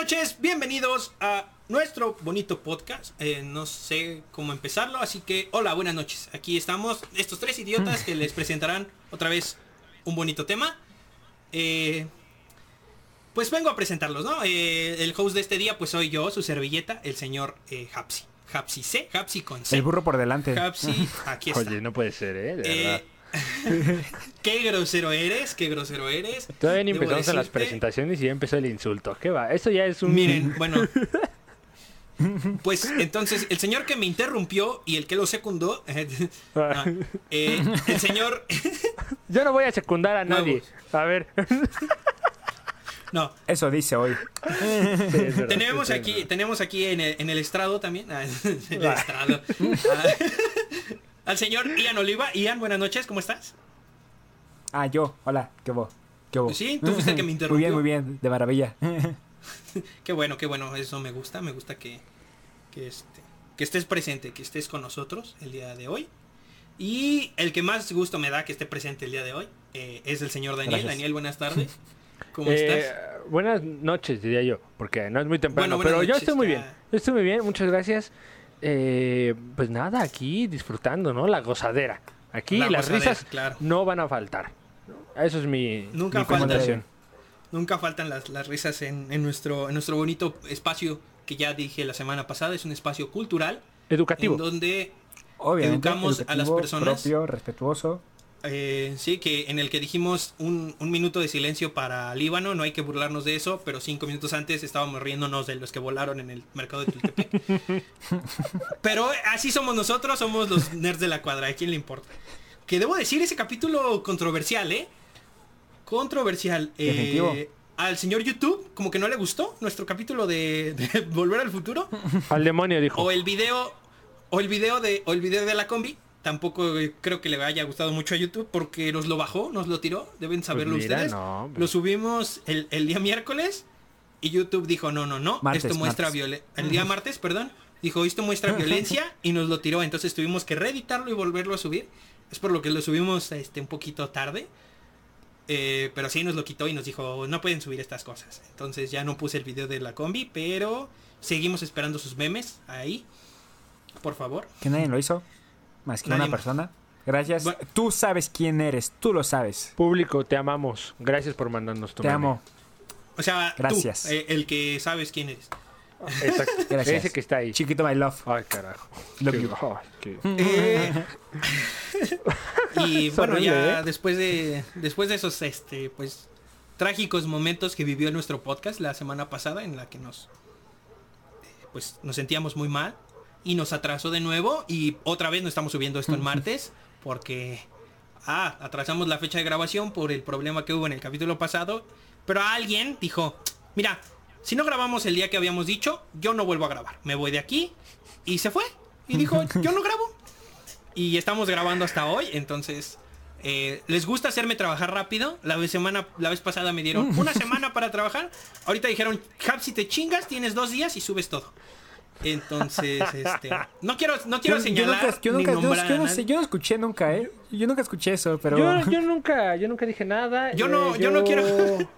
noches, bienvenidos a nuestro bonito podcast. Eh, no sé cómo empezarlo, así que hola, buenas noches. Aquí estamos, estos tres idiotas que les presentarán otra vez un bonito tema. Eh, pues vengo a presentarlos, ¿no? Eh, el host de este día, pues soy yo, su servilleta, el señor eh, Hapsi. Hapsi C, Hapsi con C. El burro por delante. Hapsi, aquí está. Oye, no puede ser, ¿eh? De Eh, verdad. qué grosero eres, qué grosero eres. Todavía ni debo empezamos en las decirte- presentaciones y ya empezó el insulto. ¿Qué va? Esto ya es un... Miren, bueno. Pues entonces, el señor que me interrumpió y el que lo secundó. ah, eh, el señor. Yo no voy a secundar a nadie. Nuevos. A ver. No, Eso dice hoy. Sí, es verdad, tenemos sí, aquí, verdad. tenemos aquí en el, en el estrado también. ah, en el estrado. ah, al señor Ian Oliva. Ian, buenas noches, ¿cómo estás? Ah, yo. Hola. ¿Qué hubo? ¿Qué hubo? Sí, tú fuiste el que me Muy interrumpió. bien, muy bien. De maravilla. Qué bueno, qué bueno, eso me gusta, me gusta que, que, este, que estés presente, que estés con nosotros el día de hoy. Y el que más gusto me da que esté presente el día de hoy eh, es el señor Daniel. Gracias. Daniel, buenas tardes. ¿Cómo Eh, estás? buenas noches, diría yo, porque no es muy temprano, Bueno, pero yo estoy muy ya. bien. Yo estoy muy bien, muchas gracias. Eh, pues nada, aquí disfrutando, ¿no? La gozadera. Aquí La las gozadera, risas claro. no van a faltar. Eso es mi, Nunca mi faltan. recomendación. Nunca faltan las, las risas en, en nuestro, en nuestro bonito espacio que ya dije la semana pasada. Es un espacio cultural Educativo. en donde Obviamente. Educamos a las personas. Propio, respetuoso. Eh, sí, que en el que dijimos un, un minuto de silencio para Líbano, no hay que burlarnos de eso, pero cinco minutos antes estábamos riéndonos de los que volaron en el mercado de Tultepec. pero así somos nosotros, somos los nerds de la cuadra, ¿a quién le importa? Que debo decir, ese capítulo controversial, ¿eh? Controversial. Eh, al señor YouTube, como que no le gustó nuestro capítulo de, de Volver al Futuro. Al demonio, dijo. O el video, o el video de, o el video de la combi. Tampoco eh, creo que le haya gustado mucho a YouTube porque nos lo bajó, nos lo tiró. Deben saberlo Pues mira, ustedes. no, lo subimos el, el día miércoles y YouTube dijo, no, no, no, Martes, esto muestra violencia. El día martes, perdón, dijo, esto muestra violencia y nos lo tiró. Entonces tuvimos que reeditarlo y volverlo a subir. Es por lo que lo subimos este, un poquito tarde. Eh, pero sí nos lo quitó y nos dijo, no pueden subir estas cosas. Entonces ya no puse el video de la combi, pero seguimos esperando sus memes ahí. Por favor. Que nadie lo hizo. Más que Nadie una más. persona. Gracias. Bueno. Tú sabes quién eres. Tú lo sabes. Público, te amamos. Gracias por mandarnos tu Te meme. amo. O sea, Gracias. tú, eh, el que sabes quién eres. Exacto. Gracias. Ese que está ahí. Chiquito, my love. Ay, carajo. Love Qué- you. ay, qué- Eh, y bueno, ya ¿eh? después de después de esos este pues trágicos momentos que vivió nuestro podcast la semana pasada en la que nos pues nos sentíamos muy mal y nos atrasó de nuevo y otra vez no estamos subiendo esto el martes porque ah, atrasamos la fecha de grabación por el problema que hubo en el capítulo pasado, pero alguien dijo, "Mira, si no grabamos el día que habíamos dicho, yo no vuelvo a grabar. Me voy de aquí." Y se fue y dijo, "Yo no grabo." Y estamos grabando hasta hoy, entonces eh, les gusta hacerme trabajar rápido. La vez semana, la vez pasada me dieron una semana para trabajar. Ahorita dijeron, Hap, si te chingas, tienes dos días y subes todo. Entonces, este, no quiero, no quiero Yo, yo señalar nunca, yo, ni nunca, nombrar yo a no nadie. sé, yo no escuché nunca, ¿eh? Yo nunca escuché eso, pero... Yo, yo nunca, yo nunca dije nada. Yo eh, no- yo no quiero-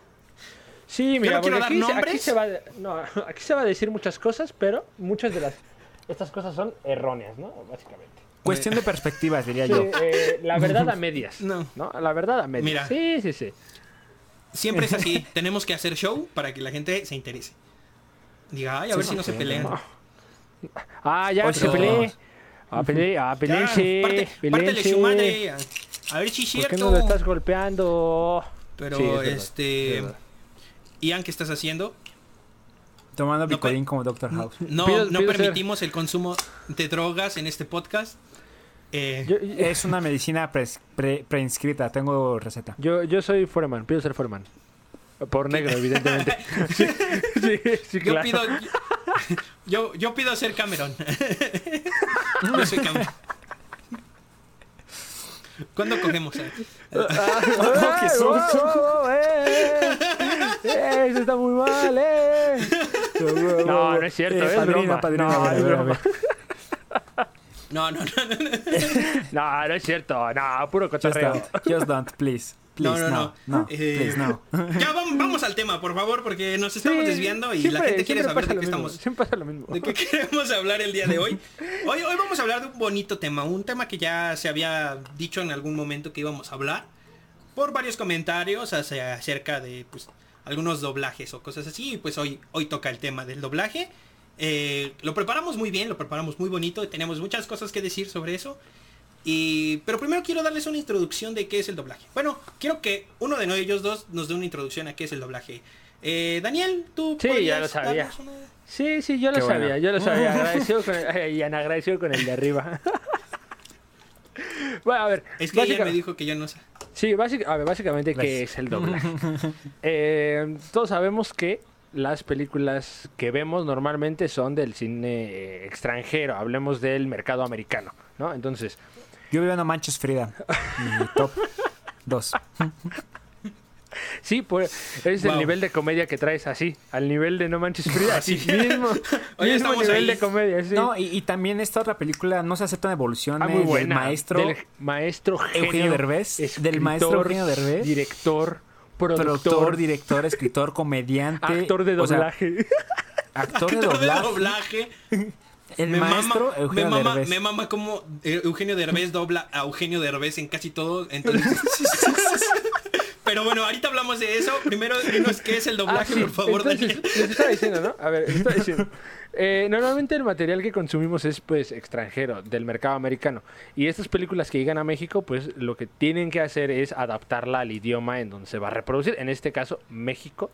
Sí, mira, no quiero porque dar aquí, se- aquí nombres. se va, no, aquí se va a decir muchas cosas, pero muchas de las estas cosas son erróneas, ¿no? Básicamente. Cuestión de perspectivas, diría Sí, yo. eh, la verdad a medias. No. ¿no? La verdad a medias. Mira. Sí, sí, sí. Siempre es así. Tenemos que hacer show para que la gente se interese. Diga, ay, a ver si no se pelean. Ah, ya, se peleé. Ah, peleé, ah, Ya, peleense, parte- su madre. A, a ver si es ¿Por cierto. qué no lo estás golpeando? Pero, Sí, es verdad, este... es. Ian, ¿qué estás haciendo? Tomando No, picolín como Doctor House. No, Pido- no pido ser- permitimos el consumo de drogas en este podcast. Eh, Yo, Es una medicina pres- pre- preinscrita. Tengo receta. yo, yo soy foreman, pido ser foreman. Por negro, evidentemente. sí, sí, sí, yo claro. pido... Yo, yo pido ser Cameron. yo soy Cameron. ¿Cuándo cogemos? eh? ¡Ah, oh, susto! oh, eh! ¡Eh, Eso está muy mal, eh. No, no es cierto, Eh, es padrino, broma. padrino, no, es broma. No, no, no, no, no. No, no es cierto. No, puro Just cotorreo. don't. Just don't, please. Please, no, no, no, Eh, please, no. Ya vamos, vamos al tema, por favor, porque nos estamos Sí, desviando y siempre- la gente quiere saber de qué mismo, estamos. Siempre pasa lo mismo. ¿De qué queremos hablar el día de hoy? Hoy, hoy vamos a hablar de un bonito tema, un tema que ya se había dicho en algún momento que íbamos a hablar por varios comentarios hacia- acerca de pues algunos doblajes o cosas así. Y pues hoy, hoy toca el tema del doblaje. Eh, lo preparamos muy bien, lo preparamos muy bonito, tenemos muchas cosas que decir sobre eso. Y, pero primero quiero darles una introducción de qué es el doblaje. Bueno, quiero que uno de ellos dos nos dé una introducción a qué es el doblaje. Eh, Daniel, tú Sí, ya lo sabía. una- Sí, sí, yo lo Qué bueno. sabía, yo lo sabía. Agradecido con el, y agradecido con el de arriba. bueno, a ver. Es que ella básica- me dijo que yo no sé. Sí, a ver, básicamente, ¿qué es el doblaje? Eh, todos sabemos que las películas que vemos normalmente son del cine eh, extranjero. Hablemos del mercado americano, ¿no? Entonces, Yo vivo en Manches Frida. Mi top 2. sí, pues es el nivel de comedia que traes así, al nivel de No Manches Frida, así Sí. mismo, Oye, mismo estamos nivel ahí. de comedia, sí. No, y, y también esta otra película no se aceptan evoluciones Ah, muy buena. del maestro Del maestro genio, Eugenio Derbez, del maestro Eugenio Derbez. Director, productor, productor, director, escritor, comediante. actor de o sea, doblaje. actor de Actor de doblaje. El me maestro mama, me Eugenio mama, Derbez. me mama como eh, Eugenio Derbez dobla a Eugenio Derbez en casi todo. Entonces, pero bueno, ahorita hablamos de eso. Primero dinos qué es el doblaje, Ah, sí. por favor, Entonces, Daniel. Les estaba diciendo, ¿no? A ver, les estaba diciendo. Eh, normalmente el material que consumimos es pues extranjero, del mercado americano. Y estas películas que llegan a México, pues lo que tienen que hacer es adaptarla al idioma en donde se va a reproducir. En este caso, México.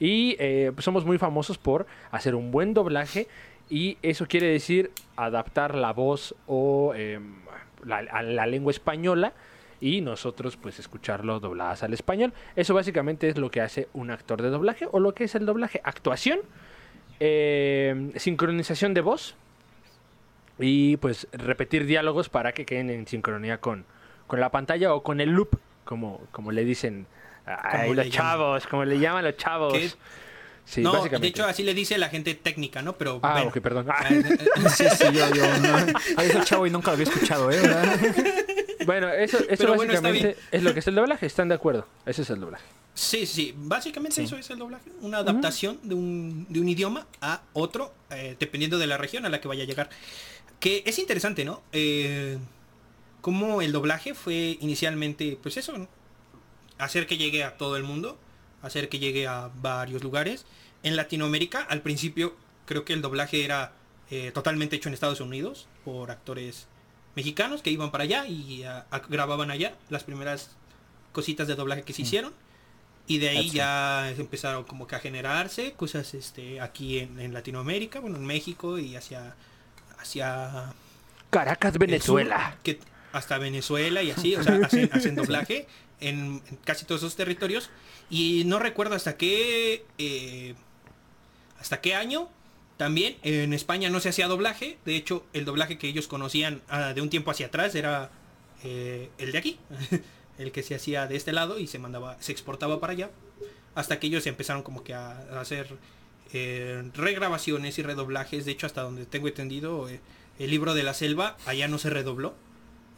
Y eh, pues, somos muy famosos por hacer un buen doblaje. Y eso quiere decir adaptar la voz o eh, la, a la lengua española y nosotros pues escucharlo dobladas al español. Eso básicamente es lo que hace un actor de doblaje o lo que es el doblaje. Actuación, eh, sincronización de voz y pues repetir diálogos para que queden en sincronía con, con la pantalla o con el loop, como, como le dicen a Como los chavos, como le llaman los chavos. ¿Qué? Sí, no, básicamente. de hecho así le dice la gente técnica, ¿no? Pero Ah, bueno. ok, perdón. Ah, Eh, eh, Sí, sí, yo, yo. No. Ay, ese chavo y nunca lo había escuchado, ¿eh? ¿Verdad? Bueno, eso, eso Pero bueno, básicamente es lo que es el doblaje. ¿Están de acuerdo? Ese es el doblaje. Sí, sí. Básicamente Sí. eso es el doblaje. Una adaptación de, un, de un idioma a otro, eh, dependiendo de la región a la que vaya a llegar. Que es interesante, ¿no? Eh, como el doblaje fue inicialmente, pues eso, ¿no? Hacer que llegue a todo el mundo, hacer que llegue a varios lugares. En Latinoamérica, al principio, creo que el doblaje era eh, totalmente hecho en Estados Unidos por actores mexicanos que iban para allá y ah, ah, grababan allá las primeras cositas de doblaje que se hicieron. Y de ahí ya empezaron como que a generarse cosas este aquí en, en Latinoamérica, bueno, en México y hacia hacia Caracas, el Venezuela. sur, que hasta Venezuela y así, o sea, hacen, hacen doblaje en, en casi todos esos territorios. Y no recuerdo hasta qué eh, hasta qué año también en España no se hacía doblaje. De hecho, el doblaje que ellos conocían ah, de un tiempo hacia atrás era eh, el de aquí, el que se hacía de este lado y se mandaba, se exportaba para allá. Hasta que ellos empezaron como que a, a hacer eh, regrabaciones y redoblajes. De hecho, hasta donde tengo entendido, el libro de la selva allá no se redobló.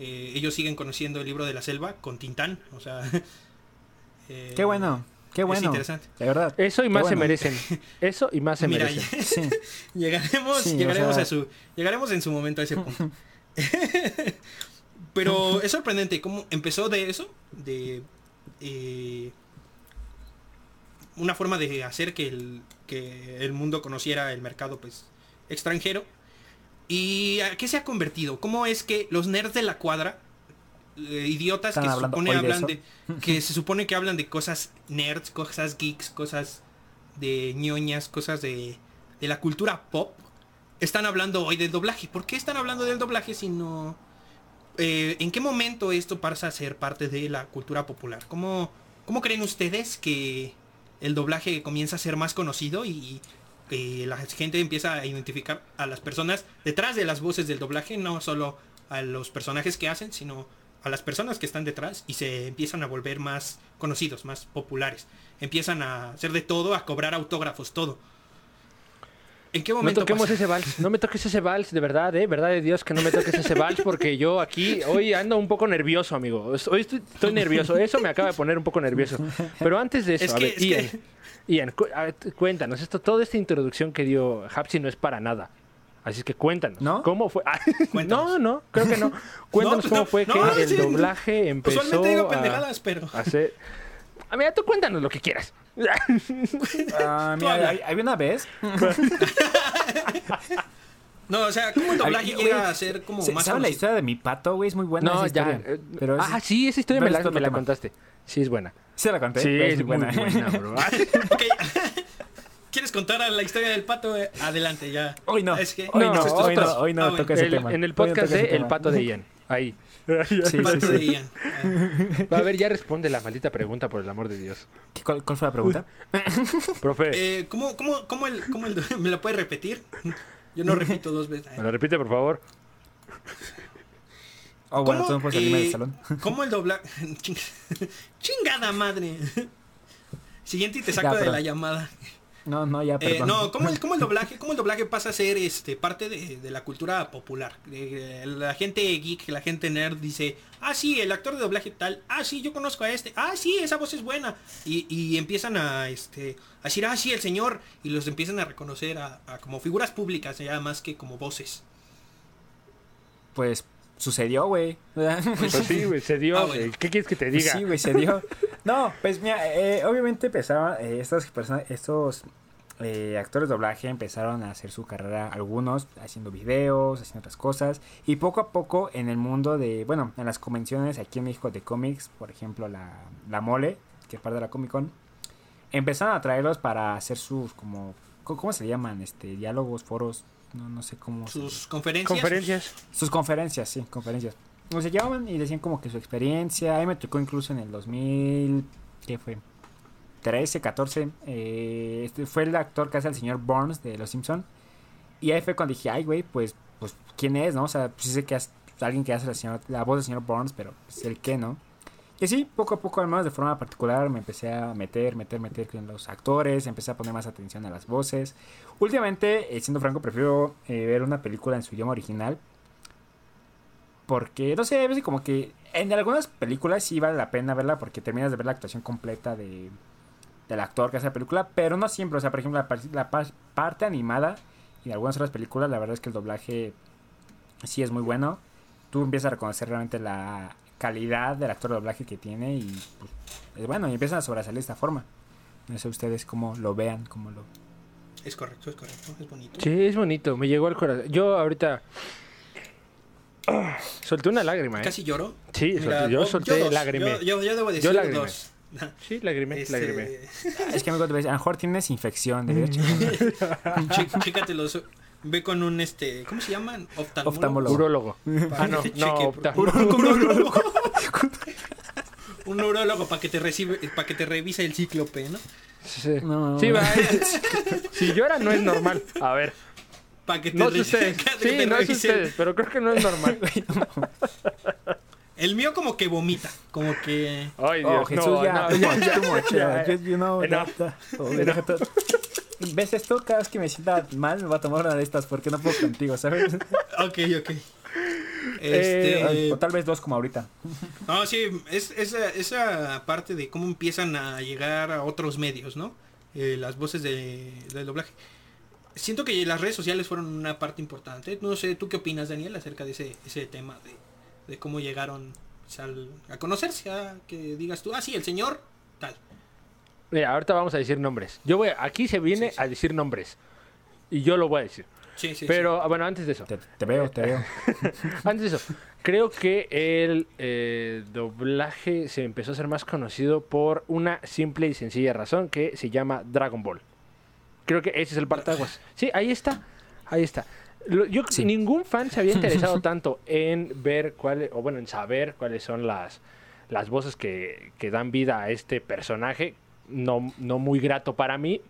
Eh, ellos siguen conociendo el libro de la selva con Tintán. O sea, eh, Qué bueno, qué es bueno. interesante. De verdad. Eso y más se merecen. Eso y más se Mira, merecen. Sí. llegaremos, Sí, o llegaremos sea- a su, llegaremos en su momento a ese punto. Pero es sorprendente cómo empezó de eso, de eh, una forma de hacer que el, que el mundo conociera el mercado pues extranjero. ¿Y a qué se ha convertido? ¿Cómo es que los nerds de la cuadra, eh, idiotas que se supone de hablan de, que se supone que hablan de cosas nerds, cosas geeks, cosas de ñoñas, cosas de, de la cultura pop, están hablando hoy del doblaje. ¿Por qué están hablando del doblaje si no... eh, ¿En qué momento esto pasa a ser parte de la cultura popular? ¿Cómo, ¿Cómo creen ustedes que el doblaje comienza a ser más conocido y eh, la gente empieza a identificar a las personas detrás de las voces del doblaje, no solo a los personajes que hacen, sino a las personas que están detrás y se empiezan a volver más conocidos, más populares. Empiezan a hacer de todo, a cobrar autógrafos, todo. ¿En qué No momento toquemos pasa? ese vals, no me toques ese vals, de verdad, eh, verdad de Dios que no me toques ese vals porque yo aquí hoy ando un poco nervioso, amigo. Hoy estoy, estoy nervioso, eso me acaba de poner un poco nervioso. Pero antes de eso, Es a que- ver, es Ian, que- Ian, cu- a cuéntanos, esto, toda esta introducción que dio Hapsi no es para nada. Así es que cuéntanos, ¿No? ¿cómo fue? Ah, Cuéntanos. no, no, creo que no. Cuéntanos No, cómo no, fue no, que el sí. doblaje empezó Usualmente digo a pendejadas, pero... hacer... Ah, mira, tú cuéntanos lo que quieras. Ah, mira, hay- había una vez. No, o sea, ¿cómo el doblaje Ay, llega a ser como ¿se- más ¿Saben la historia de mi pato, güey? Es muy buena No, esa ya. historia. eh, Pero es- ah, sí, esa historia no me es la, me la contaste. Sí, es buena. ¿Sí la conté? Sí, Pero es muy buena, bro. Ok. ¿Quieres contar la historia del pato? Adelante, ya. Hoy no. Es que... Hoy No, no, es hoy no, hoy no Ah, toca ese El- tema. en el podcast de El tema. Pato de Ian. Ahí. Sí, sí, sí. A ver, ya responde la maldita pregunta, por el amor de Dios. ¿Cuál, cuál fue la pregunta? Profe, Eh, ¿cómo, cómo, cómo el, cómo el, ¿Me lo puedes repetir? Yo no repito dos veces. me lo repite, por favor. Oh, bueno, ¿Cómo, eh, del salón. ¿Cómo el doblaje? Chingada madre. Siguiente y te saco Ya, de la llamada. No, no, ya, Eh, perdón. no, ¿cómo el, cómo el doblaje, cómo el doblaje pasa a ser este parte de, de la cultura popular? La gente geek, la gente nerd dice, ah sí, el actor de doblaje tal, ah sí, yo conozco a este, ah sí, esa voz es buena. Y, y empiezan a este a decir, ah sí, el señor, y los empiezan a reconocer a, a como figuras públicas, ya más que como voces. Pues sucedió, güey. Pues sí, güey, se dio. Ah, bueno. ¿Qué quieres que te Pues diga? Sí, güey, se dio. No, pues mira, eh, obviamente empezaron, eh, estas personas, estos eh, actores de doblaje empezaron a hacer su carrera, algunos haciendo videos, haciendo otras cosas, y poco a poco en el mundo de, bueno, en las convenciones aquí en México de cómics, por ejemplo, la, la Mole, que es parte de la Comic Con, empezaron a traerlos para hacer sus, como, ¿cómo cómo se llaman? Este, diálogos, foros, no, no sé cómo. se- Sus conferencias. Conferencias. sus conferencias, sí, conferencias. O se llamaban y decían como que su experiencia. A mí me tocó incluso en el 2000. ¿Qué fue? 13, 14. eh, este fue el actor que hace el señor Burns de Los Simpson. Y ahí fue cuando dije, ay, güey, pues, pues, ¿quién es, no? O sea, pues sé que es alguien que hace la, señora- la voz del señor Burns, pero pues, el qué, ¿no? Y así, poco a poco, al menos de forma particular, me empecé a meter, meter, meter con los actores, empecé a poner más atención a las voces. Últimamente, eh, siendo franco, prefiero eh, ver una película en su idioma original. Porque, no sé, a veces como que en algunas películas sí vale la pena verla porque terminas de ver la actuación completa de, del actor que hace la película, pero no siempre. O sea, por ejemplo, la, par- la par- parte animada y en algunas otras películas, la verdad es que el doblaje sí es muy bueno. Tú empiezas a reconocer realmente la calidad del actor de doblaje que tiene y pues, es bueno, y empiezan a sobresalir de esta forma. No sé ustedes cómo lo vean, cómo lo... Es correcto, es correcto, es bonito. Sí, es bonito, me llegó al corazón. Yo ahorita ah, solté una lágrima, ¿eh? Casi lloro. Sí, Mira, solté- yo yo solté dos. lagrimé. Yo, yo, yo debo decir lagrimé. dos. Sí, lagrimé, Este, lagrimé. Es que amigo, a lo mejor tienes infección, deberías checar. Ché- Chécatelos. Ve con un este. ¿Cómo se llaman? Oftalmólogo. Oftalmólogo. Urólogo. Ah, no, no, cheque, opta- por- Un neurólogo. para que te recibe, para que te revise el cíclope, ¿no? Sí, No. Sí, va. Si llora no es normal. A ver, Para que te no es ustedes. Sí, no es ustedes, pero creo que no es normal. El mío como que vomita, como que Ay, Dios, Oh, Jesús, no, ya, no, ya, ya, too much, ya, ya, you- you know, oh, todo. ¿Ves esto? Cada vez que me sienta mal me voy a tomar una de estas porque no puedo contigo, ¿sabes? Ok, ok. Este, o tal vez dos como ahorita. no, sí, es esa, esa parte de cómo empiezan a llegar a otros medios, ¿no? Eh, las voces de, del doblaje. Siento que las redes sociales fueron una parte importante. No sé, ¿tú qué opinas, Daniel, acerca de ese, ese tema de, de cómo llegaron al- a conocerse? A que digas tú, ah, sí, el señor, tal. Mira, ahorita vamos a decir nombres. Yo voy, aquí se viene Sí, sí. a decir nombres. Y yo lo voy a decir. Sí, sí, Pero, bueno, antes de eso. Te, te veo, te veo. Antes de eso, creo que el eh, doblaje se empezó a ser más conocido por una simple y sencilla razón que se llama Dragon Ball. Creo que ese es el partaguas. Sí, ahí está. Ahí está. Yo Sí. ningún fan se había interesado tanto en ver cuáles o bueno, en saber cuáles son las las voces que, que dan vida a este personaje no, no muy grato para mí,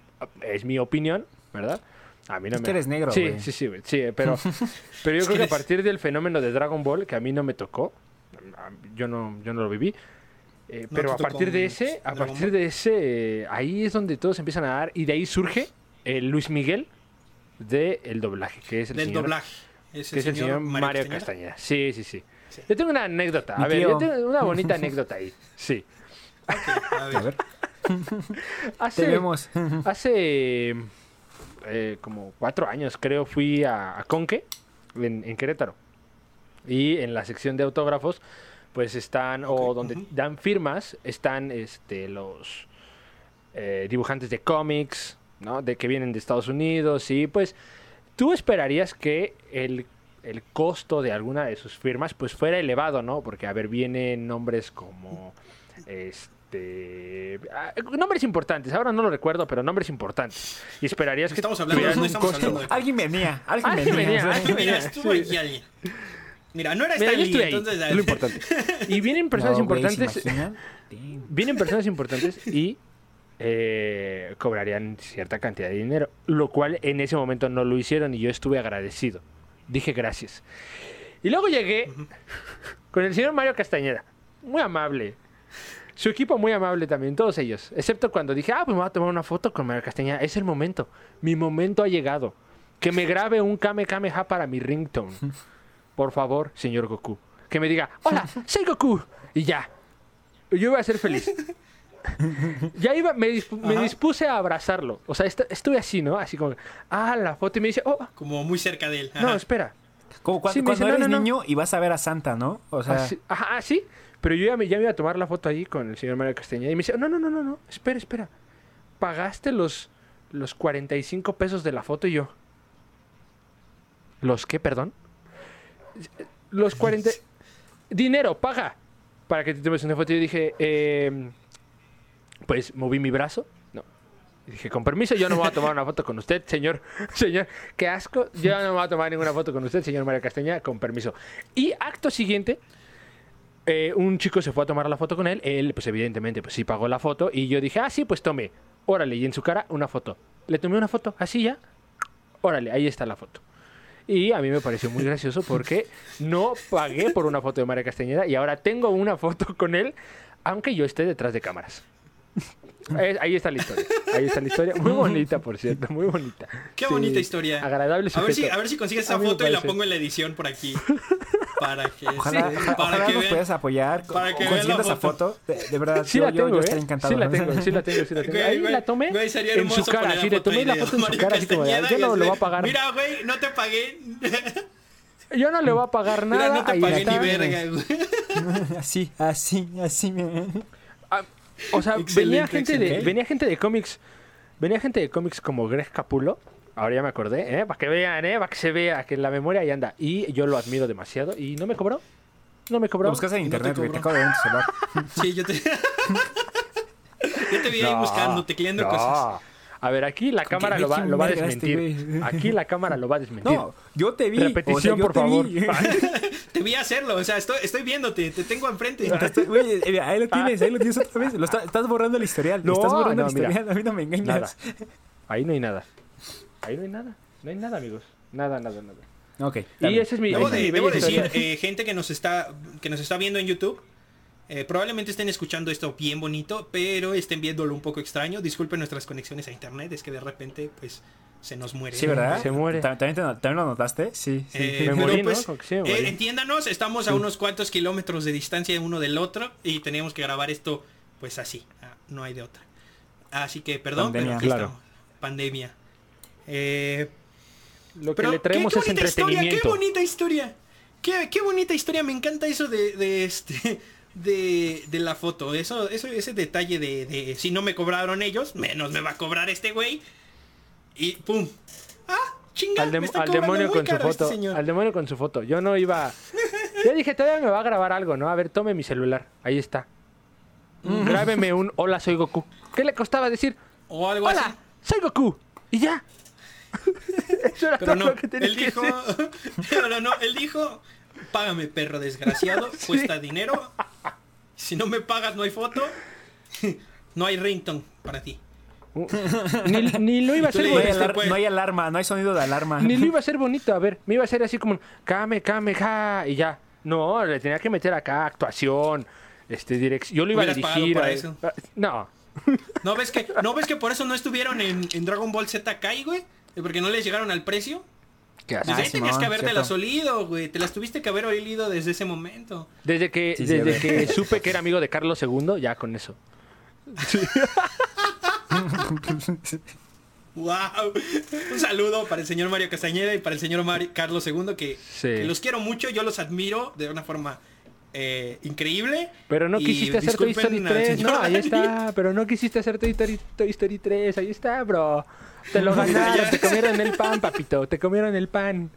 es mi opinión, ¿verdad? A mí no Es me que eres negro, Sí, güey. sí, sí, güey, sí, pero pero yo creo que a partir del fenómeno de Dragon Ball que a mí no me tocó, yo no yo no lo viví. eh, No pero a partir de ese, a Dragon partir Ball. de ese, eh, ahí es donde todos empiezan a dar y de ahí surge el Luis Miguel del doblaje, que es el Del señor, doblaje. Es que es el señor Mario, Castañeda. Castañeda. Sí, sí, sí, Sí. Yo tengo una anécdota. A ver, yo tengo una bonita anécdota ahí. Sí. Ok, a ver. A ver, Hace, te vemos. hace eh, como cuatro años, creo, fui a, a Conque, en, en Querétaro. Y en la sección de autógrafos, pues están, o donde dan firmas, están este, los eh, dibujantes de cómics, ¿no? De que vienen de Estados Unidos. Y pues tú esperarías que el, el costo de alguna de sus firmas pues fuera elevado, ¿no? Porque, a ver, vienen nombres como... Este, ah, nombres importantes, ahora no lo recuerdo, pero nombres importantes. Y esperarías que Estamos hablando, tuvieran no un estamos costo. hablando de- Alguien venía, alguien, Alguien venía. alguien estuvo sí. aquí alguien. Mira, no era Mira, Stan yo Lee, estuve ahí, entonces... es lo importante. Y vienen personas No, güey, ¿se importantes, vienen personas importantes y eh, cobrarían cierta cantidad de dinero, lo cual en ese momento no lo hicieron y yo estuve agradecido. Dije gracias. Y luego llegué con el señor Mario Castañeda, muy amable. Su equipo muy amable también, todos ellos. Excepto cuando dije, ah, pues me voy a tomar una foto con Mario Castañeda. Es el momento. Mi momento ha llegado. Que me grabe un Kame Kameha para mi ringtone. Por favor, señor Goku. Que me diga, hola, soy Goku. Y ya. Yo iba a ser feliz. Ya iba, me, me dispuse a abrazarlo. O sea, est- estuve así, ¿no? Así como, ah, la foto. Y me dice, oh, Como muy cerca de él. no, espera. Como cuando, Sí, me cuando dice, no, eres no, no. niño y vas a ver a Santa, ¿no? O sea, Así- ajá, sí. Pero yo ya me, ya me iba a tomar la foto ahí con el señor Mario Castañeda. Y me dice, no, no, no, no, no. Espera, espera. ¿Pagaste los, los 45 pesos de la foto? Y yo, ¿los qué, perdón? Los 40... Dinero, paga. Para que te tomes una foto. Y yo dije, eh, pues moví mi brazo. No. Y dije, con permiso, yo no me voy a tomar una foto con usted, señor. Señor, qué asco. Yo no me voy a tomar ninguna foto con usted, señor Mario Castañeda, con permiso. Y acto siguiente, eh, un chico se fue a tomar la foto con él. Él, pues evidentemente, pues sí pagó la foto. Y yo dije, ah, sí, pues tome. Órale. Y en su cara, una foto. Le tomé una foto, así ya. Órale, ahí está la foto. Y a mí me pareció muy gracioso porque no pagué por una foto de María Castañeda y ahora tengo una foto con él, aunque yo esté detrás de cámaras. Ahí está la historia. Ahí está la historia. Muy bonita, por cierto. Muy bonita. Qué Sí, bonita historia. Agradable A ver, si, a ver si consigues esa foto y la pongo en la edición por aquí. Para que, ojalá, sí, ojalá- para ojalá que nos vean. puedas apoyar para con- que consiguiendo esa foto. De, de verdad, Sí yo, la yo- tengo, yo ¿eh? estaría encantado. Sí la tengo, sí la tengo, sí la tengo. Güey, Ahí güey, la tomé güey, sería en su cara, la le tomé la foto en su cara, así como, yo no de, voy a pagar, Mira, güey, no te pagué. yo no le voy a pagar nada. Mira, no te pagué ni verga, güey. así, así, así. me- Ah, o sea, venía Excelente, gente, de, venía gente de cómics. Venía gente de cómics como Greg Capulo. Ahora ya me acordé, ¿eh? Para que vean, ¿eh? Para que se vea que en la memoria ahí anda. Y yo lo admiro demasiado. Y no me cobró. No me cobró. Lo buscas en No te internet, güey. Te cobro. acabo de ver en tu celular. Sí, yo te. yo te vi ahí No, buscando, tecleando no. cosas. A ver, aquí la cámara lo va, lo va a desmentir. Aquí la cámara lo va a desmentir. No, yo te vi. Repetición, o sea, yo por te favor. vi. Te vi hacerlo, o sea, estoy, estoy viéndote, te tengo enfrente. Te estoy- eh, ahí lo tienes, ahí lo tienes otra vez. Lo está- estás borrando el historial. No, estás borrando no, el mira. historial. A mí no me engañas. Nada. Ahí no hay nada. Ahí no hay nada. No hay nada, amigos. Nada, nada, nada. Ok. Y bien. ese es mi. Debo, de- debo decir, eh, gente que nos está que nos está viendo en YouTube, eh, probablemente estén escuchando esto bien bonito, pero estén viéndolo un poco extraño. Disculpen nuestras conexiones a internet, es que de repente pues se nos muere. Sí, ¿verdad? Se muere. ¿Tam- ¿También, te no- ¿También lo notaste? Sí, sí. Eh, Me pero, morí, ¿no? pues, que sí me eh, entiéndanos, estamos a unos cuantos kilómetros de distancia uno del otro y teníamos que grabar esto pues así, ah, no hay de otra. Así que perdón, Pandemia. pero aquí Claro. estamos. Pandemia. Eh, Lo que pero le traemos qué, es qué historia, entretenimiento. qué bonita historia. Qué, qué bonita historia, me encanta eso de, de este de, de la foto, eso, eso ese detalle de, de si no me cobraron ellos, menos me va a cobrar este güey. Y pum. Ah, chinga, al, me está al demonio con su este foto. señor. al demonio con su foto. Yo no iba. Yo dije, todavía me va a grabar algo, ¿no? A ver, tome mi celular. Ahí está. Grábeme un Hola, soy Goku. ¿Qué le costaba decir? O algo así. Hola, soy Goku. Y ya. Eso era Pero todo no, lo que tenía él que dijo, decir. pero no, él dijo, págame perro desgraciado, cuesta dinero. Si no me pagas no hay foto, no hay ringtone para ti. Ni, ni lo iba a No Este, bonito. alar- pues- no hay alarma, no hay sonido de alarma. Ni lo iba a hacer bonito. A ver, me iba a hacer así como un Kame, Kame, ja. Y ya. No, le tenía que meter acá actuación, este, dirección. Yo lo iba a dirigir. por a- eso. No. ¿No ves que, no ves que por eso no estuvieron en, en Dragon Ball Z Kai, güey? Porque no les llegaron al precio. ¿Qué haces? Desde Ah, ahí tenías que habértelas cierto. olido, güey. Te las tuviste que haber olido desde ese momento. Desde que, Sí, sí, desde que supe que era amigo de Carlos II, ya con eso. ¡Wow! Un saludo para el señor Mario Castañeda y para el señor Mari- Carlos II, que, Sí. que los quiero mucho, yo los admiro de una forma eh, increíble. Pero no quisiste hacer Toy Story disculpen al 3, señor no, ahí está. Pero no quisiste hacer Toy Story, Toy Story 3, ahí está, bro. Te lo ganaron, te comieron el pan, papito, te comieron el pan.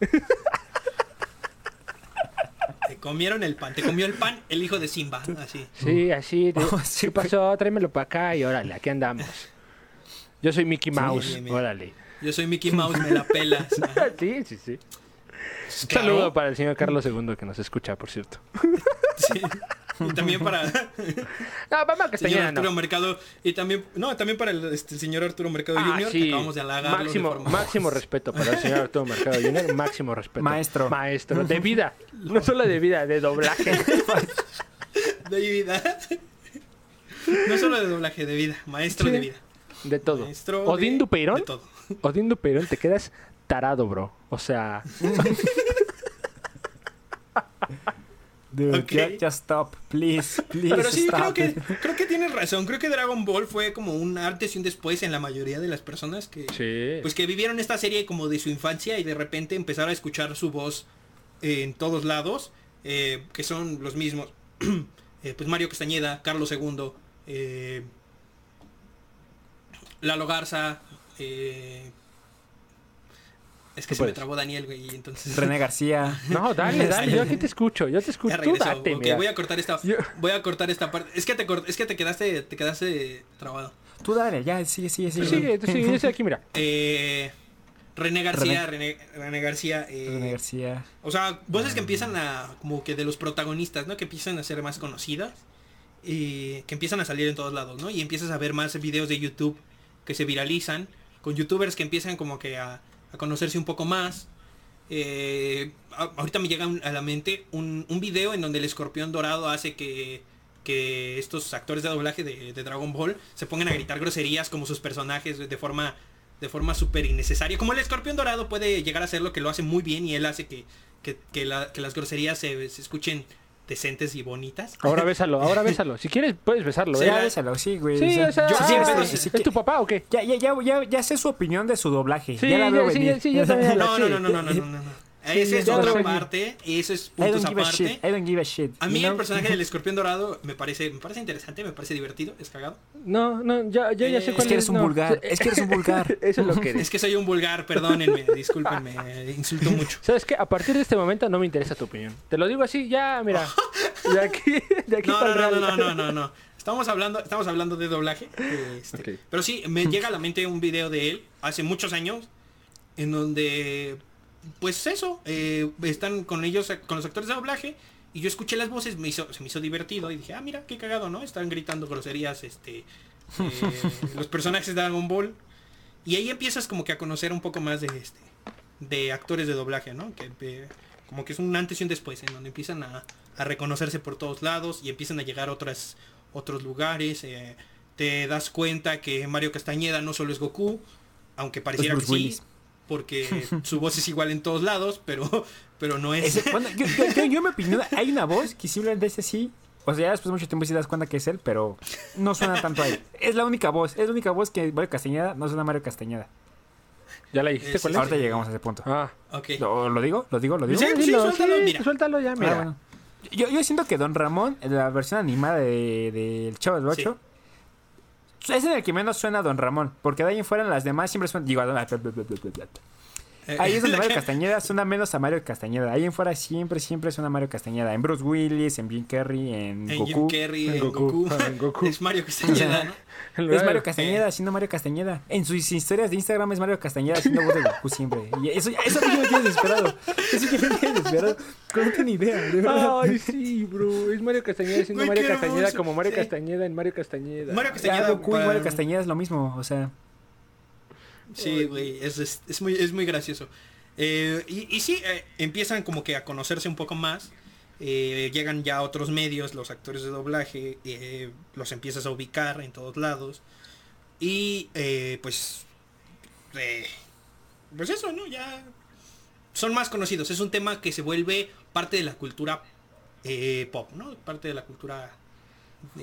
Te comieron el pan, te comió el pan el hijo de Simba, así. Sí, así. de- Oh, sí, ¿Qué pasó? Tráemelo para acá y órale, aquí andamos. Yo soy Mickey Mouse, bien, bien. órale. Yo soy Mickey Mouse, me la pelas. Sí, sí, sí. Un Claro. saludo para el señor Carlos II que nos escucha, por cierto. Sí. Y también para el No, mamá señor Castañeda Arturo no. Mercado y también no, también para el, este, el señor Arturo Mercado Ah, Jr. sí. que acabamos de halagarlo máximo, de máximo respeto para el señor Arturo Mercado Jr. Máximo respeto. Maestro. Maestro. De vida. No solo de vida, de doblaje. de vida. No solo de doblaje, de vida, maestro Sí. de vida. De todo. Maestro Odín de- Dupeirón. de todo. Odín Dupeirón, te quedas tarado, bro. O sea, Dude, just stop, please, please Pero sí, creo stop. que, creo que tienes razón. Creo que Dragon Ball fue como un antes y un después en la mayoría de las personas que, sí. pues que vivieron esta serie como de su infancia y de repente empezaron a escuchar su voz eh, en todos lados, eh, que son los mismos. Eh, pues Mario Castañeda, Carlos II, eh, Lalo Garza, eh, es que Tú se me trabó Daniel, güey, y entonces... René García. No, dale, dale. Yo aquí te escucho. Yo te Ya escucho. Tú regresó. date, voy a cortar esta, Yo- voy a cortar esta parte. Es que te cort- es que te quedaste, te quedaste trabado. Tú dale, ya, sigue, sigue, Tú sigue. sigue, tú sigue. Yo estoy aquí, mira. Eh, René García, René, René García. eh, René García. O sea, voces que empiezan a, como que de los protagonistas, ¿no? Que empiezan a ser más conocidas. Y que empiezan a salir en todos lados, ¿no? Y empiezas a ver más videos de YouTube que se viralizan. Con youtubers que empiezan como que a, a conocerse un poco más. Eh, ahorita me llega a la mente un, un video en donde el escorpión dorado hace que, que estos actores de doblaje de, Dragon Ball se pongan a gritar groserías como sus personajes de forma de forma súper innecesaria. Como el escorpión dorado puede llegar a hacer lo que lo hace muy bien y él hace que, que, que la- que las groserías se, se escuchen decentes y bonitas. Ahora bésalo, ahora bésalo. Si quieres, puedes besarlo, Sí, ¿eh? Ya, bésalo, sí, güey. Sí, o sea, yo ah, siempre- ¿es, sí, ¿es tu papá o qué? Ya, ya, ya, ya, ya sé su opinión de su doblaje. Sí, ya la veo ya, sí, venir. sí. No, sí. no, no, no, no, no, no, no, no. Sí, Esa es otra parte, eso es puntos aparte. I don't give a shit. A mí you el personaje del escorpión dorado me parece, me parece interesante, me parece divertido, es cagado. No, no, ya, ya, ya sé Eh, cuál Es que eres un no. vulgar. Es que eres un vulgar. Eso es lo que eres. Es que soy un vulgar, perdónenme, discúlpenme, insulto mucho. ¿Sabes qué? A partir de este momento no me interesa tu opinión. Te lo digo así, ya, mira. De aquí, de aquí No, para no, no, no, no, no, no. Estamos hablando, estamos hablando de doblaje. este. Pero sí, me llega a la mente un video de él hace muchos años en donde, pues eso, eh, están con ellos, con los actores de doblaje y yo escuché las voces, me hizo, se me hizo divertido y dije, ah, mira, qué cagado, ¿no? Están gritando groserías, este, eh, los personajes de Dragon Ball y ahí empiezas como que a conocer un poco más de este, de actores de doblaje, ¿no? Que eh, como que es un antes y un después, en donde empiezan a, a reconocerse por todos lados y empiezan a llegar a otras, otros lugares. te das cuenta que Mario Castañeda no solo es Goku, aunque pareciera que sí, Willis. Porque su voz es igual en todos lados, pero, pero no es. Ese- bueno, yo, yo, yo, yo me opinión, hay una voz que simplemente es así. O sea, ya después de mucho tiempo sí te das cuenta que es él, pero no suena tanto a él. Es la única voz, es la única voz que Mario Castañeda no suena a Mario Castañeda. ¿Ya la dijiste Es- cuál es? Ahorita llegamos a ese punto. Ah, Ok. ¿Lo, lo digo? ¿Lo digo? ¿Lo digo? Sí, sí, dilo, suéltalo, sí, mira. suéltalo ya, Ah, mira. bueno. Yo, yo siento que Don Ramón, en la versión animada de, de El Chavo del Sí. 8, es en el que menos suena Don Ramón. Porque de ahí en fuera en las demás siempre suena. Digo, ahí es donde Mario Castañeda suena menos a Mario Castañeda. Ahí en fuera siempre, siempre suena Mario Castañeda. En Bruce Willis, en Jim Carrey, en, En Goku. Jim Carrey, En en Goku, Goku. en Goku. Es Mario Castañeda, ¿no? Es Mario Castañeda haciendo Mario Castañeda. En sus historias de Instagram es Mario Castañeda haciendo voz de Goku siempre. Y eso, eso sí me tiene desesperado. Eso sí me tiene desesperado. No tengo ni idea, de verdad. Ay, sí, bro. Es Mario Castañeda siendo Güey, Mario Castañeda como Mario Sí. Castañeda en Mario Castañeda. Mario Ya, Castañeda. Goku y Mario Castañeda es lo mismo. O sea, Sí, güey, es, es, es muy, es muy gracioso. Eh, y, y sí, eh, empiezan como que a conocerse un poco más. Eh, llegan ya otros medios, los actores de doblaje, los empiezas a ubicar en todos lados. Y pues pues eso, ¿no? Ya son más conocidos. Es un tema que se vuelve parte de la cultura pop, ¿no? Parte de la cultura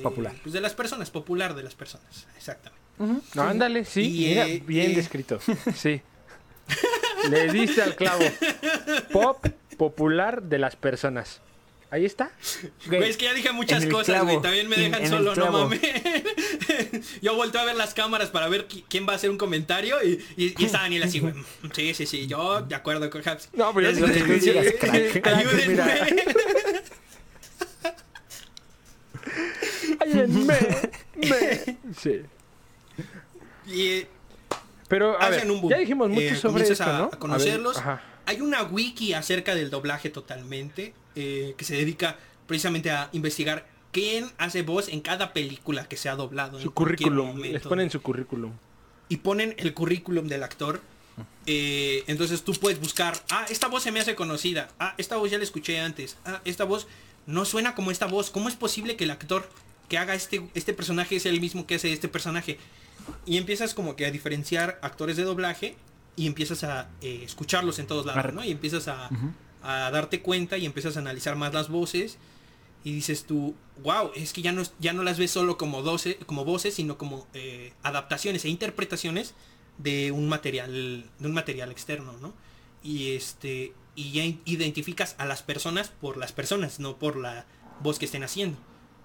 Popular. Pues de las personas, popular de las personas, exactamente. No, ándale, sí, Y, mira, eh, bien eh. descrito. Sí. Le diste al clavo. Pop popular de las personas. Ahí está. Güey, es que ya dije muchas cosas, güey. También me dejan en solo, no mames. yo volteo a ver las cámaras para ver qui- quién va a hacer un comentario y, y, y está Daniel así, güey. "Mm, Sí, sí, sí, yo de acuerdo con Haps. No, pero Es yo Ayúdenme. Ayúdenme. Me. Sí. Y eh, Pero a ver, hacen un boom. ya dijimos mucho Eh, sobre comienzas esto, a, ¿no? a conocerlos. ver. Hay una wiki acerca del doblaje totalmente eh, que se dedica precisamente a investigar quién hace voz en cada película que se ha doblado. Su currículum. Les ponen su currículum. y ponen el currículum del actor. Eh, entonces tú puedes buscar, ah, esta voz se me hace conocida, ah, esta voz ya la escuché antes, ah, esta voz no suena como esta voz, ¿cómo es posible que el actor que haga este, este personaje es el mismo que hace este personaje? Y empiezas como que a diferenciar actores de doblaje y empiezas a eh, escucharlos en todos lados, ¿no? Y empiezas a, a darte cuenta y empiezas a analizar más las voces y dices tú, wow, es que ya no, ya no las ves solo como, doce, como voces, sino como eh, adaptaciones e interpretaciones de un material, de un material externo, ¿no? Y este, y ya identificas a las personas por las personas, no por la voz que estén haciendo.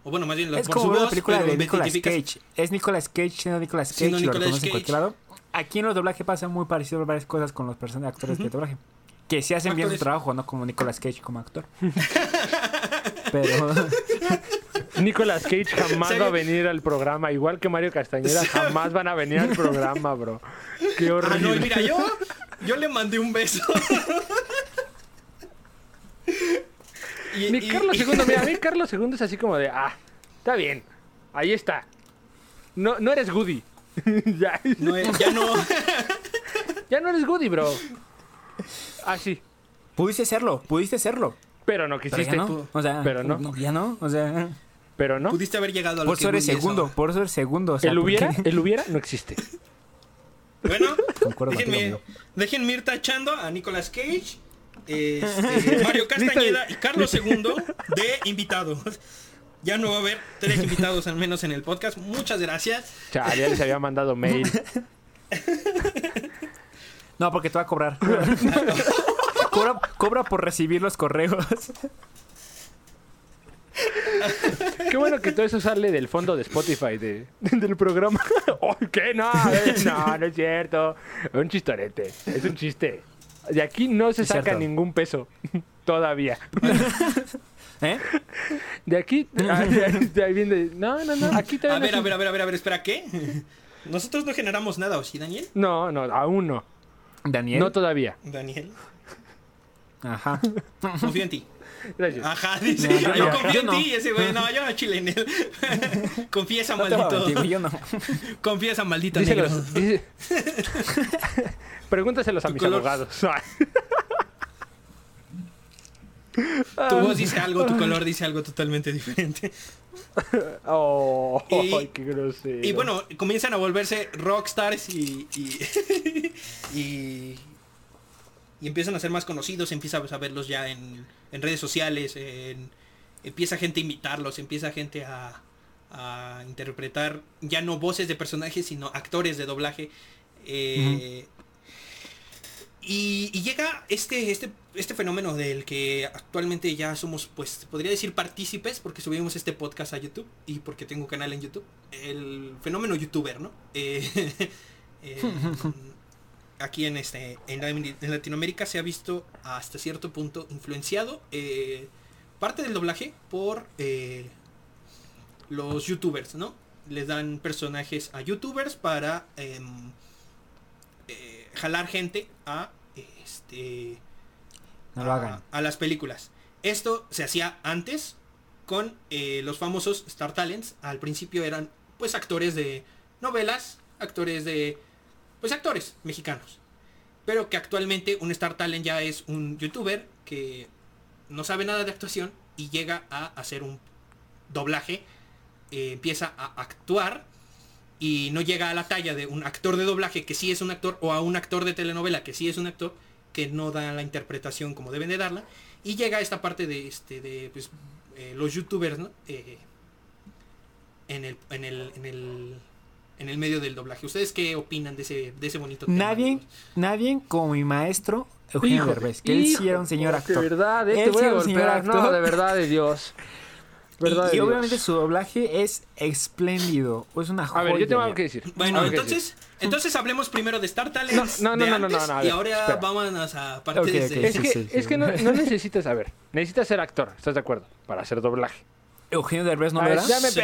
O bueno, más bien Es por como su la voz, película de Nicolas Cage. Es Nicolas Cage siendo Nicolas Cage, Siendo lo Nicolas reconoce en Cage. cualquier lado. Aquí en los doblajes pasa muy parecido a varias cosas con los personajes actores de doblaje. Que sí hacen bien su trabajo, no como Nicolas Cage como actor. Pero Nicolas Cage jamás ¿Serio? va a venir al programa, igual que Mario Castañeda, jamás van a venir al programa, bro. Qué Ah, horrible. no, y mira, yo, yo le mandé un beso. Y- Mi y- Carlos y- II, mira, a mí Carlos II es así como de, ah, está bien, ahí está. No, no eres Goody. ya, No, ya no. ya no eres Goody, bro. Ah, sí, pudiste serlo, pudiste serlo. pero no Pero quisiste. ya no. O sea, Pero no. Ya no. O sea, Pero no. Pudiste haber llegado a lo por que eso eres segundo. Por eso eres segundo. O sea, el ¿por hubiera, el hubiera no existe. Bueno, déjenme, déjenme ir tachando a Nicolas Cage, este, Mario Castañeda y Carlos II de invitados. Ya no va a haber tres invitados al menos en el podcast. Muchas gracias. Chale, ya les había mandado mail. No, porque te va a cobrar. cobra, cobra por recibir los correos. Qué bueno que todo eso sale del fondo de Spotify de, del programa. Oh, ¿Qué? No, no, no es cierto. Es un chistorete. Es un chiste. De aquí no se Es saca cierto. ningún peso. Todavía. ¿Eh? De aquí. ah, de ahí viene. No, no, no. Aquí A ver, no a ver, a ver, a ver, a ver, espera, ¿qué? Nosotros no generamos nada, ¿o sí, Daniel? No, no, aún no. Daniel. No todavía. Daniel, Ajá. confío en ti. Gracias. Ajá, dice, No, yo, yo no, confío yo en no. ti, ese güey, no, yo no chile en él. Confiesa, maldito. mentir, yo no. Confiesa, maldito negro. Díselos. dice- Pregúntaselos a mis color. abogados. Tu voz dice algo, tu color dice algo totalmente diferente. Oh, Y- ay, qué grosero. Y bueno, comienzan a volverse rockstars y, y, y, y empiezan a ser más conocidos, empiezas a verlos ya en, en redes sociales, en- empieza gente a imitarlos, empieza gente a, interpretar ya no voces de personajes, sino actores de doblaje. Eh, y, llega este, este, este fenómeno del que actualmente ya somos, pues, podría decir partícipes, porque subimos este podcast a YouTube y porque tengo canal en YouTube. El fenómeno youtuber, ¿no? Eh, eh, aquí en, este, en, la- en Latinoamérica se ha visto hasta cierto punto influenciado eh, parte del doblaje por eh, los youtubers, ¿no? Les dan personajes a youtubers para em, eh, jalar gente a este No lo a- hagan. a las películas. Esto se hacía antes con los famosos Star Talents. Al principio eran pues actores de novelas, actores de pues actores mexicanos. Pero que actualmente un Star Talent ya es un youtuber que no sabe nada de actuación y llega a hacer un doblaje, eh, empieza a actuar y no llega a la talla de un actor de doblaje que sí es un actor o a un actor de telenovela que sí es un actor que no da la interpretación como deben de darla y llega a esta parte de este de pues, eh, los youtubers ¿no? Eh, en el en el en el en el medio del doblaje ustedes qué opinan de ese de ese bonito tema Nadie, nadie como mi maestro Eugenio Híjole, Derbez, que él sí era un señor actor. De verdad, eh, Él te voy sí a golpear. No, de verdad de Dios. Y- Verdad y, de Dios. obviamente su doblaje es espléndido. Es una A joya. ver, yo tengo algo que decir. Bueno, entonces, entonces hablemos primero de Star Talent. No, no, de no, no, no, a y ahora espera. vámonos a partes Ok, ok, de-. Es sí, que, sí, es sí. que no, no necesitas saber. Necesitas ser actor, ¿estás de acuerdo? Para hacer doblaje. Eugenio Derbez no a lo ver, era. ya me Sí.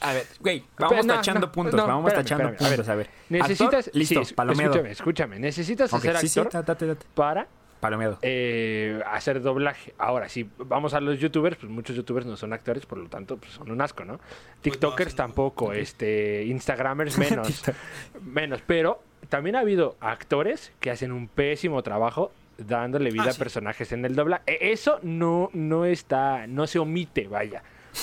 A ver, güey, vamos no, tachando no, puntos, no, vamos espérame, tachando espérame, puntos, a ver. Necesitas. Actor, listo, sí, palomeado. Escúchame, escúchame. Necesitas Ok, ser sí, actor date, date. para Palomeado. eh, hacer doblaje. Ahora, si vamos a los youtubers, pues muchos youtubers no son actores, por lo tanto, pues son un asco, ¿no? TikTokers son- tampoco, este, Instagramers menos, menos. Pero también ha habido actores que hacen un pésimo trabajo dándole vida Ah, a personajes en el doblaje. E- Eso no, no está, no se omite, vaya.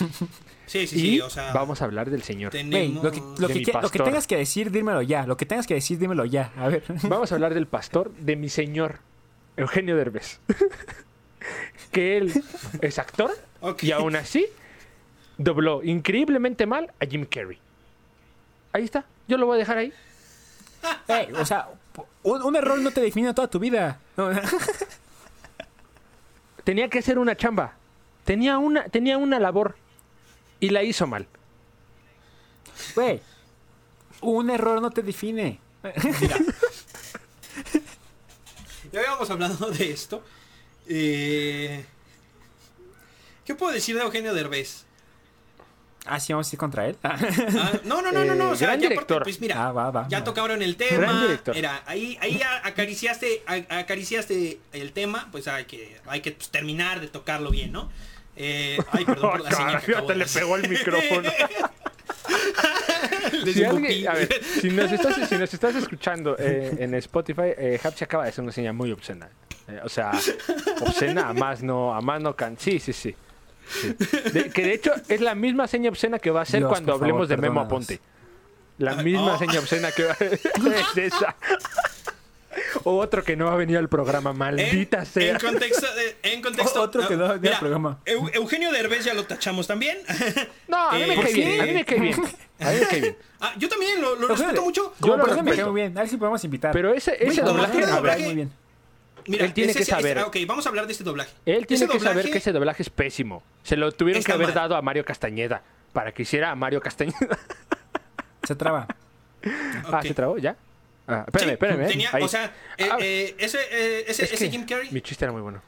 Sí, sí, y sí, o sea, vamos a hablar del señor. Lo que, lo, de que, mi que- lo que pastor. tengas que decir, dímelo ya. Lo que tengas que decir, dímelo ya. A ver. Vamos a hablar del pastor de mi señor, Eugenio Derbez. que él es actor y aún así dobló increíblemente mal a Jim Carrey. Ahí está, yo lo voy a dejar ahí. O sea, un, un error no te define toda tu vida. No, Tenía que hacer una chamba. Tenía una, tenía una labor y la hizo mal. Güey, un error no te define. Ya habíamos hablado de esto. Eh, ¿Qué puedo decir de Eugenio Derbez? Ah, sí, vamos a ir contra él. Ah, no, no, no, no, no. Eh, O sea, gran ya director. aparte, pues mira, Ah, va, va, ya va. tocaron el Gran tema. director. Era, ahí, ahí acariciaste, acariciaste el tema, pues hay que, hay que pues, terminar de tocarlo bien, ¿no? Eh, ay, perdón por la señal que acabo te de le pegó el micrófono. Si, alguien- a ver, si nos estás, si nos estás escuchando eh, en Spotify, eh, Hapsi acaba de hacer una señal muy obscena. Eh, o sea, obscena a más no, a más no can. Sí, sí, sí. Sí. De- que de hecho es la misma seña obscena que va a hacer Dios, cuando favor, hablemos de Memo. Aponte. La misma oh. seña obscena que va es esa. O otro que no ha venido al programa, maldita en, sea. En contexto, en contexto Otro que no venía al mira, programa. Eu- Eugenio Derbez ya lo tachamos también. No, a mí me Eh, cae ¿por bien, qué? a mí me cae bien. A mí me cae bien. Ah, yo también lo, respeto mucho. Yo lo respeto. muy bien. A ver si podemos invitar. Pero ese, ese a doblaje, muy bien. Mira, Él tiene ese- que saber. ah, ok, vamos a hablar de este doblaje. Él tiene Ese que saber que ese doblaje es pésimo. Se lo tuvieron Está que haber mal. dado a Mario Castañeda para que hiciera a Mario Castañeda. Se traba. Ah. ¿se trabó ya? Ah, espérame, Sí, espérame. ¿eh? tenía- o sea, eh, Ah, eh, ese, eh, ese, es ese Jim Carrey. Mi chiste era muy bueno.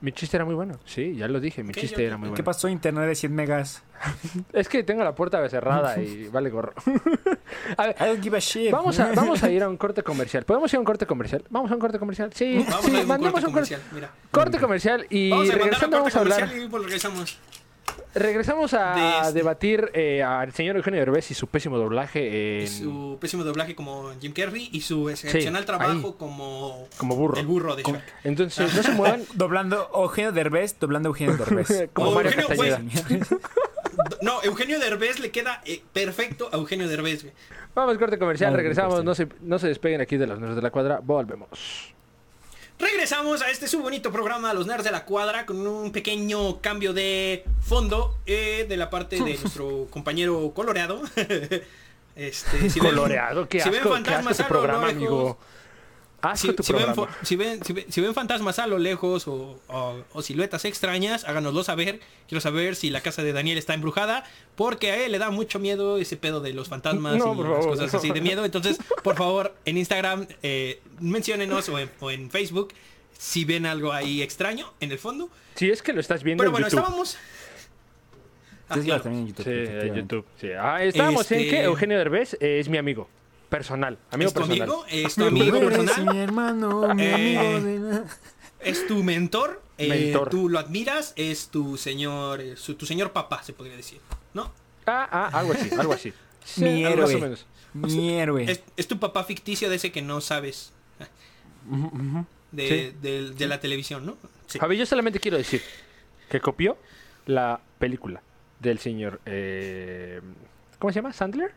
Mi chiste era muy bueno. Sí, ya lo dije. Mi chiste ok, era muy ok. ¿Qué bueno. pasó? Internet de 100 megas. Es que tengo la puerta cerrada y vale gorro. a ver, I don't give a shit. vamos a, vamos a ir a un corte comercial. ¿Podemos ir a un corte comercial? ¿Vamos a un corte comercial. Sí, Vamos sí, a un mandemos corte un corte comercial. Mira. corte comercial y Vamos a mandar a regresando corte vamos a hablar. comercial y regresamos. Regresamos a de este- debatir eh, al señor Eugenio Derbez y su pésimo doblaje en... Su pésimo doblaje como Jim Carrey y su excepcional trabajo ahí. como como burro. el burro de Shrek. Entonces, no se muevan. Doblando Eugenio Derbez, doblando Eugenio Derbez. Como Mario Eugenio. Castañeda. No, Eugenio Derbez le queda eh, perfecto a Eugenio Derbez. güey. Vamos, corte comercial, regresamos. pues, No se, no se despeguen aquí de los nerds de la cuadra. Volvemos. Regresamos a este su bonito programa Los Nerds de la Cuadra con un pequeño cambio de fondo eh, de la parte de nuestro compañero coloreado. Este, si ven- Coloreado, si ven qué asco fantasmas tu a lo programa, lejos, amigo. Si, tu si ven, programa. fo- si, ven, si, ven, si ven fantasmas a lo lejos o, o- o siluetas extrañas, háganoslo saber. Quiero saber si la casa de Daniel está embrujada, porque a él le da mucho miedo ese pedo de los fantasmas No, y las cosas no. así de miedo. Entonces, por favor, en Instagram, eh, menciónenos o en, o en Facebook si ven algo ahí extraño en el fondo. Si es que lo estás viendo Pero en bueno, YouTube. estábamos... Ah, claro. también en YouTube. Sí. YouTube. Sí. Ah, estábamos en Este- que Eugenio Derbez eh, es mi amigo. Personal. Amigo ¿Es tu personal. amigo? ¿Es tu amigo personal? mi hermano, mi Eh, amigo de la... es tu mentor, eh, Mentor. tú lo admiras, es tu señor, eh, su- tu señor papá, se podría decir, ¿no? Ah, ah, algo así, algo así. Sí, Mi algo más o héroe. menos. Mi héroe. Es, es tu papá ficticio de ese que no sabes de, Sí. de- de la televisión, ¿no? Sí. A ver, yo solamente quiero decir que copió la película del señor... eh, ¿Cómo se llama? ¿Sandler?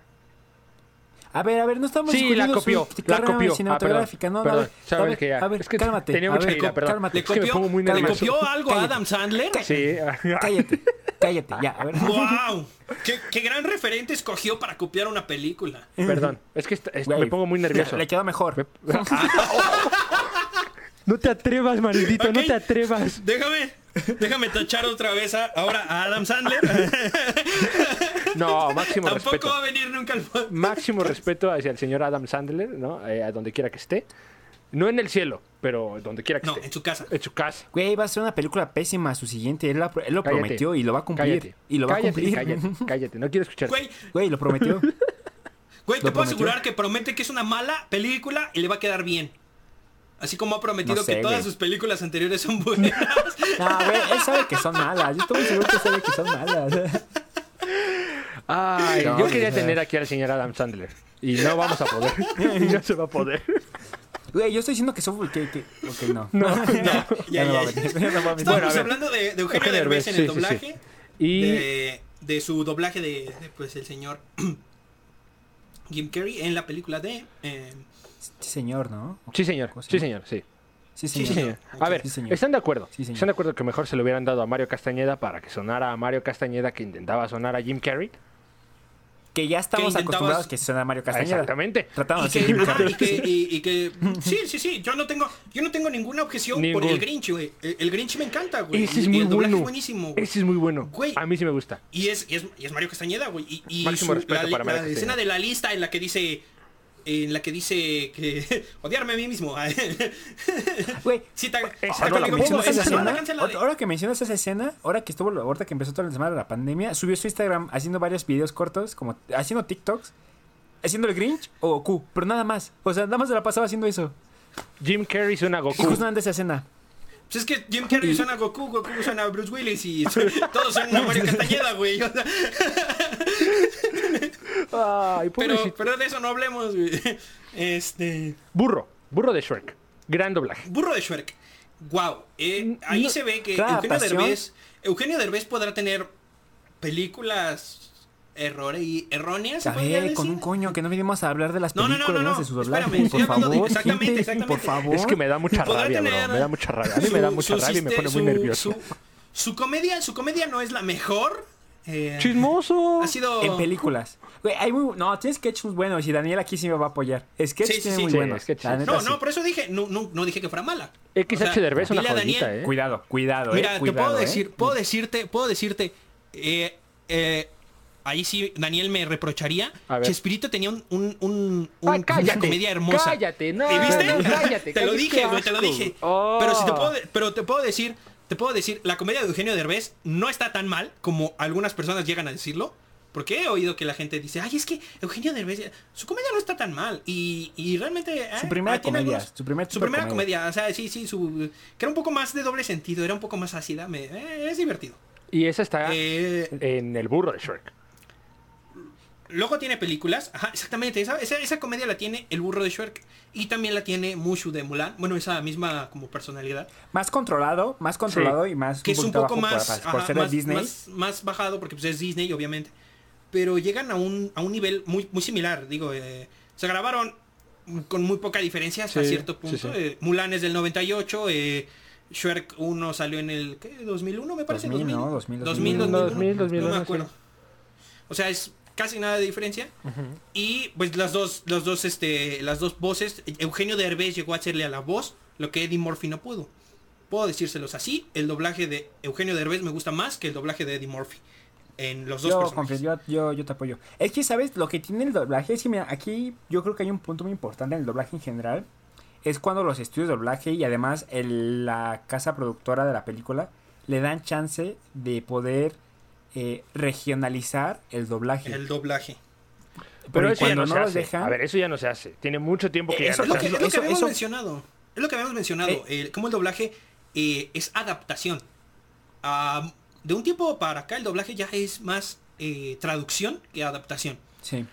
A ver, a ver, no estamos Sí, la discutiendo su copió, la carrera copió. Ah, cinematográfica, no, no, perdón, a ver, a ver, que ya- a ver, es que cálmate, tenía a mucha ver, ira, perdón. cálmate. ¿Le Es que me copió, pongo muy ¿le copió algo a. Adam Sandler? Sí. Cállate, cállate, ya, a ver. ¡Wow! ¿Qué, qué gran referente escogió para copiar una película. Perdón, es que es- me pongo muy nervioso. Le quedó mejor. No te atrevas, maldito, no te atrevas. Déjame, déjame tachar otra vez a- ahora a Adam Sandler. No, máximo Tampoco respeto. va a venir nunca al podcast. Máximo respeto hacia el señor Adam Sandler, ¿no? Eh, a donde quiera que esté. No en el cielo, pero donde quiera que No, esté. en su casa. En su casa. Güey, va a ser una película pésima su siguiente. Él, la- él lo Cállate. prometió y lo va a cumplir. Cállate. Y lo va cállate, a cumplir. Cállate, cállate. No quiero escuchar. Güey, Güey, lo prometió. güey, te ¿Lo puedo prometió? asegurar que promete que es una mala película y le va a quedar bien. Así como ha prometido No sé, que todas güey. sus películas anteriores son buenas. No, güey, él sabe que son malas. Yo estoy muy seguro que sabe que son malas. Ay, No, yo quería tener aquí al señor Adam Sandler. Y no vamos a poder. y no se va a poder. Güey, yo estoy diciendo que son... Que, que... Ok, no. No, no. ya, Ya ya, ya. Estábamos Bueno, hablando de, de Eugenio Eugenio Derbez Derbez, en sí, el sí, sí. doblaje. Y De, de su doblaje de, de, pues el señor Jim Carrey en la película de eh, Sí, señor, ¿no? sí, señor. ¿Cómo se Sí, señor, sí. Sí, Sí, Sí, señor. Ok, A ver, sí, señor. ¿están de acuerdo? Sí, señor. ¿Están de acuerdo que mejor se lo hubieran dado a Mario Castañeda para que sonara a Mario Castañeda que intentaba sonar a Jim Carrey? Que ya estamos Que acostumbrados que suena Mario Castañeda. Exactamente. Tratamos de Jim ajá, Carrey. y que, y- y que- sí, sí, sí, yo no tengo, yo no tengo ninguna objeción por el Grinch, güey. El, el Grinch me encanta, güey. Ese es y muy el doblaje bueno. es buenísimo, güey. Ese es muy bueno. Güey. A mí sí me gusta. Y es, y es, y es Mario Castañeda, güey. Y, y Máximo su- respeto la, para Mario la Castañeda. escena de la lista en la que dice, en la que dice que odiarme a mí mismo. Güey, sí, la ta- mencionas, esa escena, ahora que mencionas esa escena, ahora que estuvo, ahorita que empezó toda la semana de la pandemia, subió su Instagram haciendo varios videos cortos, como haciendo TikToks, haciendo el Grinch o Goku, pero nada más. O sea, nada más se la pasaba haciendo eso. Jim Carrey suena a Y Goku. justamente esa escena. Pues es que Jim Carrey suena a Goku, Goku suena a Bruce Willis y todos son a Mario Castañeda, güey. O sea, Ay, pero, pero de eso no hablemos, güey. Este. Burro. Burro de Shrek. Gran doblaje. Burro de Shrek. Wow. ahí no- se ve que Eugenio Derbez. Eugenio Derbez podrá tener películas errores y erróneas. se con un coño, que no vinimos a hablar de las No, no, no, películas, no, no. de su doblaje, por de- favor, exactamente, gente, exactamente. por favor. Es que me da mucha rabia, bro. Me da mucha rabia. A mí me da mucha rabia y me pone muy nervioso. Su, su comedia, su comedia no es la mejor. Eh, Chismoso. Ha sido. En películas. Güey, hay muy, no, tiene sketches muy buenos y Daniel aquí sí me va a apoyar. Sketches Sí, sí, tiene sí. muy Sí, buenos. sketches. la neta, No, sí. no, por eso dije, no, no, no dije que fuera mala. XH Derbez una dile a joyita, Daniel, ¿eh? Cuidado, cuidado, Mira, eh. te Cuidado, puedo eh. decir, puedo decirte, puedo decirte, eh, eh, ahí sí Daniel me reprocharía. A ver. Chespirito tenía un, un, un, un- Ay, cállate, una comedia hermosa. cállate, no, ¿Y viste? no, cállate, te lo dije, güey, te lo dije. Oh. Pero si te puedo, de- pero te puedo decir, te puedo decir, la comedia de Eugenio Derbez no está tan mal como algunas personas llegan a decirlo. Porque he oído que la gente dice, ay, es que Eugenio Derbez, su comedia no está tan mal. Y, y realmente... Su eh, primera ah, tiene comedia, algunos- su primer su primera comedia. comedia, o sea, sí, sí, su, que era un poco más de doble sentido, era un poco más ácida, me, eh, es divertido. Y esa está Eh, en el burro de Shrek. Luego tiene películas, ajá, exactamente, esa, esa, esa comedia la tiene El Burro de Shrek y también la tiene Mushu de Mulan, bueno, esa misma como personalidad, Más controlado, más controlado y más que es un poco más, por, por ajá, ser de más, Disney. más, más bajado porque pues, es Disney, obviamente, pero llegan a un, a un nivel muy, muy similar, digo, eh, se grabaron con muy poca diferencia hasta Sí, cierto sí, punto, sí. eh, Mulan es del 98, eh, Shrek 1 salió en el, ¿qué? 2001 me parece, 2000, ¿no? 2000, 2000, 2001. 2000, 2000, no me sí. acuerdo. O sea, es casi nada de diferencia. Y pues las dos, los dos, este, las dos voces, Eugenio Derbez llegó a hacerle a la voz lo que Eddie Murphy no pudo. Puedo decírselos así, el doblaje de Eugenio Derbez me gusta más que el doblaje de Eddie Murphy. En los dos Yo, personajes. yo, yo, yo te apoyo. Es que, ¿sabes? Lo que tiene el doblaje es que, mira, aquí yo creo que hay un punto muy importante en el doblaje en general. Es cuando los estudios de doblaje y además el- la casa productora de la película le dan chance de poder eh, regionalizar el doblaje. El doblaje. Pero Porque eso ya cuando no, no se hace. dejan- A ver, eso ya no se hace. Tiene mucho tiempo que Eh, ya eso no Es se lo que, hace. es lo que eso- habíamos eso- mencionado. Es lo que habíamos mencionado. Eh. el- cómo el doblaje eh, es adaptación. Ah, de un tiempo para acá el doblaje ya es más eh, traducción que adaptación. Sí.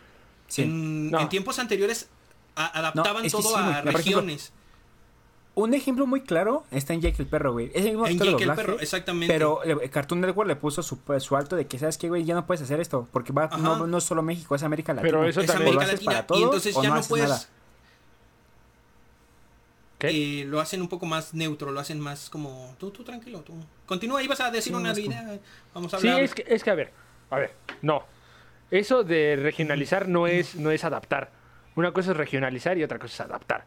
Sí. En, No. en tiempos anteriores a- adaptaban todo sí, a ejemplo, regiones. Un ejemplo muy claro está en Jake el perro, güey. Es el mismo En Jake el doblaje, perro, exactamente. Pero eh, Cartoon Network le puso su, su alto de que, ¿sabes qué, güey? Ya no puedes hacer esto. Porque va, no, no es solo México, es América Latina. Pero eso es también- América haces Latina. para todos y entonces o ya no, haces puedes. nada. ¿Qué? eh, lo hacen un poco más neutro, lo hacen más como. Tú, tú tranquilo, tú. Continúa, ibas a decir Sí, una idea. Vamos a Sí, hablar. es que, es que a ver, a ver, no. Eso de regionalizar no es, no es adaptar. Una cosa es regionalizar y otra cosa es adaptar.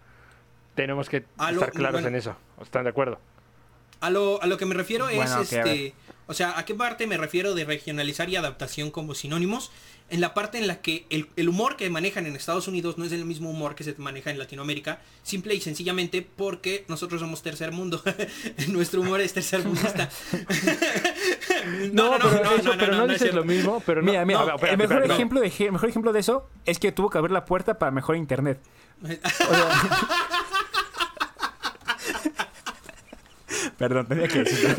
Tenemos que lo- estar claros bueno. en eso. ¿Están de acuerdo? A lo, a lo que me refiero es Bueno, este. O sea, ¿a qué parte me refiero de regionalizar y adaptación como sinónimos? En la parte en la que el, el humor que manejan en Estados Unidos no es el mismo humor que se maneja en Latinoamérica, simple y sencillamente porque nosotros somos tercer mundo. Nuestro humor es tercer mundista. No, pero, eso- pero no, es dices cierto. lo mismo, pero no. Mira, mira, no, espérate, el mejor espérate, ejemplo, de, mejor ejemplo de eso es que tuvo que abrir la puerta para mejor internet. O sea- Perdón, tenía que decirlo.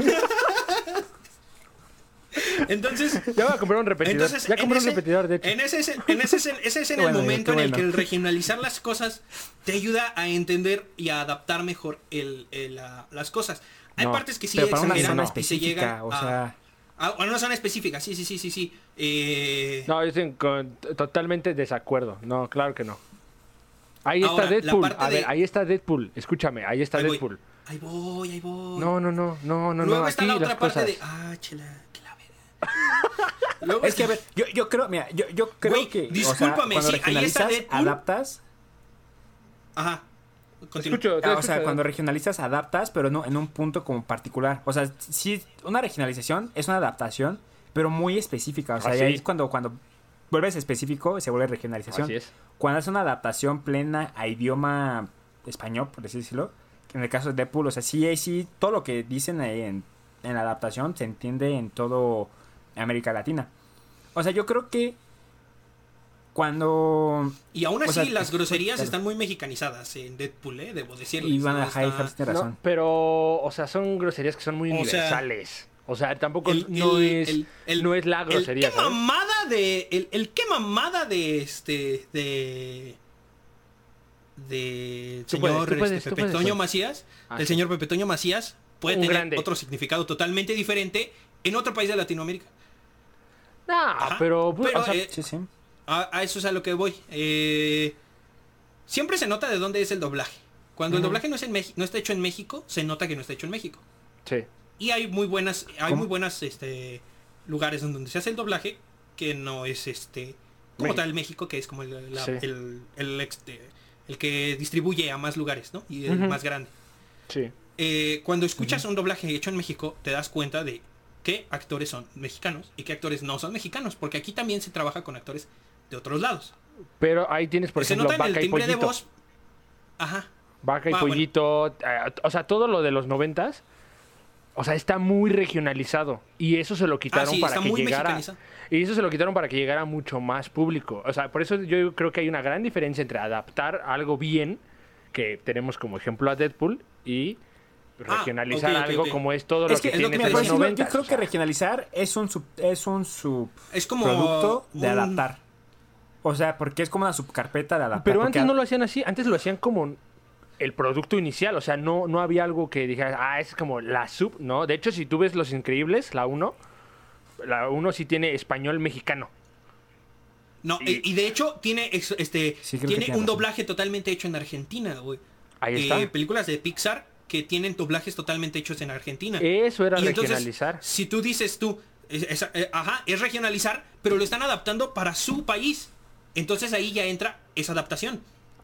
Entonces, Ya voy a comprar un repetidor. Entonces, ya en compré un ese- repetidor, de hecho. En ese, es- en ese, es el- ese es en el bueno, momento en el que el regionalizar las cosas te ayuda a entender y a adaptar mejor el, el, la- las cosas. Hay No, partes que sí pero para una exageran zona y se o a- sea... a, a una zona específica, sí, sí, sí, sí, sí. Eh, No, yo estoy con- totalmente desacuerdo. No, claro que no. Ahí Ahora, está Deadpool. A ver, de- ahí está Deadpool. Escúchame, ahí está ahí voy, Deadpool. Ahí voy, ahí voy. No, no, no, no, no, Luego no. está aquí la otra parte de... Ah, chela, que la verga. Luego Es que, a ver, yo, yo creo, mira, yo, yo creo Güey, que... o sea, discúlpame, cuando sí, ahí está Deadpool. adaptas... Ajá. Escucho, Ah, o sea, cuando regionalizas, adaptas, pero no en un punto como particular. O sea, sí, una regionalización es una adaptación, pero muy específica. O sea, Ah, ahí es cuando, cuando vuelves específico, se vuelve regionalización. Así es. Cuando es una adaptación plena a idioma español, por así decirlo, en el caso de Deadpool, o sea, sí, sí, todo lo que dicen ahí en, en la adaptación se entiende en todo América Latina. O sea, yo creo que cuando Y aún así, O sea, las groserías claro. están muy mexicanizadas en Deadpool, ¿eh? Debo decirlo. iban a Está- High tiene razón. No, pero, o sea, son groserías que son muy O sea, universales. O sea, tampoco el- no, el- es, el- el- no es la El grosería, qué ¿sabes? mamada de. El, el qué mamada de este. de. De Tú señor puedes, tú puedes, este, Pepe puedes. Toño Macías. Ah, el sí. señor Pepe Toño Macías puede Un tener grande. otro significado totalmente diferente en otro país de Latinoamérica. No, Ajá. pero, pues, Pero, o sea, eh, Sí, sí. A, a eso es a lo que voy. Eh, siempre se nota de dónde es el doblaje. Cuando el doblaje no, es en no está hecho en México, se nota que no está hecho en México. sí. Y hay muy buenas, hay ¿Cómo? muy buenas este, lugares en donde se hace el doblaje que no es este como México. tal México, que es como el, la- Sí. el, el, este, el que distribuye a más lugares, ¿no? Y el más grande. Sí. Eh, cuando escuchas un doblaje hecho en México, te das cuenta de qué actores son mexicanos y qué actores no son mexicanos, porque aquí también se trabaja con actores de otros lados. Pero ahí tienes, por se ejemplo, nota en el timbre de voz. Ajá. Vaca y Ah, bueno. pollito, eh, o sea, todo lo de los noventas, o sea, está muy regionalizado. Y eso se lo quitaron Ah, sí, para está que muy llegara. Y eso se lo quitaron para que llegara mucho más público. O sea, por eso yo creo que hay una gran diferencia entre adaptar algo bien, que tenemos como ejemplo a Deadpool, y regionalizar ok, ok, algo como es todo Es lo que, que, es lo tiene que me los parece- yo 90. creo que regionalizar es un sub, es un sub Es como producto de adaptar. O sea, porque es como una subcarpeta de adaptar. Pero antes no lo hacían así, antes lo hacían como el producto inicial, o sea, no, no había algo que dijeras, ah, es como la sub, ¿no? De hecho, si tú ves Los Increíbles, la 1, la 1 sí tiene español mexicano. No, Y- y de hecho tiene ex- este Sí, tiene un razón. doblaje totalmente hecho en Argentina, güey. Ahí Eh, está. películas de Pixar que tienen doblajes totalmente hechos en Argentina. Eso era y entonces, regionalizar. si tú dices tú, es- es- eh, ajá, es regionalizar, pero lo están adaptando para su país. Entonces ahí ya entra esa adaptación.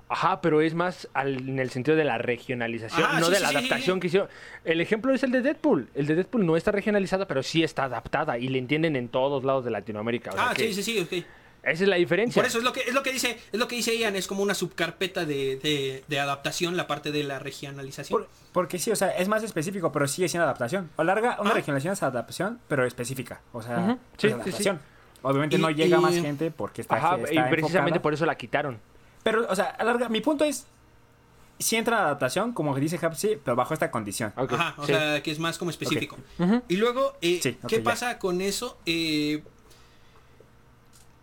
Ajá, pero es más al- en el sentido de la regionalización, Ah, no sí, de sí, la sí, adaptación sí. que hicieron. El ejemplo es el de Deadpool. El de Deadpool no está regionalizada, pero sí está adaptada y le entienden en todos lados de Latinoamérica. O sea ah, que sí, sí, sí, ok. Esa es la diferencia. Por eso es lo que es lo que dice, es lo que dice Ian, es como una subcarpeta de, de- de adaptación, la parte de la regionalización. Por- porque sí, o sea, es más específico, pero sigue siendo adaptación. O larga, una Ah. regionalización es adaptación, pero específica. O sea, sí, sí, adaptación. Obviamente Y- no llega y- más gente porque está, Ajá, está y precisamente enfocada. por eso la quitaron. Pero, o sea, a larga, mi punto es, si entra en adaptación, como dice Hapsi, pero bajo esta condición. Ajá, o sí. sea, que es más como específico. Y luego, eh, Sí, ¿qué ya. pasa con eso? Eh,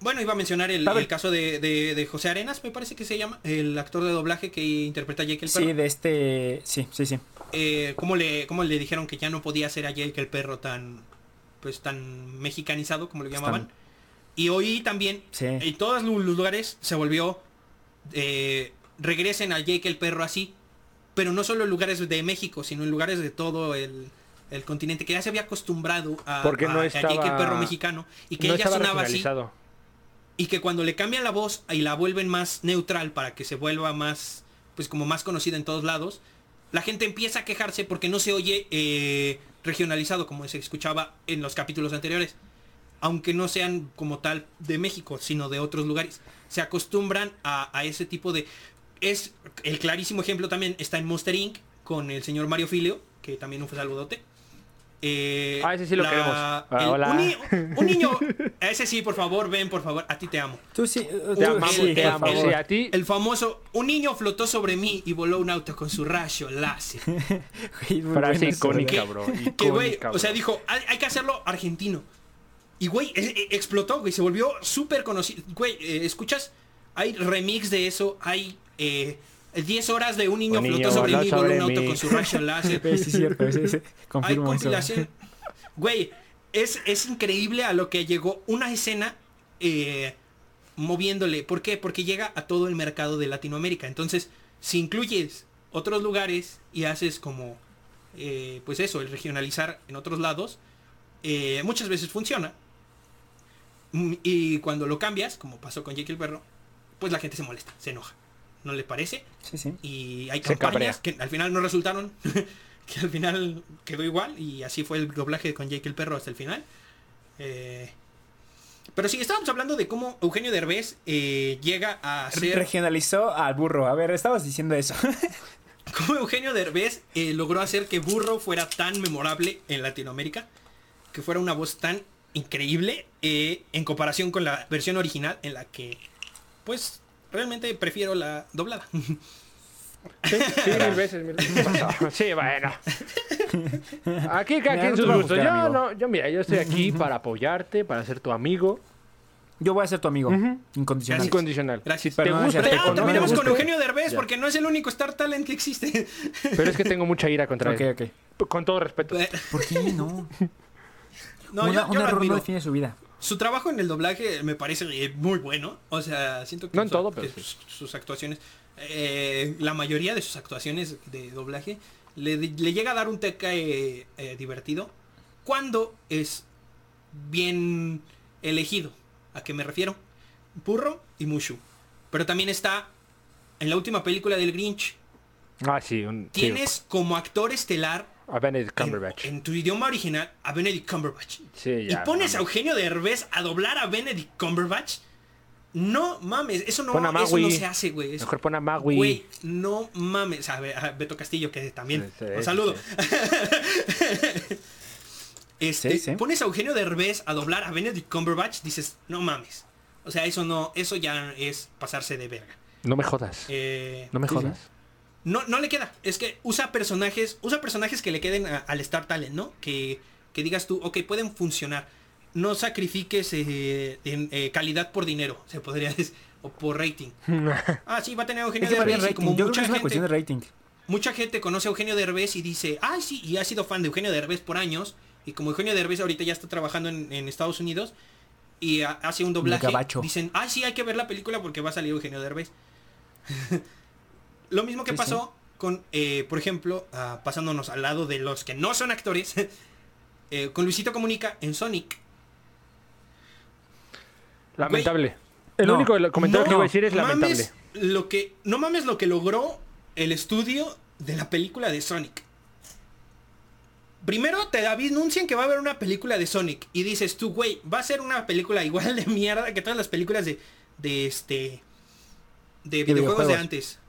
Bueno, iba a mencionar el, caso de, de- de José Arenas, me parece que se llama, el actor de doblaje que interpreta a Jake el perro. Sí, de este... Sí, sí, sí. eh, cómo le, cómo le dijeron que ya no podía ser a Jake el perro tan, pues tan mexicanizado como lo llamaban. Y hoy también, Sí. en todos los lugares se volvió, eh, regresen a Jake el perro así, pero no solo en lugares de México, sino en lugares de todo el, el continente, que ya se había acostumbrado a, Porque no a- a Jake el perro mexicano y que no estaba sonaba así. Y que cuando le cambian la voz y la vuelven más neutral para que se vuelva más, pues como más conocida en todos lados, la gente empieza a quejarse porque no se oye eh, regionalizado como se escuchaba en los capítulos anteriores. Aunque no sean como tal de México, sino de otros lugares. Se acostumbran a, a ese tipo de... Es el clarísimo ejemplo también está en Monster Inc. con el señor Mario Filio, que también un saludote. Eh, Ah, ese sí lo queremos. Ah, el- hola. Un, un niño, ese sí, por favor, ven, por favor, a ti te amo. Tú sí... uh, Te amamos, sí, te amo. favor. Sí, a ti. El famoso, un niño flotó sobre mí y voló un auto con su rayo láser. Frase icónica, bro. Que, güey, icónica, o sea, dijo, hay, hay que hacerlo argentino. Y, güey, e- explotó, güey, se volvió súper conocido. Güey, eh, ¿escuchas? Hay remix de eso, hay eh, 10 horas de un niño Un flotó niño sobre mí voló un auto mí. con su rayo láser. Güey, sí, es cierto. sí, sí, Hay Confirmo compilación. Güey, es, es increíble a lo que llegó una escena eh, moviéndole. ¿Por qué? Porque llega a todo el mercado de Latinoamérica. Entonces, si incluyes otros lugares y haces como, eh, pues eso, el regionalizar en otros lados, eh, muchas veces funciona. Mm, Y cuando lo cambias, como pasó con Jake el perro, pues la gente se molesta, se enoja. ¿No le parece? Sí, sí. y hay Se campañas que al final no resultaron, que al final quedó igual y así fue el doblaje con Jake el perro hasta el final. Eh, pero sí, estábamos hablando de cómo Eugenio Derbez eh, llega a ser... Regionalizó al burro. A ver, estabas diciendo eso. Cómo Eugenio Derbez eh, logró hacer que Burro fuera tan memorable en Latinoamérica, que fuera una voz tan increíble eh, en comparación con la versión original en la que, pues, realmente prefiero la doblada. Sí, sí, mil veces, mil veces. Sí, bueno. Aquí cada quien sus gustos. Yo no, yo mira, yo estoy aquí para apoyarte, para ser tu amigo. Yo voy a ser tu amigo. Incondicional. Incondicional. Gracias. Te Pero gusta, te Ya, no terminemos gusta. con Eugenio Derbez Ya. porque no es el único Star Talent que existe. Pero es que tengo mucha ira contra él. Con todo respeto. ¿Por qué no? No, una, yo, yo un lo error admiro. no define su vida. Su trabajo en el doblaje me parece eh, muy bueno. O sea, siento que, No en su- todo, que pero sus, sus actuaciones, eh, la mayoría de sus actuaciones de doblaje, le, le llega a dar un toque eh, divertido cuando es bien elegido. ¿A qué me refiero? Burro y Mushu. Pero también está en la última película del Grinch. Ah, sí. Un, sí. Tienes como actor estelar A Benedict en, Cumberbatch. en tu idioma original a Benedict Cumberbatch. Sí, y ya. pones a. Eugenio Derbez a doblar a Benedict Cumberbatch. No mames, eso no, eso no se hace, güey. Mejor pon a Magui. Güey, no mames. A, ver, a Beto Castillo, que también. Sí, sí, un saludo. este, Sí, sí. Pones a Eugenio Derbez a doblar a Benedict Cumberbatch, dices, no mames. O sea, eso no, eso ya es pasarse de verga. No me jodas. Eh, No me jodas. No, no le queda. Es que usa personajes, usa personajes que le queden a- al Star Talent, ¿no? Que, que digas tú, ok, pueden funcionar. No sacrifiques eh, en, eh, calidad por dinero, se podría decir, o por rating. Ah, sí, va a tener a Eugenio Es que Derbez rating. como Yo creo que mucha es una gente, cuestión de rating. mucha gente conoce a Eugenio Derbez y dice, ah, sí, y ha sido fan de Eugenio Derbez por años. Y como Eugenio Derbez ahorita ya está trabajando en, en Estados Unidos y ha- hace un doblaje, dicen, ah, sí, hay que ver la película porque va a salir Eugenio Derbez. Lo mismo que Sí, pasó con, eh, por ejemplo, ah, pasándonos al lado de los que no son actores, eh, con Luisito Comunica en Sonic. Lamentable. El No. único comentario No que voy a decir es lamentable. mames lo que, no mames lo que logró el estudio de la película de Sonic. Primero te anuncian que va a haber una película de Sonic y dices tú, güey, va a ser una película igual de mierda que todas las películas de, de este, de videojuegos de antes.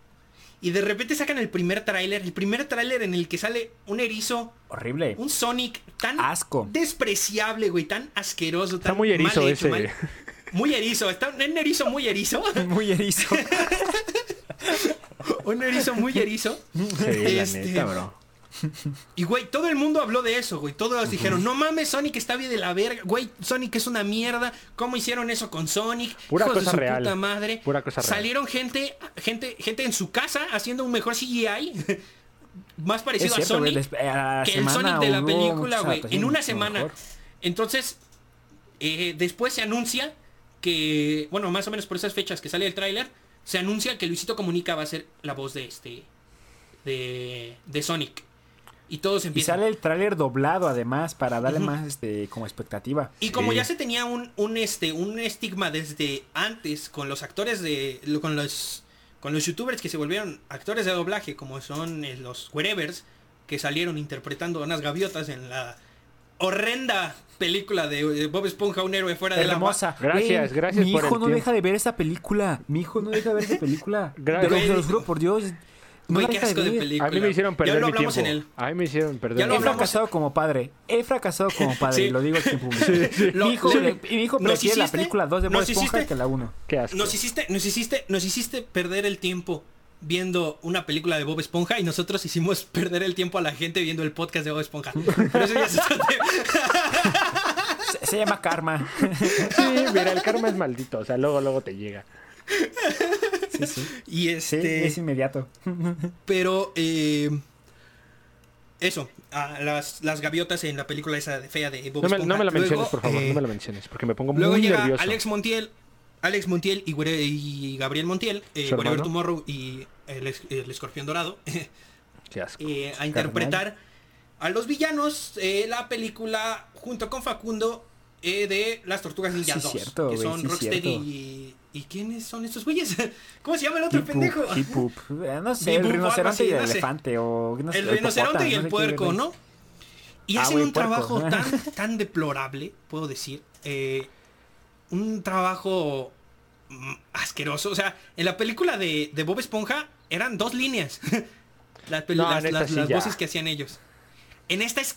Y de repente sacan el primer tráiler, el primer tráiler en el que sale un erizo, Horrible. un Sonic tan Asco. despreciable, güey, tan asqueroso, Está tan muy erizo mal hecho, ese. mal- muy erizo, está un erizo muy erizo. Muy erizo. un erizo muy erizo. Sí, la Este, neta, bro. Y güey, todo el mundo habló de eso, güey. Todos dijeron, no mames, Sonic está bien de la verga. Güey, Sonic es una mierda. ¿Cómo hicieron eso con Sonic? Pura Hijos de cosa su real. puta madre. Pura cosa real. Salieron gente, gente, gente en su casa haciendo un mejor CGI. más parecido cierto, a Sonic a que el Sonic de la película, güey. En una semana. mejor. Entonces, eh, después se anuncia que, bueno, más o menos por esas fechas que sale el tráiler, se anuncia que Luisito Comunica va a ser la voz de este, de, de Sonic. Y todos Y sale el tráiler doblado además para darle más este como expectativa. Y como Sí. ya se tenía un, un, este, un estigma desde antes con los actores de. lo- con los. con los youtubers que se volvieron actores de doblaje, como son eh, los Wherevers, que salieron interpretando a unas gaviotas en la horrenda película de, de Bob Esponja, un héroe fuera del agua. Hermosa. Gracias, gracias Mi por hijo el no tiempo. deja de ver esa película. Mi hijo no deja de ver esa película. Gracias. Te lo juro por Dios. No Güey, la qué deja asco de película. A mí me hicieron Ya perder lo mi hablamos tiempo. en el. A mí me hicieron perder Ya mi lo He fracasado como padre. He fracasado como padre. Sí. Lo digo aquí en público. Lo- mi hijo, sí. le- mi hijo prefiere la hiciste- película 2 de Bob Esponja hiciste- que la 1. Qué asco. Nos hiciste, nos hiciste, nos hiciste perder el tiempo viendo una película de Bob Esponja y nosotros hicimos perder el tiempo a la gente viendo el podcast de Bob Esponja. Pero eso ya tema. Se, se llama Karma. Sí, mira, el karma es maldito. O sea, luego, luego te llega. Sí, sí. Y Sí, este. es inmediato. Pero eh, eso, a las, las gaviotas en la película esa de fea de Bob No me, no me la menciones, Luego, por favor. eh, no me la menciones. Porque me pongo Luego muy llega nervioso. Alex Montiel, Alex Montiel y, Were- y Gabriel Montiel, eh, hermano. Tomorrow y el, es- el escorpión dorado, Qué asco. eh, a interpretar a los villanos eh, la película junto con Facundo eh, de las Tortugas Ninja Sí, 2, cierto, que son sí, Rocksteady y... ¿Y quiénes son estos güeyes? ¿Cómo se llama el otro Hip pendejo? Hip Poop. No sé, Hip el rinoceronte y el elefante. O, no sé, El rinoceronte y no el sé puerco. ¿no? Y Ah, hacen un puerco. trabajo tan, tan deplorable, puedo decir. eh, un trabajo mm, asqueroso. O sea, en la película de, de Bob Esponja eran dos líneas. las No, las, las- sí las voces que hacían ellos. En esta es.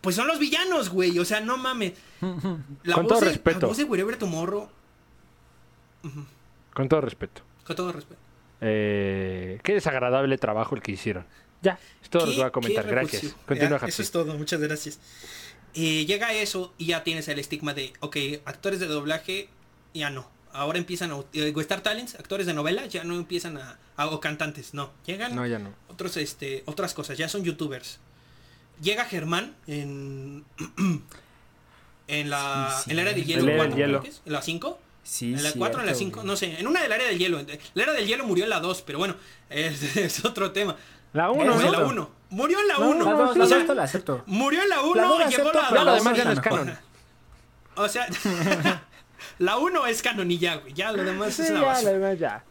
Pues son los villanos, güey. O sea, no mames. La Con voz todo de, respeto. La voz de Wherever Tomorrow. Con todo respeto. Con todo respeto. Eh, qué desagradable trabajo el que hicieron. Ya, es todo lo que voy a comentar. Gracias. Continúa. Eso es todo, muchas gracias. Eh, llega eso y ya tienes el estigma de, ok, actores de doblaje, ya no. Ahora empiezan a... eh, Star Talents, actores de novela, ya no empiezan a... a- o cantantes, no. Llegan No, ya no. otros, este, otras cosas, ya son youtubers. Llega Germán en... en la... Sí, en la era del cierto. hielo. El era del 4, hielo. es, En la 5. Sí, En la 4 en la cierto, 5, güey. no sé. En una de la era del hielo. La era del hielo murió en la 2, pero bueno, es, es otro tema. La 1, Eso No, es en ¿no? la otro. 1. Murió en la No, 1. La no, dos, sí, la o sea, la acepto. Murió en la 1 La dos la y llegó la pero Ya lo 2. demás ya no es no. canon. O sea, la 1 es canon y ya, güey. Ya lo demás Sí, es una ya, lo basura. demás ya.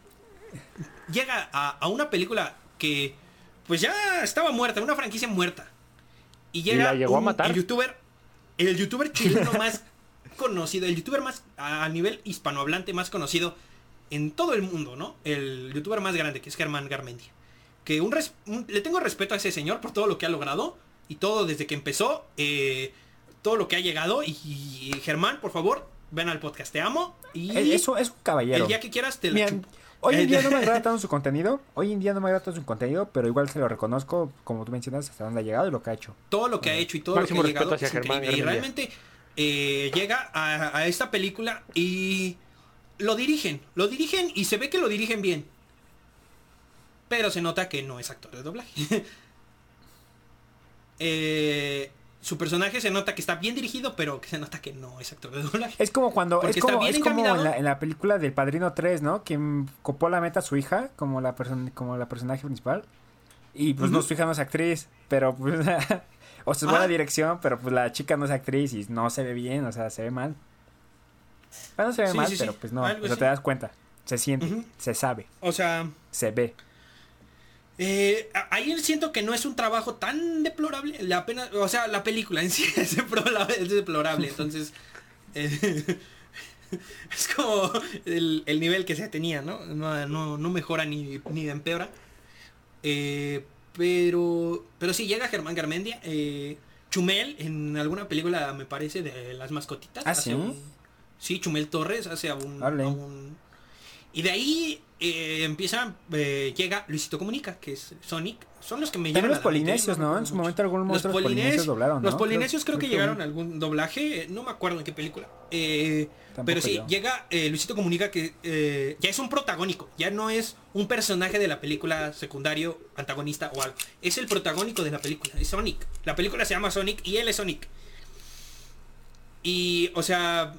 Llega a, a una película que pues ya estaba muerta, una franquicia muerta. Y llega la llegó a un- matar? el youtuber, el youtuber chileno más conocido, el youtuber más a nivel hispanohablante más conocido en todo el mundo, ¿no? El youtuber más grande, que es Germán Garmendia. Que un res- un- le tengo respeto a ese señor por todo lo que ha logrado y todo desde que empezó, eh, todo lo que ha llegado. Y, y, Germán, por favor, ven al podcast, te amo. Y Es, es un- es un caballero. el día que quieras te chupo. Hoy en Eh, día no me agrada tanto su contenido. Hoy en día no me agrada tanto su contenido, pero igual se lo reconozco, como tú mencionas, hasta dónde ha llegado y lo que ha hecho. todo lo que ha hecho y todo Máximo lo que ha llegado es Germán increíble. Y realmente eh, llega a, a esta película y lo dirigen, lo dirigen y se ve que lo dirigen bien. Pero se nota que no es actor de doblaje. Eh, su personaje se nota que está bien dirigido, pero que se nota que no es actor de doblaje. Es como cuando, Porque es como, es como en, la, en la película del Padrino 3, ¿no? Quien copó la meta a su hija como la, person como la personaje principal. Y pues no, su hija no es actriz, pero pues... o sea, es buena Ah. dirección, pero pues la chica no es actriz y no se ve bien, o sea, se ve mal. Bueno, no se ve Sí, mal, sí, sí, pero pues no, o sea, te das cuenta. Se siente, se sabe, O sea, se ve. Eh, ahí siento que no es un trabajo tan deplorable. La pena, o sea, la película en sí es deplorable. es deplorable, entonces. eh, es como el, el nivel que se tenía, ¿no? No, no, no mejora ni, ni empeora. Eh, pero. Pero sí, llega Germán Garmendia. eh, Chumel en alguna película, me parece, de las mascotitas. ¿Ah, hace sí? un- sí, Chumel Torres hace a un. Órale. a un- Y de ahí eh, empieza, eh, llega Luisito Comunica, que es Sonic. Son los que me llegan los polinesios, ¿no? En su momento algunos Los monstruos polinesios doblaron, ¿no? Los polinesios creo, que creo llegaron a algún doblaje, no me acuerdo en qué película. Eh, pero sí, yo. llega eh, Luisito Comunica que eh, ya es un protagónico, ya no es un personaje de la película secundario, antagonista o algo. Es el protagónico de la película, es Sonic. La película se llama Sonic y él es Sonic. Y, o sea,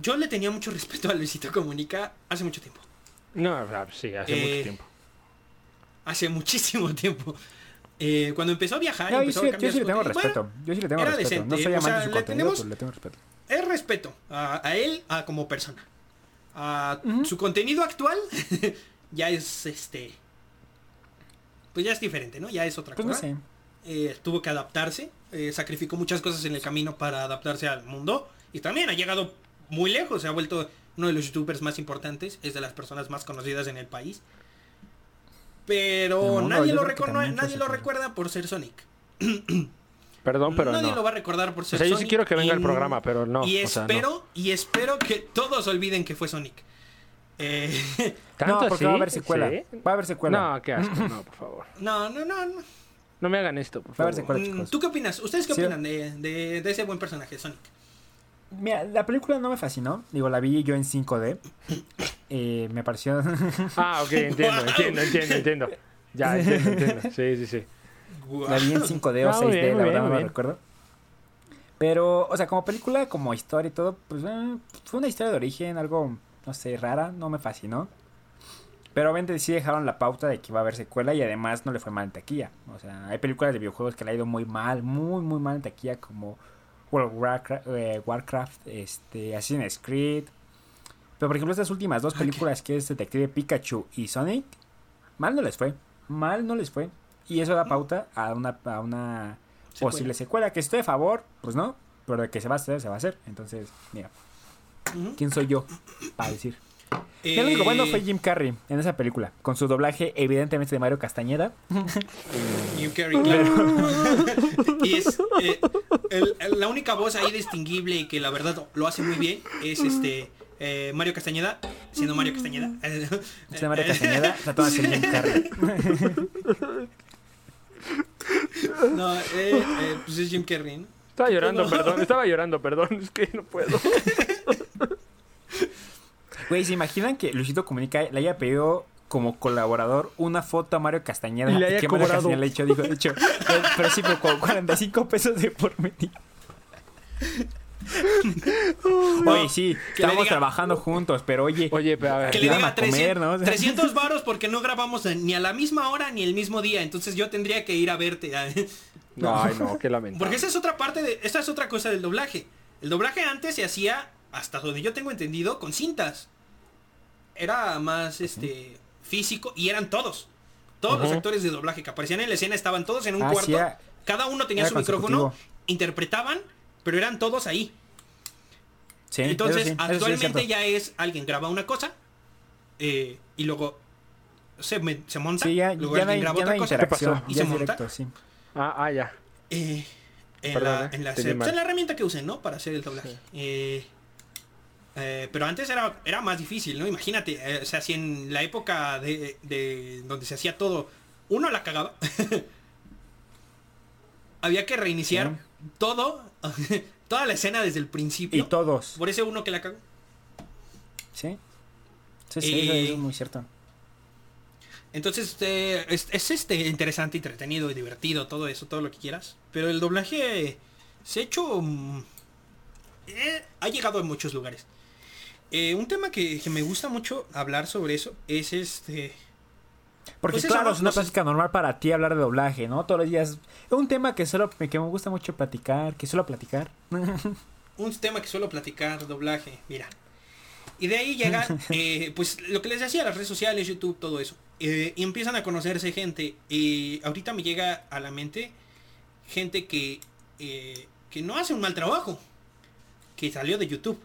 yo le tenía mucho respeto a Luisito Comunica hace mucho tiempo. No, ah, sí, hace Eh, mucho tiempo. Hace muchísimo tiempo. Eh, cuando empezó a viajar, No, yo empezó sí, a yo sí le tengo respeto. bueno, yo sí le tengo respeto. no decente, soy o amante sea, de su le contenido, tenemos- pero le tengo respeto. es respeto a, a él a como persona. A su contenido actual ya es este. Pues ya es diferente, ¿no? Ya es otra Pues no cosa. sé. Eh, tuvo que adaptarse. eh, sacrificó muchas cosas en el camino para adaptarse al mundo. Y también ha llegado muy lejos. Se ha vuelto uno de los youtubers más importantes. Es de las personas más conocidas en el país. Pero El mundo, nadie, lo, nadie pues, lo recuerda por ser Sonic. Perdón, pero nadie no. lo va a recordar por O ser sea, yo sí Sonic quiero que venga y- el programa, pero no. y o sea, no. espero, y espero que todos olviden que fue Sonic. Eh, ¿Tanto no, porque va a haber secuela. ¿Sí? Va a haber secuela. No, qué asco, no, por favor. no, no, no, no. No me hagan esto, por Va a haber favor. secuela, Mm, chicos. ¿Tú qué opinas? ¿Ustedes qué Sí. opinan de, de- de ese buen personaje, Sonic? Mira, la película no me fascinó. Digo, la vi yo en 5D. Eh, me pareció. Ah, ok, entiendo, Wow. entiendo, entiendo, entiendo. Ya, entiendo, entiendo. Sí, sí, sí. la vi en 5D o Ah, muy 6D, bien, muy la bien, verdad no bien. recuerdo. Pero, o sea, como película, como historia y todo, pues eh, fue una historia de origen, algo, no sé, rara, no me fascinó. Pero obviamente sí dejaron la pauta de que iba a haber secuela y además no le fue mal en taquilla. O sea, hay películas de videojuegos que le ha ido muy mal, muy, muy mal en taquilla, como World of Warcraft, eh, Warcraft este, Assassin's Creed. Pero por ejemplo, estas últimas dos películas que es Detective Pikachu y Sonic, mal no les fue. Mal no les fue. Y eso da pauta a una, a una Secuela. posible secuela. Que estoy a favor, pues no. Pero de que se va a hacer, se va a hacer. Entonces, mira. ¿quién soy yo para decir? Eh, Y el único bueno fue Jim Carrey en esa película, con su doblaje evidentemente de Mario Castañeda. Jim Carrey, claro. y es eh, el- el- la única voz ahí distinguible y que la verdad lo hace muy bien es este eh, Mario Castañeda, siendo Mario Castañeda. Se Mario Castañeda, tratando de Jim Carrey. No, eh, eh, pues es Jim Carrey. ¿no? Estaba llorando, No. perdón. Estaba llorando, perdón. Es que no puedo. Güey, ¿se imaginan que Luisito Comunica le haya pedido como colaborador una foto a Mario Castañeda Y le haya que Mario cobrado. Castañeda le ha hecho, dijo, de hecho, eh, pero sí, pero con 45 pesos de por medio. Oye, sí, estamos diga- trabajando juntos, pero oye, Oye, pero a ver. Que le diga a comer, 300, ¿no? O sea- 300 varos porque no grabamos ni a la misma hora ni el mismo día. Entonces yo tendría que ir a verte. Ay, no, qué lamentable. Porque esa es otra parte de. Esa es otra cosa del doblaje. El doblaje antes se hacía, hasta donde yo tengo entendido, con cintas. Era más este físico y eran todos. Todos los actores de doblaje que aparecían en la escena estaban todos en un Ah, cuarto. sí, era- cada uno tenía su micrófono, interpretaban, pero eran todos ahí. sí, Entonces, eso sí, eso sí es actualmente ya es alguien graba una cosa eh, y luego se, me- se monta, Sí, ya, luego ya no alguien hay, graba otra cosa y se monta. directo, sí. Ah, ah, ya. Eh, en, Perdón, la, eh, la, pues, en la herramienta que usen, ¿no? Para hacer el doblaje. Eh, eh, pero antes era, era más difícil, ¿no? Imagínate, eh, o sea, si en la época de, de donde se hacía todo, uno la cagaba, había que reiniciar Sí. todo, toda la escena desde el principio. Y todos, Por ese uno que la cagó. sí. Sí, sí, Eh, eso es muy cierto. Entonces, eh, es, es, este interesante, entretenido y divertido, todo eso, todo lo que quieras. Pero el doblaje se ha hecho... mm, ha llegado a muchos lugares. Eh, un tema que, que me gusta mucho hablar sobre eso es este... Porque Pues claro, es una No sé- plática normal para ti hablar de doblaje, ¿no? Todos los días. Es un tema que solo que me gusta mucho platicar, que suelo platicar. un tema que suelo platicar, doblaje, mira. Y de ahí llega, eh, pues lo que les decía, las redes sociales, YouTube, todo eso. Eh, y empiezan a conocerse gente. Y ahorita me llega a la mente gente que, eh, que no hace un mal trabajo. Que salió de YouTube.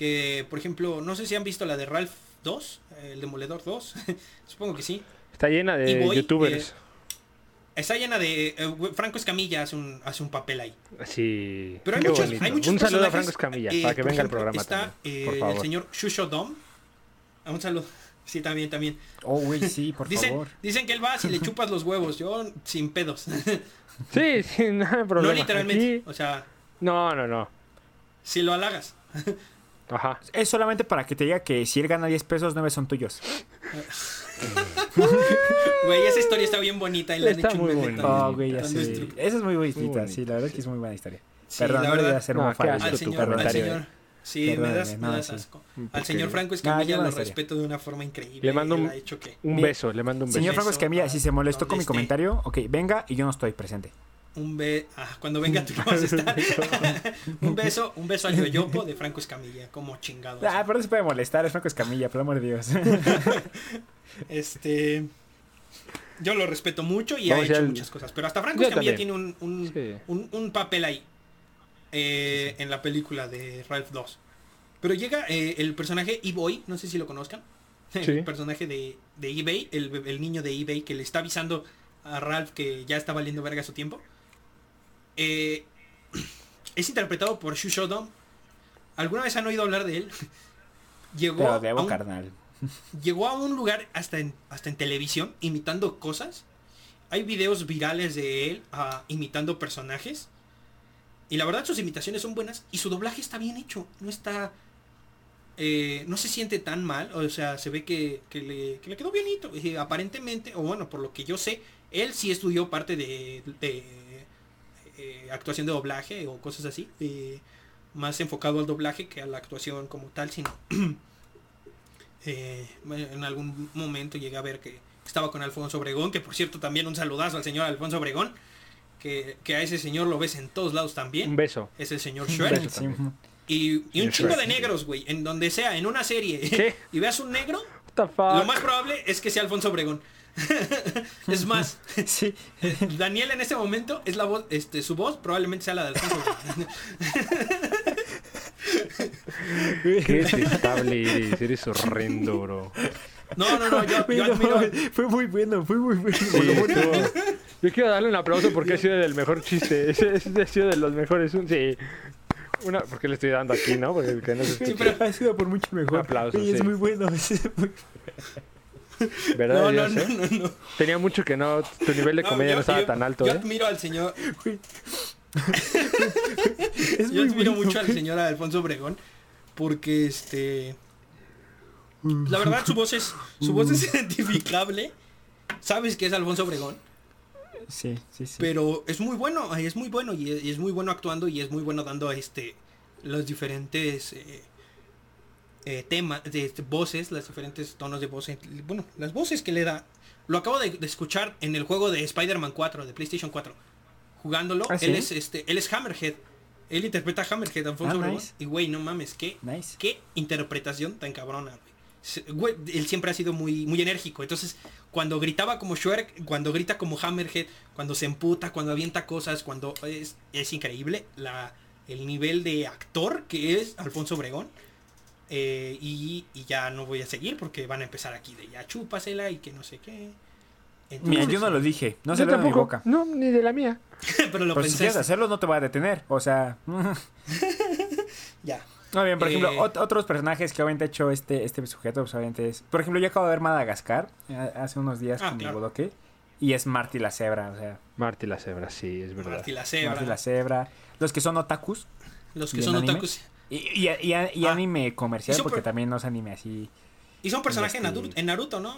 Que, por ejemplo, no sé si han visto la de Ralph 2, el Demoledor 2. Supongo que sí. Está llena de voy, youtubers. eh, Está llena de... eh, Franco Escamilla hace un, hace un papel ahí. Sí. Pero hay muchos, hay muchos Un saludo a Franco Escamilla eh, para que venga al programa está también. eh, por el favor. señor Shusho Dom, A un saludo. Sí, también, también. Oh, güey, sí, por Dicen, favor. dicen que él va si le chupas los huevos. Yo sin pedos. Sí, sí, no hay problema. no literalmente. Aquí- O sea, No, no, no. si lo halagas. Ajá. Es solamente para que te diga que si él gana 10 pesos, 9 son tuyos. Güey, esa historia está bien bonita y han Está hecho muy bonita. Oh, güey, ya sé. Esa es muy Muy bonita, bonita. sí, la verdad que es muy buena historia. Sí, Perdón, la no verdad. ser No, un Al tu señor, al comentario, señor. Sí, me das, me no, das sí. asco. Al señor Franco Escamilla lo respeto de una forma increíble. Le mando un- ha hecho que Un beso, le mando un beso. Señor Franco Escamilla, si se molestó con mi comentario, ok, venga y yo no estoy presente. Un be ah, cuando venga tú no vas a estar. un beso, un beso al yoyopo de Franco Escamilla, como chingados. Ah, pero no se puede molestar, es Franco Escamilla, por amor de Dios. Este yo lo respeto mucho y Vamos ha hecho muchas cosas, pero hasta Franco Yo Escamilla también. tiene un, un, Sí. un- un papel ahí eh, en la película de Ralph 2. Pero llega eh, el personaje E-Boy, no sé si lo conozcan. Sí. El personaje de, de eBay, el, el niño de eBay que le está avisando a Ralph que ya está valiendo verga su tiempo. Eh, es interpretado por Shu Shodom. ¿Alguna vez han oído hablar de él? Llegó, Pero a debo, un, carnal. llegó a un lugar hasta en, hasta en televisión imitando cosas. Hay videos virales de él ah, imitando personajes. Y la verdad sus imitaciones son buenas y su doblaje está bien hecho. No está... eh, no se siente tan mal. O sea, se ve que, que le, que le quedó bienito. Y aparentemente, o bueno, por lo que yo sé, él sí estudió parte de, de, eh, actuación de doblaje o cosas así. eh, más enfocado al doblaje que a la actuación como tal, sino... eh, en algún momento llegué a ver que estaba con Alfonso Obregón, que por cierto también un saludazo al señor Alfonso Obregón, que, que a ese señor lo ves en todos lados Un también. beso. Es el señor Un Shrek. Sí, Y, y un chingo de negros, güey. En donde sea, en una serie. ¿Qué? y veas un negro, lo más probable es que sea Alfonso Obregón. es más, sí. Daniel en este momento es la voz, este, su voz probablemente sea la de Alfonso Obregón. Qué detestable eres. Eres horrendo, bro. No, no, no, yo, yo no fue muy bueno, fue muy bueno. Sí, Yo quiero darle un aplauso porque ha sido del mejor chiste. Ese, ese ha sido de los mejores. Un- Sí. Una, porque le estoy dando aquí, ¿no? Porque el que no se Sí, pero- ha sido por mucho mejor. Un aplauso, Güey, Es sí. muy bueno. es muy- ¿Verdad? No, no, Dios, no, eh? no, no. Tenía mucho que no. Tu nivel de comedia no estaba tan alto, Yo ¿eh? admiro al señor, yo admiro mucho al señor Alfonso Obregón porque este la verdad su voz es su voz es identificable. Sabes que es Alfonso Obregón, Sí, sí, sí. pero es muy bueno, es muy bueno y es, y es muy bueno actuando y es muy bueno dando este los diferentes eh, eh, temas, de, voces, las diferentes tonos de voz, eh, bueno, las voces que le da. Lo acabo de, de escuchar en el juego de Spider-Man 4, de PlayStation 4. Jugándolo, ¿Ah, él es este, él es Hammerhead. Él interpreta a Hammerhead, Alfonso Ah, nice. Y güey, no mames, qué, Nice. qué interpretación tan cabrona, güey, él siempre ha sido muy, muy enérgico. Entonces, cuando gritaba como Shrek, cuando grita como Hammerhead, cuando se emputa, cuando avienta cosas, cuando es, es increíble la, el nivel de actor que es Alfonso Obregón. Eh, y, y ya no voy a seguir porque van a empezar aquí de ya chúpasela y que no sé qué. Mira, yo no lo dije. No se lo de mi boca. No, ni de la mía. pero lo Pero si quieres hacerlo, no te voy a detener. O sea. Ya. No, bien, por Eh, ejemplo, ot- otros personajes que obviamente ha hecho este, este sujeto, pues obviamente es. Por ejemplo, yo acabo de ver Madagascar eh, hace unos días Ah, con mi claro. bodoque. Y es Marty la cebra, o sea, Marty la cebra, sí, es verdad. Marty la cebra. Marty la cebra. Los que son otakus. Los que ¿Y son anime? otakus. Y, y, y- y Ah. anime comercial, porque también no es anime así. Y son personajes en, Este- Naruto, en Naruto, ¿no?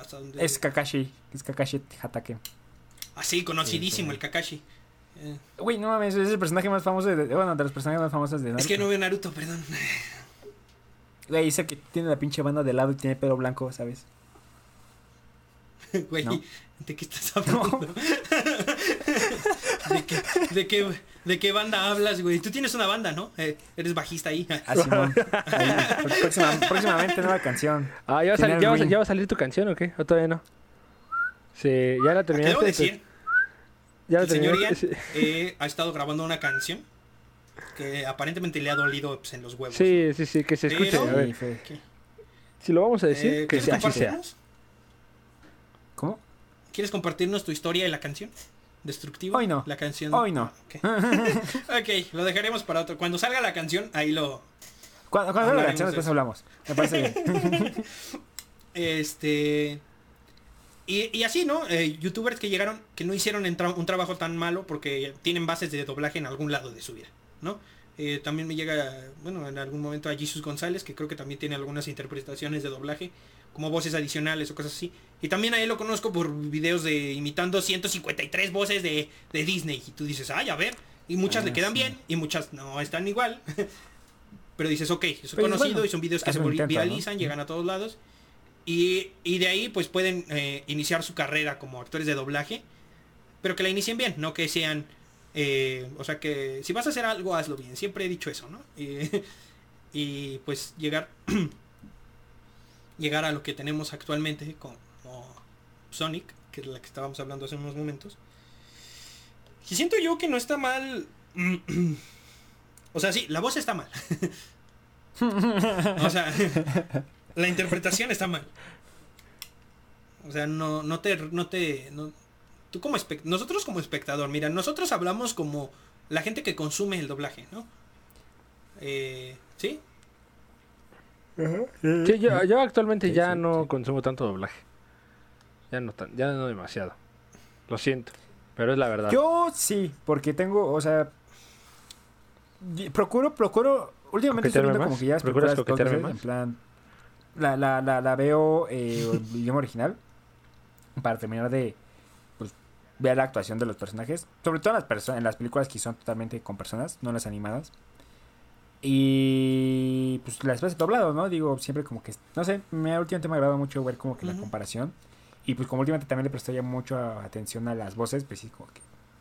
Hasta donde- Es Kakashi. Es Kakashi Hatake. Así, conocidísimo Sí, sí. el Kakashi. Eh, Uy, no mames, es el personaje más famoso de. Bueno, de los personajes más famosos de Naruto. es que no veo Naruto, perdón. Güey, dice que tiene la pinche banda de lado y tiene pelo blanco, ¿sabes? Güey, No. ¿de qué estás hablando? ¿De, qué, de, qué, ¿De qué banda hablas, güey? Tú tienes una banda, ¿no? Eh, eres bajista ahí. Ah, Simón. Próxima- próximamente nueva canción. Ah, ¿ya va, ya, va, ya va a salir tu canción o qué? ¿O todavía no? Sí, ya la terminaste. Quiero decir ya la el señor Ian eh, ha estado grabando una canción que aparentemente le ha dolido pues, en los huevos. Sí, sí, sí, que se escuche. Pero- A ver, si lo vamos a decir, Eh, que ¿quieres sea- así sea. ¿Cómo? ¿Quieres compartirnos tu historia y la canción? ¿Destructivo? Hoy no. La canción. Hoy no. Ah, Ok, Ok, lo dejaremos para otro. Cuando salga la canción, ahí lo, Cuando, cuando la de después hablamos. Me parece bien. Este. Y, y así, ¿no? Eh, Youtubers que llegaron, que no hicieron un trabajo tan malo porque tienen bases de doblaje en algún lado de su vida, ¿no? Eh, también me llega, bueno, en algún momento a Jesus González, que creo que también tiene algunas interpretaciones de doblaje, como voces adicionales o cosas así. Y también a él lo conozco por videos de imitando 153 voces de, de Disney. Y tú dices, ay, a ver. Y muchas Ah, le quedan sí. bien y muchas no están igual. Pero dices, ok, es Pues, conocido bueno, y son videos que se intento, ¿no? viralizan, llegan a todos lados. Y, y de ahí pues pueden eh, iniciar su carrera como actores de doblaje. Pero que la inicien bien, no que sean... eh, o sea que si vas a hacer algo, hazlo bien. Siempre he dicho eso, ¿no? Y, y, pues llegar... llegar a lo que tenemos actualmente como Sonic, que es la que estábamos hablando hace unos momentos. Y siento yo que no está mal... o sea, sí, la voz está mal. o sea, la interpretación está mal. O sea, no, no te, no te, tú como nosotros como espectador, mira, nosotros hablamos como la gente que consume el doblaje, ¿no? Eh, ¿Sí? Sí, yo, yo actualmente Sí, ya sí, no consumo tanto doblaje. Ya no tan, ya no demasiado. Lo siento, pero es la verdad. Yo sí, porque tengo, o sea, procuro, procuro, últimamente estoy ¿Coquetearme viendo como que ya ¿Procuras coquetearme más? en plan, la, la, la, la veo eh, en idioma original para terminar de pues, ver la actuación de los personajes, sobre todo en las, en las películas que son totalmente con personas, no las animadas. Y pues las veces doblado, ¿no? Digo, siempre como que, no sé, me últimamente me agrada mucho ver como que la comparación. Y pues como últimamente también le presté ya mucho atención a las voces, pues sí, como que...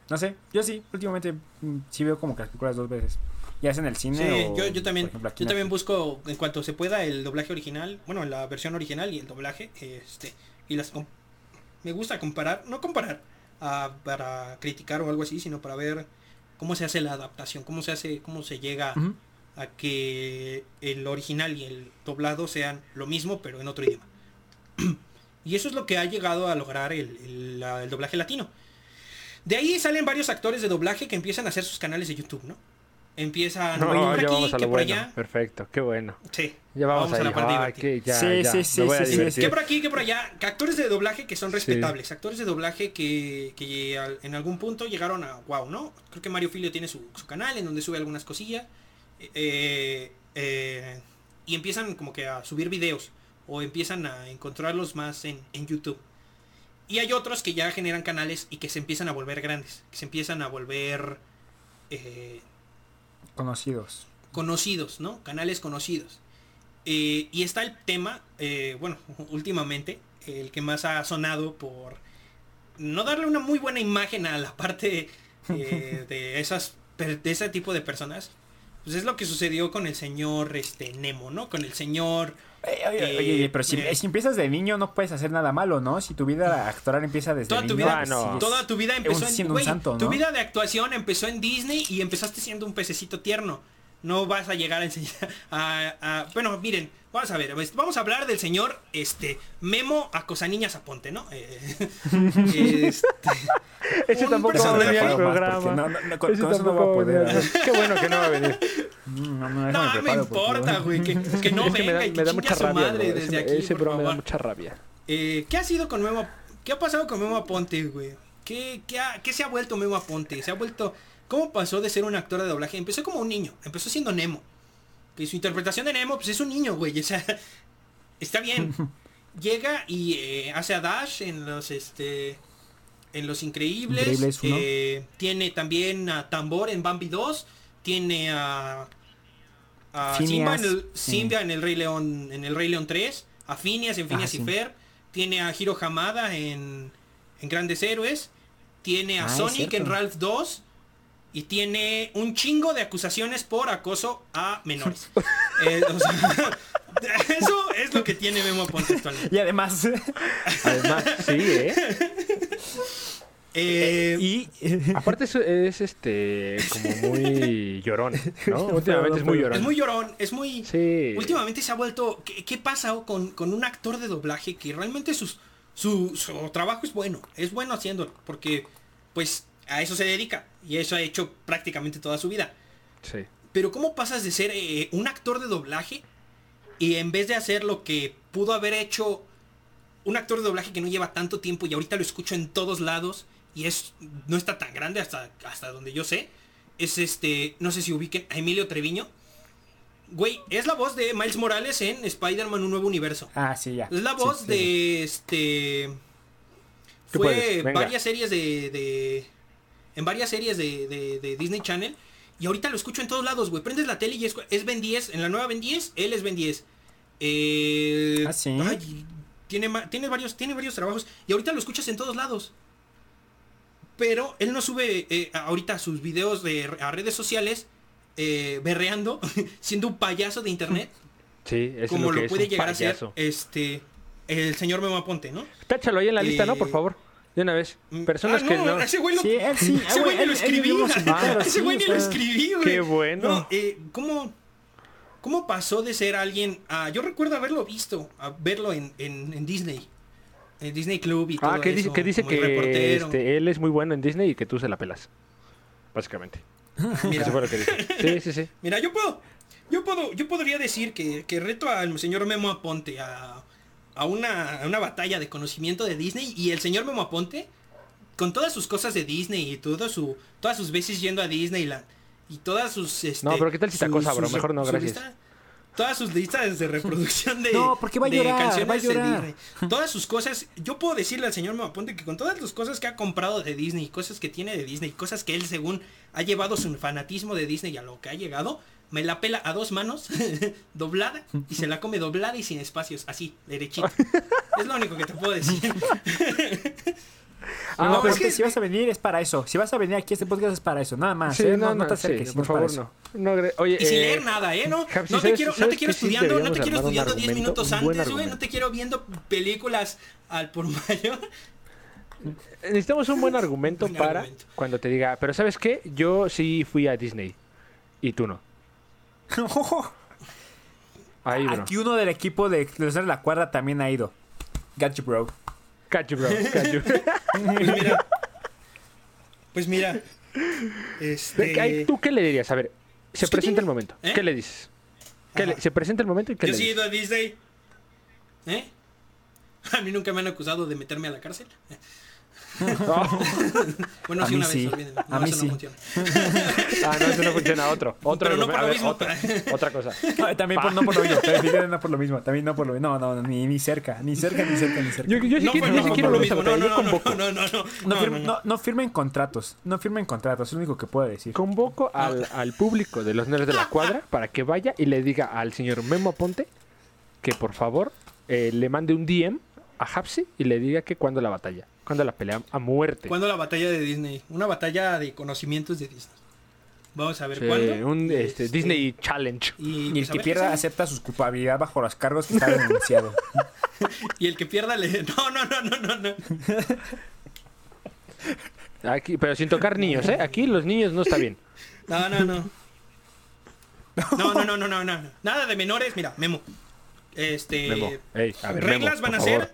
No sé, yo sí, últimamente mm, sí veo como que las películas dos veces. Ya sea en el cine Sí, o, yo, yo también, ejemplo, yo también busco en cuanto se pueda el doblaje original, bueno, la versión original y el doblaje, este, y las me gusta comparar, no comparar para criticar o algo así, sino para ver cómo se hace la adaptación, cómo se hace, cómo se llega. A que el original y el doblado sean lo mismo pero en otro idioma. y eso es lo que ha llegado a lograr el, el- la- el doblaje latino. De ahí salen varios actores de doblaje que empiezan a hacer sus canales de YouTube, ¿no? Empiezan No, ya aquí, vamos a que por bueno. allá. Perfecto, qué bueno. Sí. Ya vamos, Vamos a la parte Ah, divertida. que ya, Sí, ya, sí, sí, sí, sí. Que por aquí, que por allá. Que actores de doblaje que son Sí. respetables. Actores de doblaje que, que en algún punto llegaron a wow, ¿no? Creo que Mario Filio tiene su, su canal en donde sube algunas cosillas. Eh, eh, y empiezan como que a subir videos. O empiezan a encontrarlos más en, en YouTube. Y hay otros que ya generan canales y que se empiezan a volver grandes. Que se empiezan a volver eh, Conocidos. conocidos, ¿no? Canales conocidos. Eh, y está el tema, eh, bueno, últimamente, el que más ha sonado por no darle una muy buena imagen a la parte de esas de ese tipo de personas. Pues es lo que sucedió con el señor este Nemo, ¿no? Con el señor Oye, oye, Eh, oye, pero si, eh. si empiezas de niño no puedes hacer nada malo, ¿no? Si tu vida actoral empieza desde Toda tu niño, vida, pues, no. toda tu vida empezó en siendo un güey, santo, tu ¿no? vida de actuación empezó en Disney y empezaste siendo un pececito tierno. No vas a llegar a enseñar a, a- bueno, miren, vamos a ver, pues, vamos a hablar del señor este Memo Acosaniñas Aponte, ¿no? Eh, este, Ese un tampoco va a venir al programa. no, no, no, con, Ese con eso no va a poder. venir. Qué bueno que no va a venir. Mm, No, no, no me importa, güey, que, que no es que me venga da, y me que da chingue mucha a su rabia. madre bro. desde Ese, aquí, ese bro me da mucha rabia. Eh, ¿Qué ha sido con Memo? ¿Qué ha pasado con Memo Aponte, güey? ¿Qué, qué, ha- qué se ha vuelto Memo Aponte? Se ha vuelto... ¿Cómo pasó de ser un actor de doblaje? Empezó como un niño, empezó siendo Nemo. Que su interpretación de Nemo, pues es un niño, güey. O sea, está bien. Llega y eh, hace a Dash en los, este... En Los Increíbles. Eh, tiene también a Tambor en Bambi 2. Tiene a... A Simba, en Phineas, el, sí. Simba en el Rey León en el Rey León 3, a Phineas en Phineas Ah, y sí. Fer, tiene a Hiro Hamada en, en Grandes Héroes, tiene a Ah, Sonic en. Ralph 2 y tiene un chingo de acusaciones por acoso a menores. Eh, o sea, eso es lo que tiene Memo actualmente. Y además, Además, sí, ¿eh? Eh, y Aparte es, es, este como muy llorón, ¿no? Últimamente es muy llorón. es muy llorón, es muy... Sí. Últimamente se ha vuelto... ¿Qué, qué pasa con, con un actor de doblaje que realmente sus, su, su trabajo es bueno? Es bueno haciéndolo, porque pues a eso se dedica y eso ha hecho prácticamente toda su vida. Sí. Pero ¿cómo pasas de ser eh, un actor de doblaje y en vez de hacer lo que pudo haber hecho un actor de doblaje que no lleva tanto tiempo y ahorita lo escucho en todos lados y es no está tan grande hasta, hasta donde yo sé, es este, no sé si ubiquen a Emilio Treviño. Güey, es la voz de Miles Morales en Spider-Man Un Nuevo Universo. Ah, sí, ya. Es la voz sí. de este. Fue varias series de, de- En varias series de, de- de Disney Channel. Y ahorita lo escucho en todos lados, güey. Prendes la tele y es, es Ben 10. En la nueva Ben 10, él es Ben 10. Eh, ¿Ah, sí? ay, tiene, tiene, varios, tiene varios trabajos. Y ahorita lo escuchas en todos lados. Pero él no sube eh, ahorita sus videos de, a redes sociales eh, berreando, siendo un payaso de internet Sí, eso como es lo que lo es puede un llegar a ser este el señor Memo Aponte, ¿no? Táchalo ahí en la lista, ¿no? Por Eh, favor. De una vez. Personas Ah, que no. Ese güey lo, Sí, él sí. ese ah, güey ni él- lo él escribí. ese sí, güey ni lo escribí, güey. Qué bueno. No, eh, ¿cómo, ¿Cómo pasó de ser alguien a... Yo recuerdo haberlo visto, a verlo en, en, en Disney. En Disney Club y todo Ah, que dice, eso, que, dice que este, él es muy bueno en Disney y que tú se la pelas. Básicamente. Mira, Eso fue lo que dice. Sí, sí, sí. Mira, yo puedo, yo puedo, yo podría decir que, que reto al señor Memo Aponte a, a una, a una batalla de conocimiento de Disney y el señor Memo Aponte, con todas sus cosas de Disney y todo su, todas sus veces yendo a Disneyland y todas sus este, No, pero ¿qué tal si acosa, bro? Mejor no, gracias. lista- todas sus listas de reproducción de, No, porque va a de llorar, canciones va a llorar. de Disney. Todas sus cosas, yo puedo decirle al señor Memo Aponte que con todas las cosas que ha comprado de Disney, cosas que tiene de Disney, cosas que él según ha llevado su fanatismo de Disney a lo que ha llegado, me la pela a dos manos, doblada, y se la come doblada y sin espacios, así, derechito. Es lo único que te puedo decir. Ah, no, pero pero es que- si vas a venir es para eso. Si vas a venir aquí a este podcast es para eso. Nada más. Sí, ¿eh? no, no, te acerques. por favor, eso. no. no. gre- Oye, Y sin eh, leer nada, ¿eh? No, Javi, no te ¿sabes- quiero, no sabes te quiero que sí estudiando, no te quiero estudiando 10 argumento, minutos antes, güey. No te quiero viendo películas al por mayor. necesitamos un buen argumento Un para argumento. cuando te diga, pero ¿sabes qué? Yo sí fui a Disney y tú no. Ahí, bro. Aquí uno del equipo de los de la cuerda también ha ido. Got you, bro. Catch you, bro. Catch you. Pues mira. Pues mira. Este. ¿Tú qué le dirías? A ver, se Es que presenta el momento. ¿Eh? ¿Qué le dices? ¿Qué le- se presenta el momento y qué Yo le sí he ido a Disney. ¿Eh? A mí nunca me han acusado de meterme a la cárcel. No. Bueno, A sí, mí una vez, sí. olvídenlo. A mí eso sí. no funciona. Ah, no, eso no funciona. Otro. Otro Pero no por lo ver, mismo. otra. Otra cosa. Ay, También por, no por lo mismo. También no por lo mismo. También no por lo mismo. No, no, no, ni, ni cerca. Ni cerca, ni cerca, ni cerca. Yo, yo sí No, quiero, pero yo no sí quiero lo mismo. No, no, Yo no, convoco. no, no, no, No, no, firmen, no, no. no, no firmen contratos. No firmen contratos. Es lo único que puedo decir. Convoco al, al público de los nerds de la cuadra para que vaya y le diga al señor Memo Aponte que por favor eh, le mande un DM a Hapsi y le diga que cuando la batalla, cuando la pelea a muerte. ¿Cuándo la batalla de Disney? Una batalla de conocimientos de Disney. Vamos a ver Sí, cuándo. un este, Este, Disney Challenge. Y, Y el pues, que pierda acepta su culpabilidad bajo los cargos que está denunciado. Y el que pierda le. No, no, no, no, no, no. Aquí, pero sin tocar niños, ¿eh? Aquí los niños no está bien. No, no, no. No, no, no, no, no, no. Nada de menores, mira, Memo. Este. Memo, ey, a ver, reglas Memo, van a ser.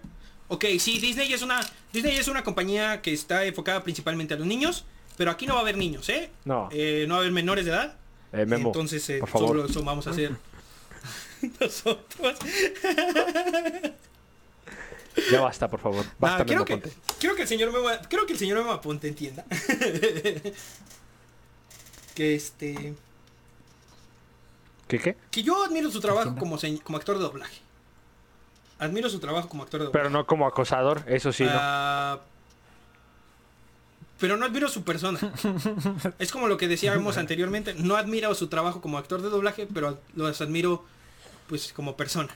Ok, sí, Disney es una. Disney es una compañía que está enfocada principalmente a los niños. Pero aquí no va a haber niños, ¿eh? No. Eh, no va a haber menores de edad. Eh, Memo, Entonces, eh, por favor. solo eso vamos a hacer. Nosotros. Ya basta, por favor. Basta, Ah, quiero, Memo que, Aponte. quiero que el señor Memo, quiero que el señor Memo Aponte entienda. que este. ¿Qué qué? Que yo admiro su trabajo como actor de doblaje. Admiro su trabajo como actor de doblaje. Pero no como acosador, eso sí, ¿no? Ah, pero no admiro su persona. es como lo que decíamos anteriormente. No admiro su trabajo como actor de doblaje, pero los admiro pues como persona.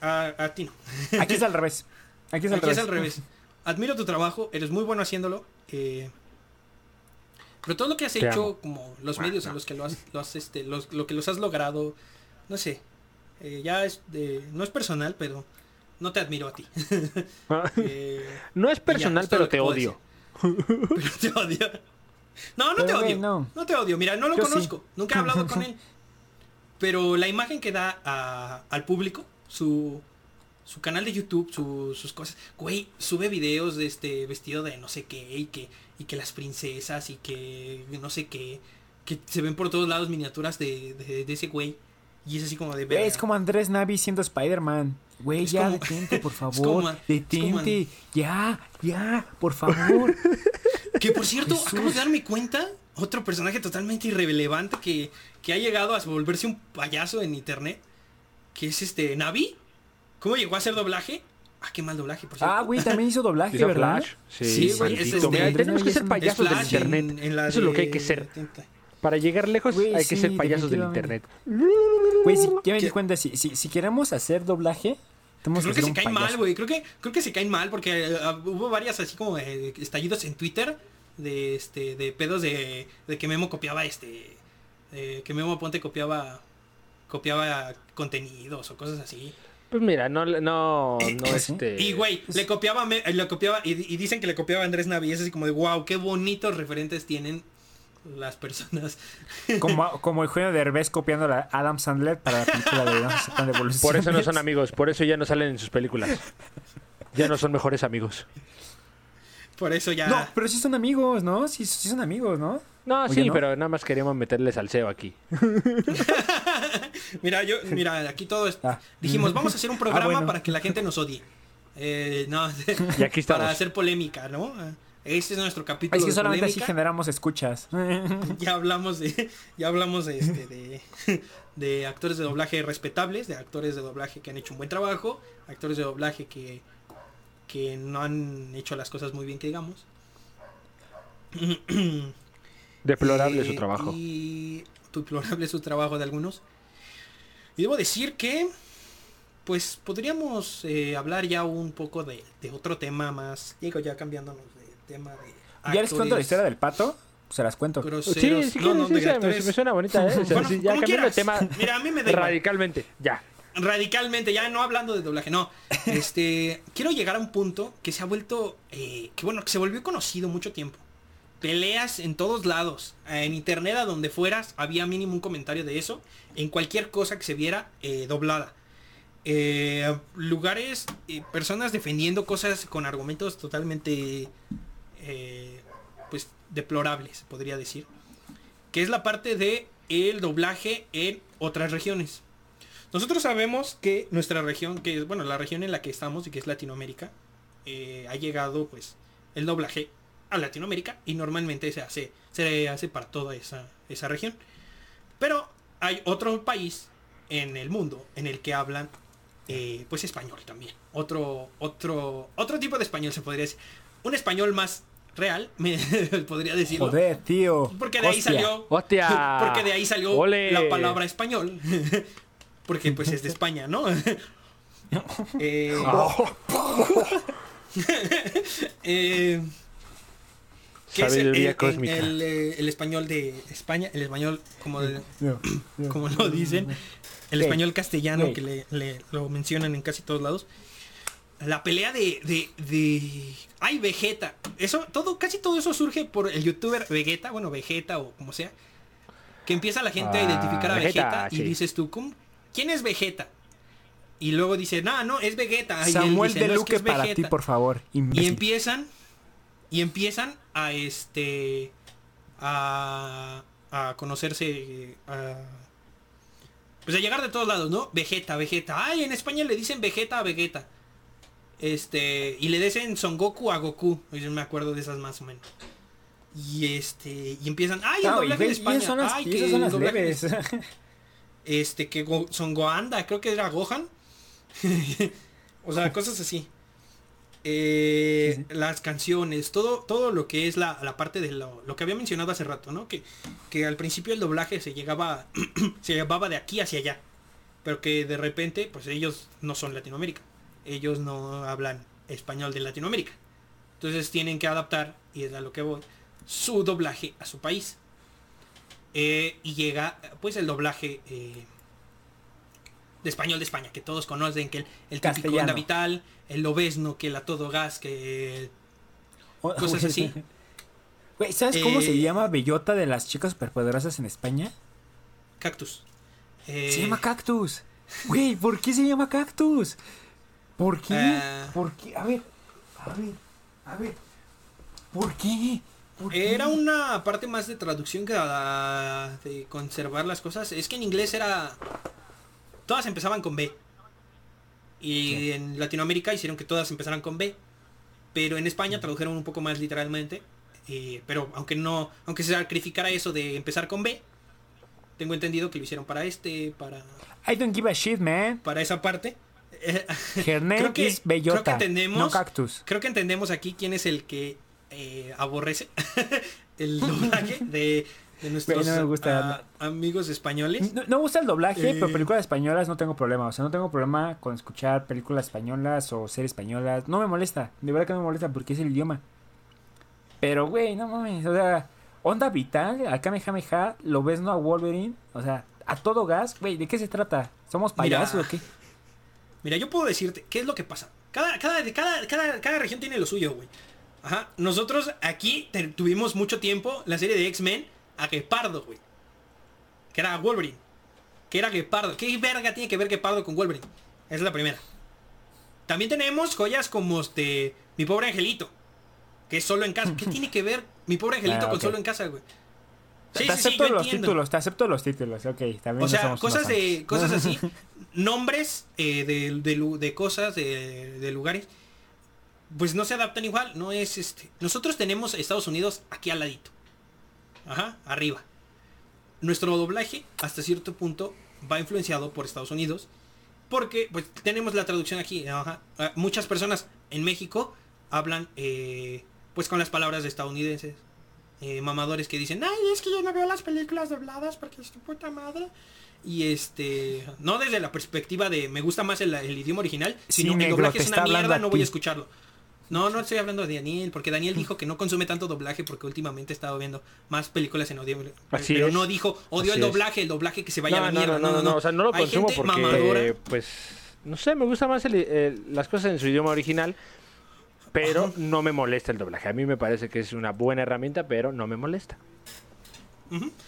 A, a ti no. Aquí es al revés. Aquí es al Aquí revés. es al revés. Admiro tu trabajo, eres muy bueno haciéndolo. eh, pero todo lo que has Te hecho, amo. como los medios en los que lo has, lo has, este, los- lo que los has logrado, no sé. Eh, ya es de, no es personal, pero no te admiro a ti. Eh, no es personal, pero te odio. pero te odio. No, no te Pero, odio. no. No. te odio. Mira, no lo Yo sí. conozco. Nunca he hablado con él. Pero la imagen que da a- al público, su, su canal de YouTube, su- sus cosas. Güey, sube videos de este vestido de no sé qué y que, y que las princesas y que no sé qué. que se ven por todos lados miniaturas de, de, de ese güey. Y es así como de verga. Es como Andrés Navi siendo Spider-Man. Güey, ya, como- detente, por es favor. como- es detente. Ya, ya, por favor. Que por cierto, Jesús. acabo de darme cuenta, otro personaje totalmente irrelevante que, que ha llegado a volverse un payaso en internet, que es este Navi. ¿Cómo llegó a hacer doblaje? Ah, qué mal doblaje, por cierto. ah, güey, también hizo doblaje, ¿Hizo ¿verdad? Flash? Sí, Sí, güey, es este- tenemos que ser Es payasos del internet. en- en la Eso es lo que hay que ser. Para llegar lejos Güey, hay que sí, ser payasos del internet. Güey, si, ya me di cuenta, si, si, si queremos hacer doblaje, tenemos Creo que que ser se caen mal, güey. Creo que, creo que se caen mal porque eh, ah, hubo varias así como eh, estallidos en Twitter de este de pedos de, de que Memo copiaba este eh, que Memo Ponte copiaba copiaba contenidos o cosas así. Pues mira, no, no, no, ¿sí? este... Y güey, le copiaba le copiaba y, y dicen que le copiaba a Andrés Navi, es así como de wow, qué bonitos referentes tienen las personas. Como, como el Eugenio Derbez copiando a Adam Sandler para la película de devoluciones. Por eso no son amigos, por eso ya no salen en sus películas. Ya no son mejores amigos. Por eso ya No, pero sí son amigos, ¿no? Sí, sí son amigos, ¿no? No, Oye, sí, ¿no? pero nada más queríamos meterle salseo aquí. Mira, yo, mira, aquí todo es- Ah. dijimos, vamos a hacer un programa bueno. para que la gente nos odie. Eh, no, Y aquí estamos. para hacer polémica, ¿no? Este es nuestro capítulo Es que de solamente así polémica. generamos escuchas. Ya hablamos de, ya hablamos de, este, de, de actores de doblaje respetables, de actores de doblaje que han hecho un buen trabajo, actores de doblaje que, que no han hecho las cosas muy bien, que digamos. Deplorable Eh, su trabajo. Y deplorable su trabajo de algunos. Y debo decir que, pues, podríamos eh, hablar ya un poco de, de otro tema más. Digo, ya cambiándonos de tema de. ¿Ya les cuento la historia del pato? Se las cuento. groseros. Sí, sí, No, no, sí, sí, me, suena bonita, ¿eh? Bueno, sí, ya como cambiando de tema Mira, a mí me da igual. radicalmente, ya. radicalmente, ya no hablando de doblaje, no. Este, quiero llegar a un punto que se ha vuelto, eh, que bueno, que se volvió conocido mucho tiempo. Peleas en todos lados, en internet a donde fueras, había mínimo un comentario de eso, en cualquier cosa que se viera eh, doblada. Eh, lugares, eh, personas defendiendo cosas con argumentos totalmente, eh, pues, deplorables, podría decir. Que es la parte de el doblaje en otras regiones. Nosotros sabemos que nuestra región, que es, bueno, la región en la que estamos y que es Latinoamérica, eh, ha llegado pues el doblaje a Latinoamérica y normalmente se hace, se hace para toda esa, esa región. Pero hay otro país en el mundo en el que hablan eh, pues español también. Otro, otro, otro tipo de español se podría decir. Un español más real, me podría decirlo. Joder, tío. Porque de ahí Hostia. salió. ¡Hostia! Porque de ahí salió ¡Ole! la palabra español. Porque pues es de España, ¿no? Eh, eh, ¿qué es el, el- cósmica. el, eh, el español de España? El español, como, de- No, no. como lo dicen. El español castellano que le, le- lo mencionan en casi todos lados. La pelea de, de, de... ¡Ay, Vegeta! Eso, todo, casi todo eso surge por el youtuber Vegeta, bueno, Vegeta o como sea. Que empieza la gente a Ah, identificar a Vegeta, Vegeta, y sí. dices tú, ¿cómo? ¿quién es Vegeta? Y luego dice, no, no, es Vegeta. Y Samuel dice, de "No, es Luque que es para ti, Vegeta". por favor. Y empiezan y empiezan a este a, a conocerse a, pues a llegar de todos lados, ¿no? Vegeta, Vegeta. Ay, en España le dicen Vegeta a Vegeta. Este, y le dicen Son Goku a Goku. Yo me acuerdo de esas más o menos. Y este, y empiezan, ay, el doblaje de España. son las, ay, que son las leves. este, que Go- Son Goanda, creo que era Gohan. o sea, cosas así. Eh, Sí, Las canciones, todo, todo lo que es la, la parte de lo, lo que había mencionado hace rato, ¿no? Que, que al principio el doblaje se llegaba, se llevaba de aquí hacia allá. Pero que de repente, pues ellos no son Latinoamérica. Ellos no hablan español de Latinoamérica. Entonces tienen que adaptar, y es a lo que voy, su doblaje a su país. Eh, y llega pues el doblaje eh, de español de España, que todos conocen, que el, el típico. Onda Vital, el Lobesno, que el a todo gas, que cosas así. Güey, ¿sabes cómo Eh, se llama Bellota de las chicas superpoderosas en España? Cactus. Eh, Se llama Cactus. Güey, ¿por qué se llama Cactus? ¿Por qué? Ah. ¿Por qué? A ver, a ver, a ver. ¿Por qué? Era una parte más de traducción que la- de conservar las cosas. Es que en inglés era... Todas empezaban con B. Y en Latinoamérica hicieron que todas empezaran con B. Pero en España tradujeron un poco más literalmente. eh, pero aunque no... Aunque se sacrificara eso de empezar con B. Tengo entendido que lo hicieron para este, para, I don't give a shit, man. para esa parte. Eh, Creo que- bellota, creo que entendemos- no cactus. Creo que entendemos aquí quién es el que eh, aborrece el doblaje de, de nuestros Güey, no me gusta. ah, amigos españoles. No, no me gusta el doblaje, Eh. pero películas españolas no tengo problema. O sea, no tengo problema con escuchar películas españolas o series españolas. No me molesta. De verdad que no me molesta porque es el idioma. Pero, güey, no mames. O sea, Onda Vital, a Kamehameha, lo ves no a Wolverine. O sea, a todo gas. Güey, ¿de qué se trata? ¿Somos Mira. payasos o qué? Mira, yo puedo decirte qué es lo que pasa. Cada, cada, cada, cada, cada región tiene lo suyo, güey. Ajá. Nosotros aquí te- tuvimos mucho tiempo la serie de X-Men a Gepardo, güey. Que era Wolverine. Que era Gepardo. ¿Qué verga tiene que ver Gepardo con Wolverine? Esa es la primera. También tenemos joyas como este. Mi pobre angelito. Que es solo en casa. ¿Qué tiene que ver mi pobre angelito Ah, con solo en casa, güey? Sí, te sí, acepto los entiendo. títulos, te acepto los títulos. Ok, también O sea, cosas de cosas así, nombres eh, de, de cosas, de, de lugares, pues no se adaptan igual. No es este. Nosotros tenemos Estados Unidos aquí al ladito. Ajá, arriba. Nuestro doblaje, hasta cierto punto, va influenciado por Estados Unidos. Porque, pues, tenemos la traducción aquí. Ajá. Ah, Muchas personas en México hablan, eh, pues, con las palabras de estadounidenses. Eh, mamadores que dicen, ay, es que yo no veo las películas dobladas porque es tu puta madre. Y este, no desde la perspectiva de me gusta más el, el idioma original, Sí, sino el negro, doblaje es una mierda, no voy a escucharlo. No, no estoy hablando de Daniel, porque Daniel dijo que no consume tanto doblaje porque últimamente he estado viendo más películas en audio. Así pero es. no dijo, odio Así el es. doblaje, el doblaje que se vaya a la no, mierda. no, no, no, o sea, no lo Hay consumo porque, pues, no sé, me gusta más el- el- las cosas en su idioma original, pero no me molesta el doblaje. A mí me parece que es una buena herramienta, pero no me molesta.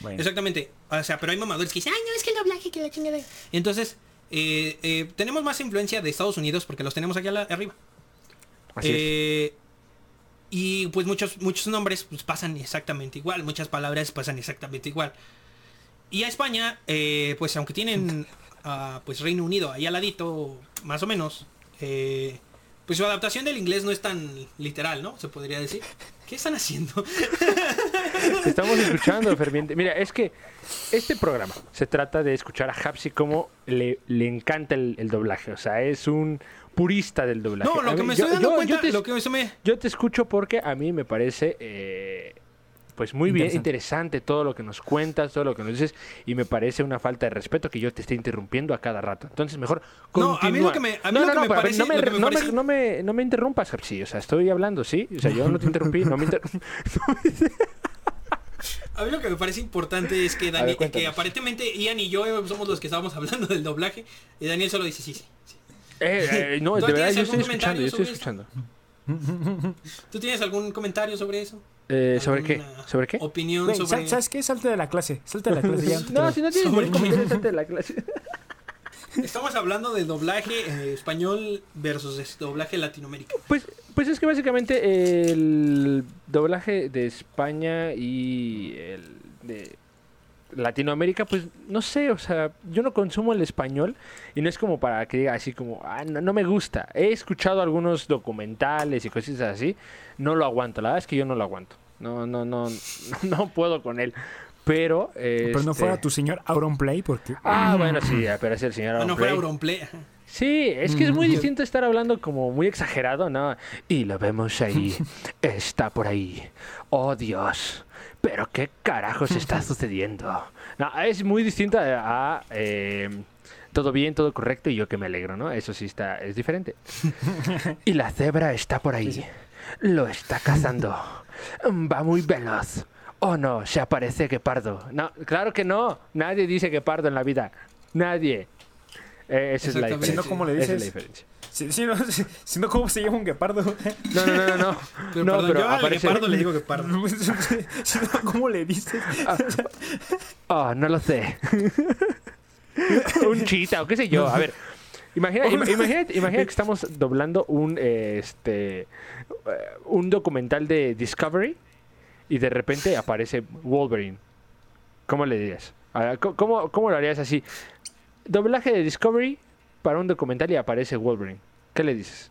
Bueno. Exactamente. O sea, pero hay mamadores que dicen, ay, no, es que el doblaje que la chingada. Entonces, eh, eh, tenemos más influencia de Estados Unidos porque los tenemos aquí arriba. Así es. Eh, Y pues muchos, muchos nombres pues, pasan exactamente igual, muchas palabras pasan exactamente igual. Y a España, eh, pues aunque tienen a, pues Reino Unido ahí al ladito, más o menos, eh, pues su adaptación del inglés no es tan literal, ¿no? Se podría decir. ¿Qué están haciendo? Estamos escuchando, ferviente. Mira, es que este programa se trata de escuchar a Hapsi como le, le encanta el, el doblaje. O sea, es un purista del doblaje. No, lo que me yo- estoy dando cuenta, yo te escucho porque a mí me parece eh, pues muy bien Interesante. interesante todo lo que nos cuentas, todo lo que nos dices y me parece una falta de respeto que yo te esté interrumpiendo a cada rato. Entonces mejor No, a mí lo continúa. que me- a mí no, lo no, que no, me parece- no me, lo que me no me- parece- no me- no me interrumpas, Hapsi. O sea, estoy hablando, ¿sí? O sea, yo no te interrumpí, no me inter- A mí lo que me parece importante es que, Dani- ver, que cuéntanos. aparentemente Ian y yo eh, somos los que estábamos hablando del doblaje y Daniel solo dice sí, sí. sí. Eh, eh, no, ¿Tú de verdad, yo estoy escuchando, yo estoy escuchando. ¿Tú tienes algún comentario sobre eso? Eh, ¿Sobre qué? ¿Alguna ¿Sobre qué? Opinión Güey, sobre... ¿sabes- ¿Sabes qué? Salte de la clase. Salte de la clase ya. No, si no tienes Sobre- ningún comentario, salte de la clase. Estamos hablando del doblaje eh, español versus el doblaje Latinoamérica. Pues, pues es que básicamente el doblaje de España y el de Latinoamérica, pues no sé, o sea, yo no consumo el español y no es como para que diga así como, ah, no, no me gusta. He escuchado algunos documentales y cosas así, no lo aguanto, la verdad es que yo no lo aguanto. No, no, no, no puedo con él. Pero, Pero no este, fuera tu señor Auronplay porque... Ah, bueno, sí, pero es el señor Ah, no fuera Auronplay. Auronplay. ajá. Sí, es que es muy distinto estar hablando como muy exagerado, ¿no? Y lo vemos ahí, está por ahí. Oh Dios, pero qué carajos está sucediendo. No, es muy distinto a, a, eh, todo bien, todo correcto y yo que me alegro, ¿no? Eso sí está, es diferente. Y la cebra está por ahí, lo está cazando. Va muy veloz. Oh no, se aparece Guepardo. No, claro que no. Nadie dice Guepardo en la vida. Nadie. Eh, esa es la diferencia. Si no, ¿cómo le Esa es la dices? diferencia. Si, si no, si, si no, ¿cómo se llama un guepardo? No, no, no, no. no. Pero, no, perdón, pero yo al aparece- guepardo le digo guepardo. si no, ¿cómo le dices? Oh, no lo sé. un chita o qué sé yo. A ver. Imagina, ima- imagínate, imagina que estamos doblando un eh, este un documental de Discovery y de repente aparece Wolverine. ¿Cómo le dirías? ¿Cómo, cómo- lo harías así? Doblaje de Discovery para un documental y aparece Wolverine. ¿Qué le dices?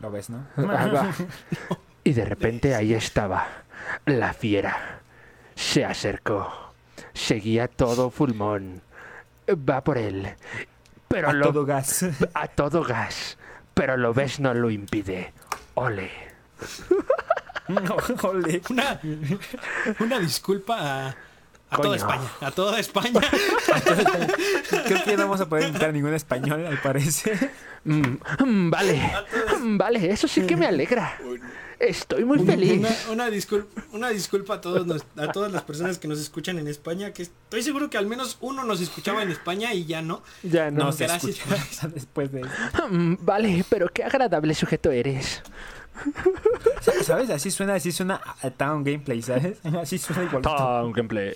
Lo ves, ¿no? Ah. Y de repente ahí estaba, la fiera. Se acercó. Seguía todo fulmón. Va por él. Pero A lo, todo gas. a todo gas. Pero lo ves no lo impide. Ole. Ole. Una, una disculpa a, a toda. España. A toda España. Creo que ya no vamos a poder invitar a ningún español, al parecer. Mm, mm, vale. Mm, Vale, eso sí que me alegra. Estoy muy feliz. Una, una disculpa, una disculpa a, todos nos- a todas las personas que nos escuchan en España, que estoy seguro que al menos uno nos escuchaba en España y ya no. Ya no. No se gracias escucha por eso. después de eso. Mm, Vale, pero qué agradable sujeto eres. ¿Sabes? Así suena, así suena a Town Gameplay, ¿sabes? Así suena igual. Town gameplay.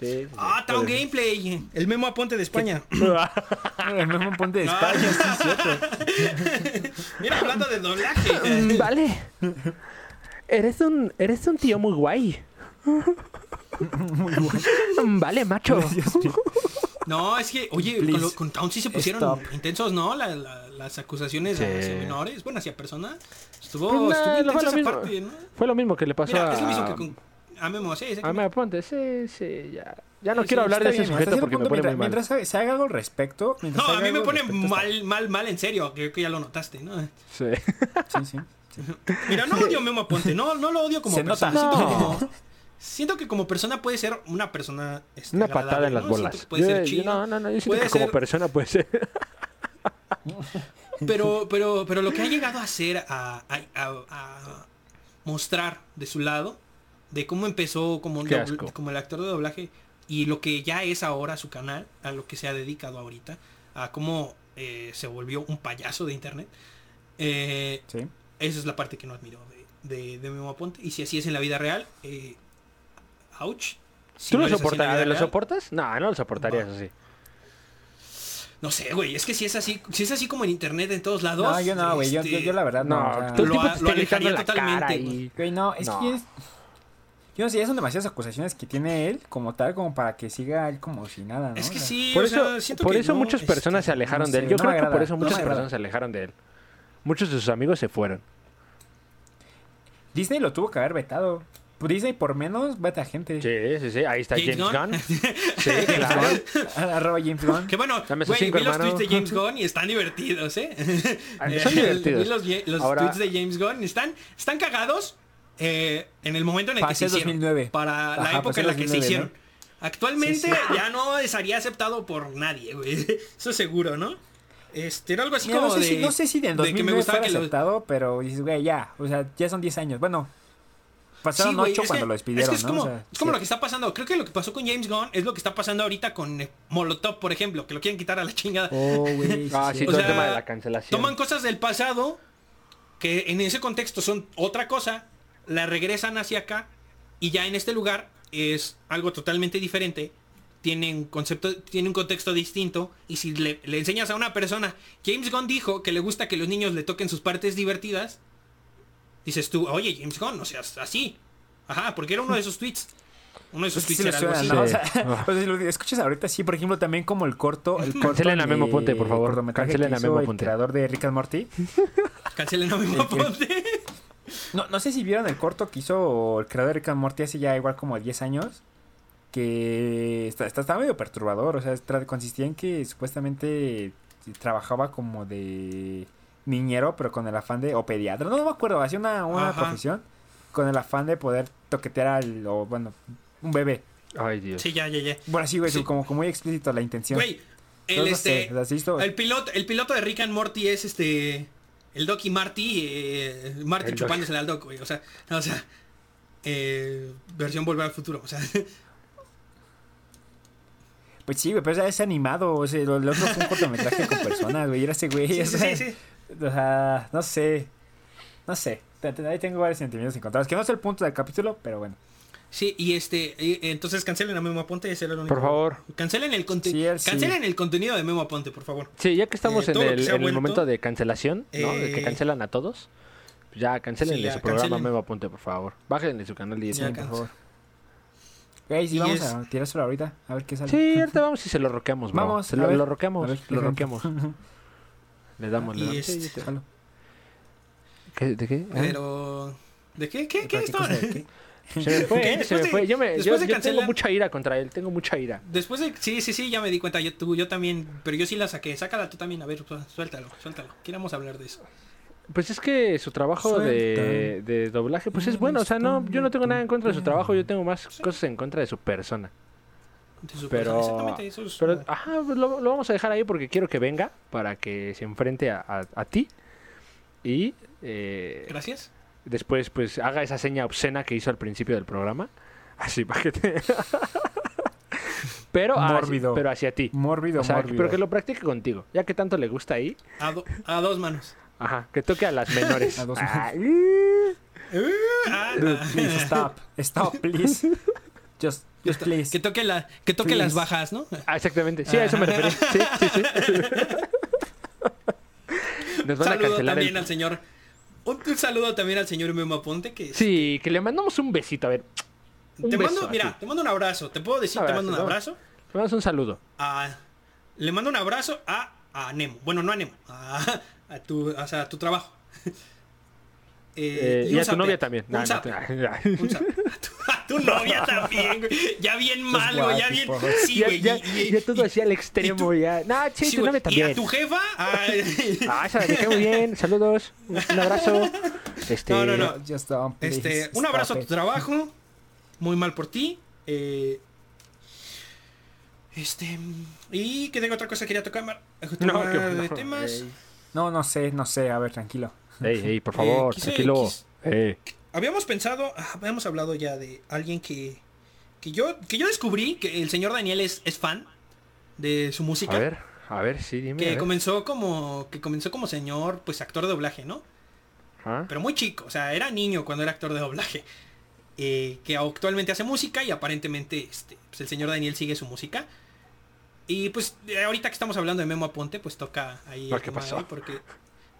Sí, sí, Ah, Town puede ser. Gameplay. El memo aponte de España. El mismo ponte de España, sí, es cierto. Mira, hablando de doblaje. Mm, Vale. Eres un, eres un tío muy guay. Mm, Vale, macho. No, es que, oye, Please. con, lo- con Town sí se pusieron Stop. intensos, ¿no? La- la- las acusaciones Sí. hacia menores, bueno, hacia personas. Estuvo, Pues, estuvo nah, intensa fue lo esa mismo. parte, ¿no? Fue lo mismo que le pasó Mira, a... es lo mismo que con... A Memo, sí, sí. A me aponte, sí, sí, ya. Ya no Sí, quiero sí, hablar de ese bien, sujeto porque me pone muy mientras, mal. mientras se- haga algo al respecto. No, a mí me pone respecto, mal, mal, mal en serio, creo que ya lo notaste, ¿no? Sí. Sí, sí. Mira, no odio a Memo Aponte, no, no lo odio como Se persona. nota. Siento, que No. como, siento que como persona puede ser una persona este, Una patada en las ¿no? Bolas. que Puede Yo- ser chido. no, no, no, yo siento que como persona puede ser. Pero, pero, pero lo que ha llegado a hacer, a, a- a- a mostrar de su lado, de cómo empezó como, un Qué dobl- asco. como el actor de doblaje y lo que ya es ahora su canal, a lo que se ha dedicado ahorita, a cómo eh, se volvió un payaso de internet. Eh, Sí. esa es la parte que no admiro de, de, de Memo Aponte. Y si así es en la vida real, eh, ouch. Si ¿Tú no lo soportas? No, no lo soportarías así. No sé, güey, es que si es así, si es así como en internet en todos lados. No, yo no, güey. Yo, yo, este, yo la verdad no. No, o sea, el lo lo alejaría la totalmente, cara güey. y... Güey, no, es No. que es... Yo no sé, ya son demasiadas acusaciones que tiene él como tal, como para que siga él como si nada, ¿no? Es que sí, Por o eso, sea, por que eso no, muchas este, personas se alejaron no de él. Yo no creo que por eso muchas personas se alejaron de él. Muchos de sus amigos se fueron. Disney lo tuvo que haber vetado. Disney por menos vete a gente. Sí, sí, sí. Ahí está James James, Gunn. Gunn. Sí, claro. Arroba James Gunn. Que bueno, Dame esos güey, cinco, vi los tweets de James Gunn y están divertidos, ¿eh? Son divertidos. Vi los, ye- los Ahora- tweets de James Gunn están, están cagados eh, en el momento en el Para que se ser hicieron. 2009. Para la Ajá, época para en la que se 2009, hicieron. ¿no? Actualmente Sí, sí. ya no sería aceptado por nadie, güey. Eso seguro, ¿no? Este, era algo así Mira, como no, sé de... si, no sé si en de que me 2009 gustaba fuera que lo- aceptado, pero dices, güey, ya. O sea, ya son 10 años. Bueno, pasaron Sí, güey, 8 es cuando que- lo despidieron, Es que es ¿no? como, O sea, es como sí. lo que está pasando. Creo que lo que pasó con James Gunn es lo que está pasando ahorita con eh, Molotov, por ejemplo, que lo quieren quitar a la chingada. Oh, güey. Ah, sí. todo el sea, tema de la cancelación. Toman cosas del pasado que en ese contexto son otra cosa, la regresan hacia acá y ya en este lugar es algo totalmente diferente. Tiene un concepto, tiene un contexto distinto y si le, le enseñas a una persona, James Gunn dijo que le gusta que los niños le toquen sus partes divertidas, dices tú, oye James Gunn, no seas así. Ajá, porque era uno de esos tweets. Uno de esos Pues sí tweets era algo suena, así. ¿no? O Sí. sea, o sea, si lo escuchas ahorita, sí, por ejemplo, también como el corto. El corto Cancelen a Memo Ponte, por favor. Cancelen a Memo el Ponte. creador de Rick and Morty. Cancelen a Memo Aponte. No, no sé si vieron el corto que hizo el creador de Rick and Morty hace ya igual como 10 años. Que está, está, está medio perturbador. O sea, consistía en que supuestamente trabajaba como de niñero, pero con el afán de. o pediatra. No, no me acuerdo, hacía una, una profesión. Con el afán de poder toquetear al. o bueno, un bebé. Ay, Dios. Sí, ya, ya, ya. Bueno, sí, güey, Sí. como, como muy explícito la intención. Güey, el Entonces, no este... sé, esto- El piloto, el piloto de Rick and Morty es este. El Doc y Marty. eh, Marty El Doc. chupándosele al Doc, güey. O sea, no, o sea. eh, versión volver al futuro. O sea. Pues sí, güey, pero es animado. O sea, lo, lo otro fue un cortometraje con personas, güey. Era ese güey. sí, o sí, sea, sí, sí. O sea, no sé. No sé. Ahí tengo varios sentimientos encontrados. Que no es el punto del capítulo, pero bueno. Sí, y este. y- entonces cancelen a Memo Aponte. Ese era el único. Por favor. Cancelen el, conte- Sí, él sí. cancelen el contenido de Memo Aponte, por favor. Sí, ya que estamos Eh, en el, que en momento de cancelación, ¿no? De que eh, cancelan a todos. Ya, cancelenle Sí, ya, su programa cancelen. Memo Aponte, por favor. Bájenle su canal YouTube, por favor. Güey, sí, Y vamos es- a tirárselo ahorita, a ver qué sale. Sí, ahorita vamos y se lo roqueamos, bro. Vamos, Se lo, lo a roqueamos, ver, lo roqueamos. Le damos, le Y damos. este- Sí, sí, jalo. ¿Qué- ¿De qué? Pero... ¿De qué? ¿Qué? ¿Qué? Qué? Se me fue, eh, se después me de- fue. Yo, me, yo, después de yo tengo mucha ira contra él, tengo mucha ira. Después de... Sí, sí, sí, ya me di cuenta. Yo, tú, yo también... Pero yo sí la saqué. Sácala tú también. A ver, su- suéltalo, suéltalo. Queremos hablar de eso. Pues es que su trabajo de, de doblaje, pues es bueno. O sea, no, yo no tengo nada en contra de su trabajo, yo tengo más cosas en contra de su persona. De su Pero- persona. Exactamente, eso es... Pero, ajá, pues lo, lo vamos a dejar ahí porque quiero que venga para que se enfrente a, a- a ti y eh, Gracias. Después pues haga esa seña obscena que hizo al principio del programa. Así para que te... pero, pero hacia ti. Mórbido, O sea, mórbido. pero que lo practique contigo, ya que tanto le gusta ahí. A, do- a dos manos. Ajá, que toque a las menores. A dos Ah, Dude, ah. please, stop. Stop, please. Just, just please. Que toque, la, que toque Please. las bajas, ¿no? Ah, exactamente. Sí, a eso me refería. Sí, sí, sí. Nos van a saludo cancelar también el... al señor. Un, un saludo también al señor Memo Aponte que Sí, que le mandamos un besito. A ver, un te beso mando, mira, te mando un abrazo. Te puedo decir, Un te mando un abrazo, abrazo. le mandamos un saludo. A, le mando un abrazo a, a Nemo. Bueno, no a Nemo, a, a tu, o sea, a tu trabajo. Eh, un y a tu novia también. Un No, no, Un. A tu, a tu novia también, güey. Ya bien mal, güey. Ya bien. Sí, ya, güey. ya, y- y- ya todo y- así al extremo, ya. No, sí, sí, tu güey. novia Y también. a tu jefa. a- Ah, esa me cae muy bien. Saludos. Un un abrazo. Este, No, no, no. Just don't, please. Este, un abrazo a tu trabajo. Muy mal por ti. Eh, este. Y que tengo otra cosa que quería tocar. mar- No, tomar que- de no, temas. ey. No, no sé, no sé. A ver, tranquilo. Ey, ey, por favor, Eh, quise- tranquilo. Habíamos pensado, ah, habíamos hablado ya de alguien que. Que yo, que yo descubrí que el señor Daniel es, es fan de su música. A ver, a ver, sí, dime. que comenzó como. Que comenzó como señor, pues actor de doblaje, ¿no? Ah, pero muy chico, o sea, era niño cuando era actor de doblaje. Eh, que actualmente hace música y aparentemente este, pues el señor Daniel sigue su música. Y pues ahorita que estamos hablando de Memo Aponte, pues toca ahí Ah, el ¿qué tema pasó? ahí porque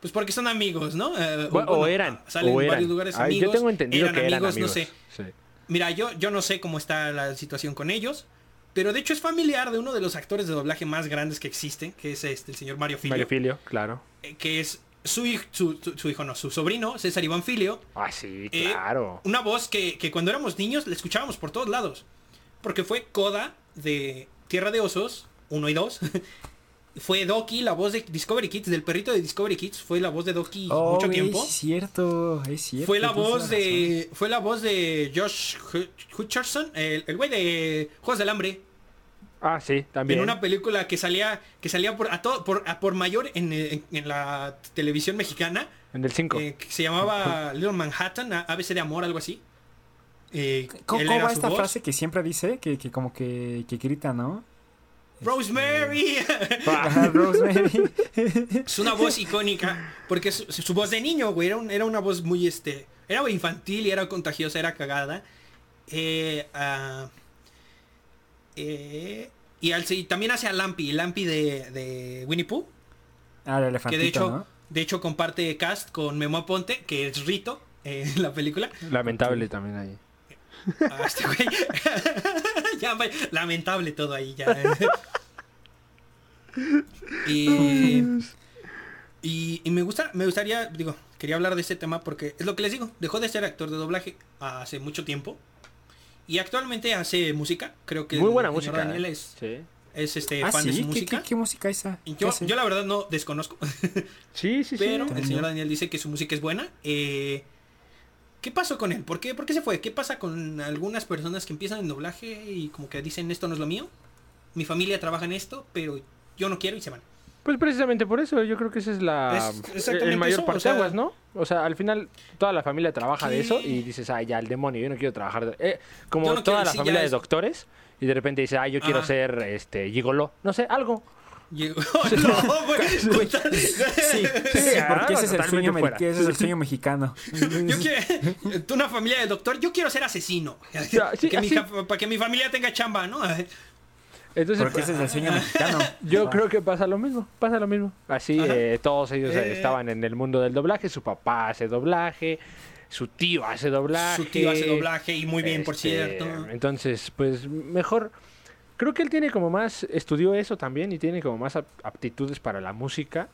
pues porque son amigos, ¿no? Eh, Bueno, o eran. Salen o en eran. varios lugares Ay, amigos. yo tengo entendido que eran amigos. no sé. Sí. Mira, yo, yo no sé cómo está la situación con ellos. Pero de hecho es familiar de uno de los actores de doblaje más grandes que existen, que es este, el señor Mario Filio. Mario Filio, claro. eh, que es su, hij- su, su- su hijo, no, su sobrino, César Iván Filio. Ah, sí, Eh, claro. Una voz que, que cuando éramos niños la escuchábamos por todos lados. Porque fue Coda de Tierra de Osos 1 y 2. fue Doki, la voz de Discovery Kids, del perrito de Discovery Kids. Fue la voz de Doki Oh, mucho tiempo. Es cierto, es cierto. Fue la voz razón. de. Fue la voz de Josh Hu- Hutcherson, el el güey de Juegos del Hambre. Ah, sí, también. En una película que salía. Que salía por a todo, por, a por mayor en, en- en la televisión mexicana. En el 5. eh, que se llamaba Little Manhattan, ABC de amor, algo así. Eh, ¿Cómo, va esta voz. frase que siempre dice? Que, que como que, que grita, ¿no? Rosemary. Es una voz icónica. Porque su, su voz de niño, güey, era, un- era una voz muy este. Era infantil y era contagiosa, era cagada. Eh, ah, eh, y, al- y también hace a Lampy, Lampy de, de Winnie Pooh. Ah, el Que de hecho, ¿no? de hecho comparte cast con Memo Aponte, que es Rito eh, en la película. Lamentable también ahí. Ah, este güey. ya, vaya, lamentable todo ahí ya. y, y, y me gusta, me gustaría, digo, quería hablar de este tema porque es lo que les digo, dejó de ser actor de doblaje hace mucho tiempo y actualmente hace música, creo que Muy el buena señor música. Daniel ¿eh? es, Sí. es este Ah, fan de su ¿Qué, música. qué, qué música esa? ¿Qué Yo, la verdad no desconozco, Sí, sí, sí. pero el señor Daniel dice que su música es buena. Eh, ¿Qué pasó con él? ¿Por qué, ¿Por qué se fue? ¿Qué pasa con algunas personas que empiezan en doblaje y como que dicen esto no es lo mío? Mi familia trabaja en esto, pero yo no quiero y se van. Pues precisamente por eso, yo creo que ese es la Es el mayor eso, o parteaguas, sea- ¿no? O sea, al final toda la familia trabaja de eso y dices, ay, ya, el demonio, yo no quiero trabajar de... Eh, como no toda quiero, la sí, familia de es- doctores y de repente dices, ay, yo quiero ser, este, gigoló. No sé, algo. Llegó- no, güey. Sí, sí, porque ese es, el sueño, me- fuera. que ese es el sueño mexicano. Yo quiero, una familia de doctor, yo quiero ser asesino. Sí, que mi para que mi familia tenga chamba, ¿no? Entonces, Porque ese es el sueño mexicano. Yo Ah. creo que pasa lo mismo, pasa lo mismo. Así eh, todos ellos eh, Eh. estaban en el mundo del doblaje, su papá hace doblaje, su tío hace doblaje. Su tío hace doblaje y muy bien, por este, cierto. Entonces, pues mejor. Creo que él tiene como más, estudió eso también y tiene como más ap- aptitudes para la música.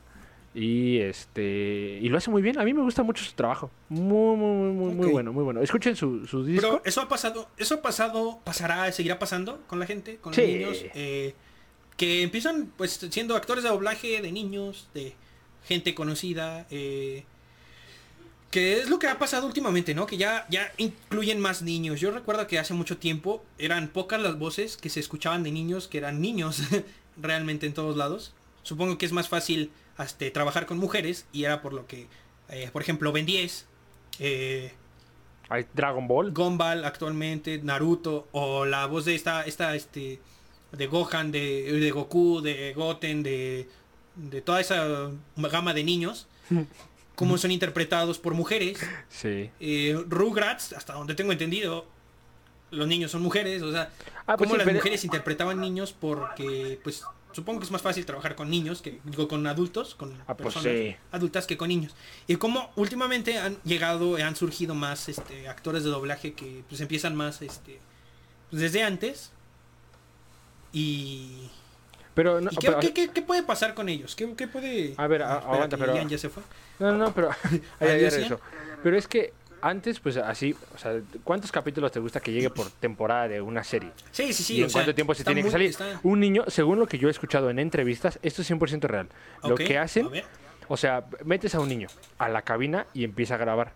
Y este y lo hace muy bien. A mí me gusta mucho su trabajo. Muy, muy, muy, muy, bueno, muy bueno. Escuchen su, su disco. Pero eso ha pasado, eso ha pasado, pasará, seguirá pasando con la gente, con Sí. los niños, eh, que empiezan pues siendo actores de doblaje de niños, de gente conocida, eh, que es lo que ha pasado últimamente, ¿no? Que ya, ya incluyen más niños. Yo recuerdo que hace mucho tiempo eran pocas las voces que se escuchaban de niños, que eran niños realmente en todos lados. Supongo que es más fácil este, trabajar con mujeres y era por lo que, eh, por ejemplo, Ben 10, eh, Hay Dragon Ball. Gumball actualmente, Naruto, o la voz de esta, esta, este, de Gohan, de, de Goku, de Goten, de, de toda esa gama de niños, como son interpretados por mujeres. Sí. Eh, Rugrats, hasta donde tengo entendido, los niños son mujeres, o sea, Ah, pues como sí, las pero- mujeres interpretaban niños porque, pues, supongo que es más fácil trabajar con niños que digo, con adultos, con Ah, pues personas sí. adultas que con niños. Y como últimamente han llegado, han surgido más este, actores de doblaje que pues empiezan más este, pues, desde antes. Y, Pero, no, ¿y qué, pero- qué- qué- qué puede pasar con ellos? ¿Qué, qué puede...? A ver, Ah, aguanta, pero- Ian ya se fue. No, no, no, pero. ahí. Pero es que antes, pues así, o sea, ¿cuántos capítulos te gusta que llegue por temporada de una serie? Sí, sí, sí. ¿Y en sea, cuánto tiempo se tiene que salir? está- Un niño, según lo que yo he escuchado en entrevistas, esto es 100% real. Lo que hacen, o sea, metes a un niño a la cabina y empieza a grabar.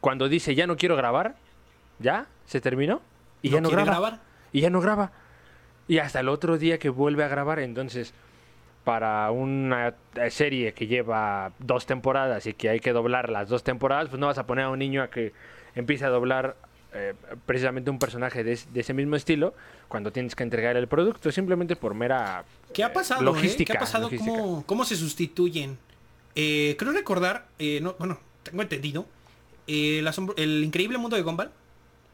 Cuando dice ya no quiero grabar, ya se terminó y ya no graba. grabar? Y ya no graba. Y hasta el otro día que vuelve a grabar, entonces, para una eh, serie que lleva dos temporadas y que hay que doblar las dos temporadas, pues no vas a poner a un niño a que empiece a doblar eh, precisamente un personaje de, es- de ese mismo estilo cuando tienes que entregar el producto, simplemente por mera ¿Qué ha pasado? eh? logística. ¿Qué ha pasado? logística. ¿Cómo, cómo se sustituyen? Eh, creo recordar, eh, no, bueno, tengo entendido, eh, el, el increíble mundo de Gumball.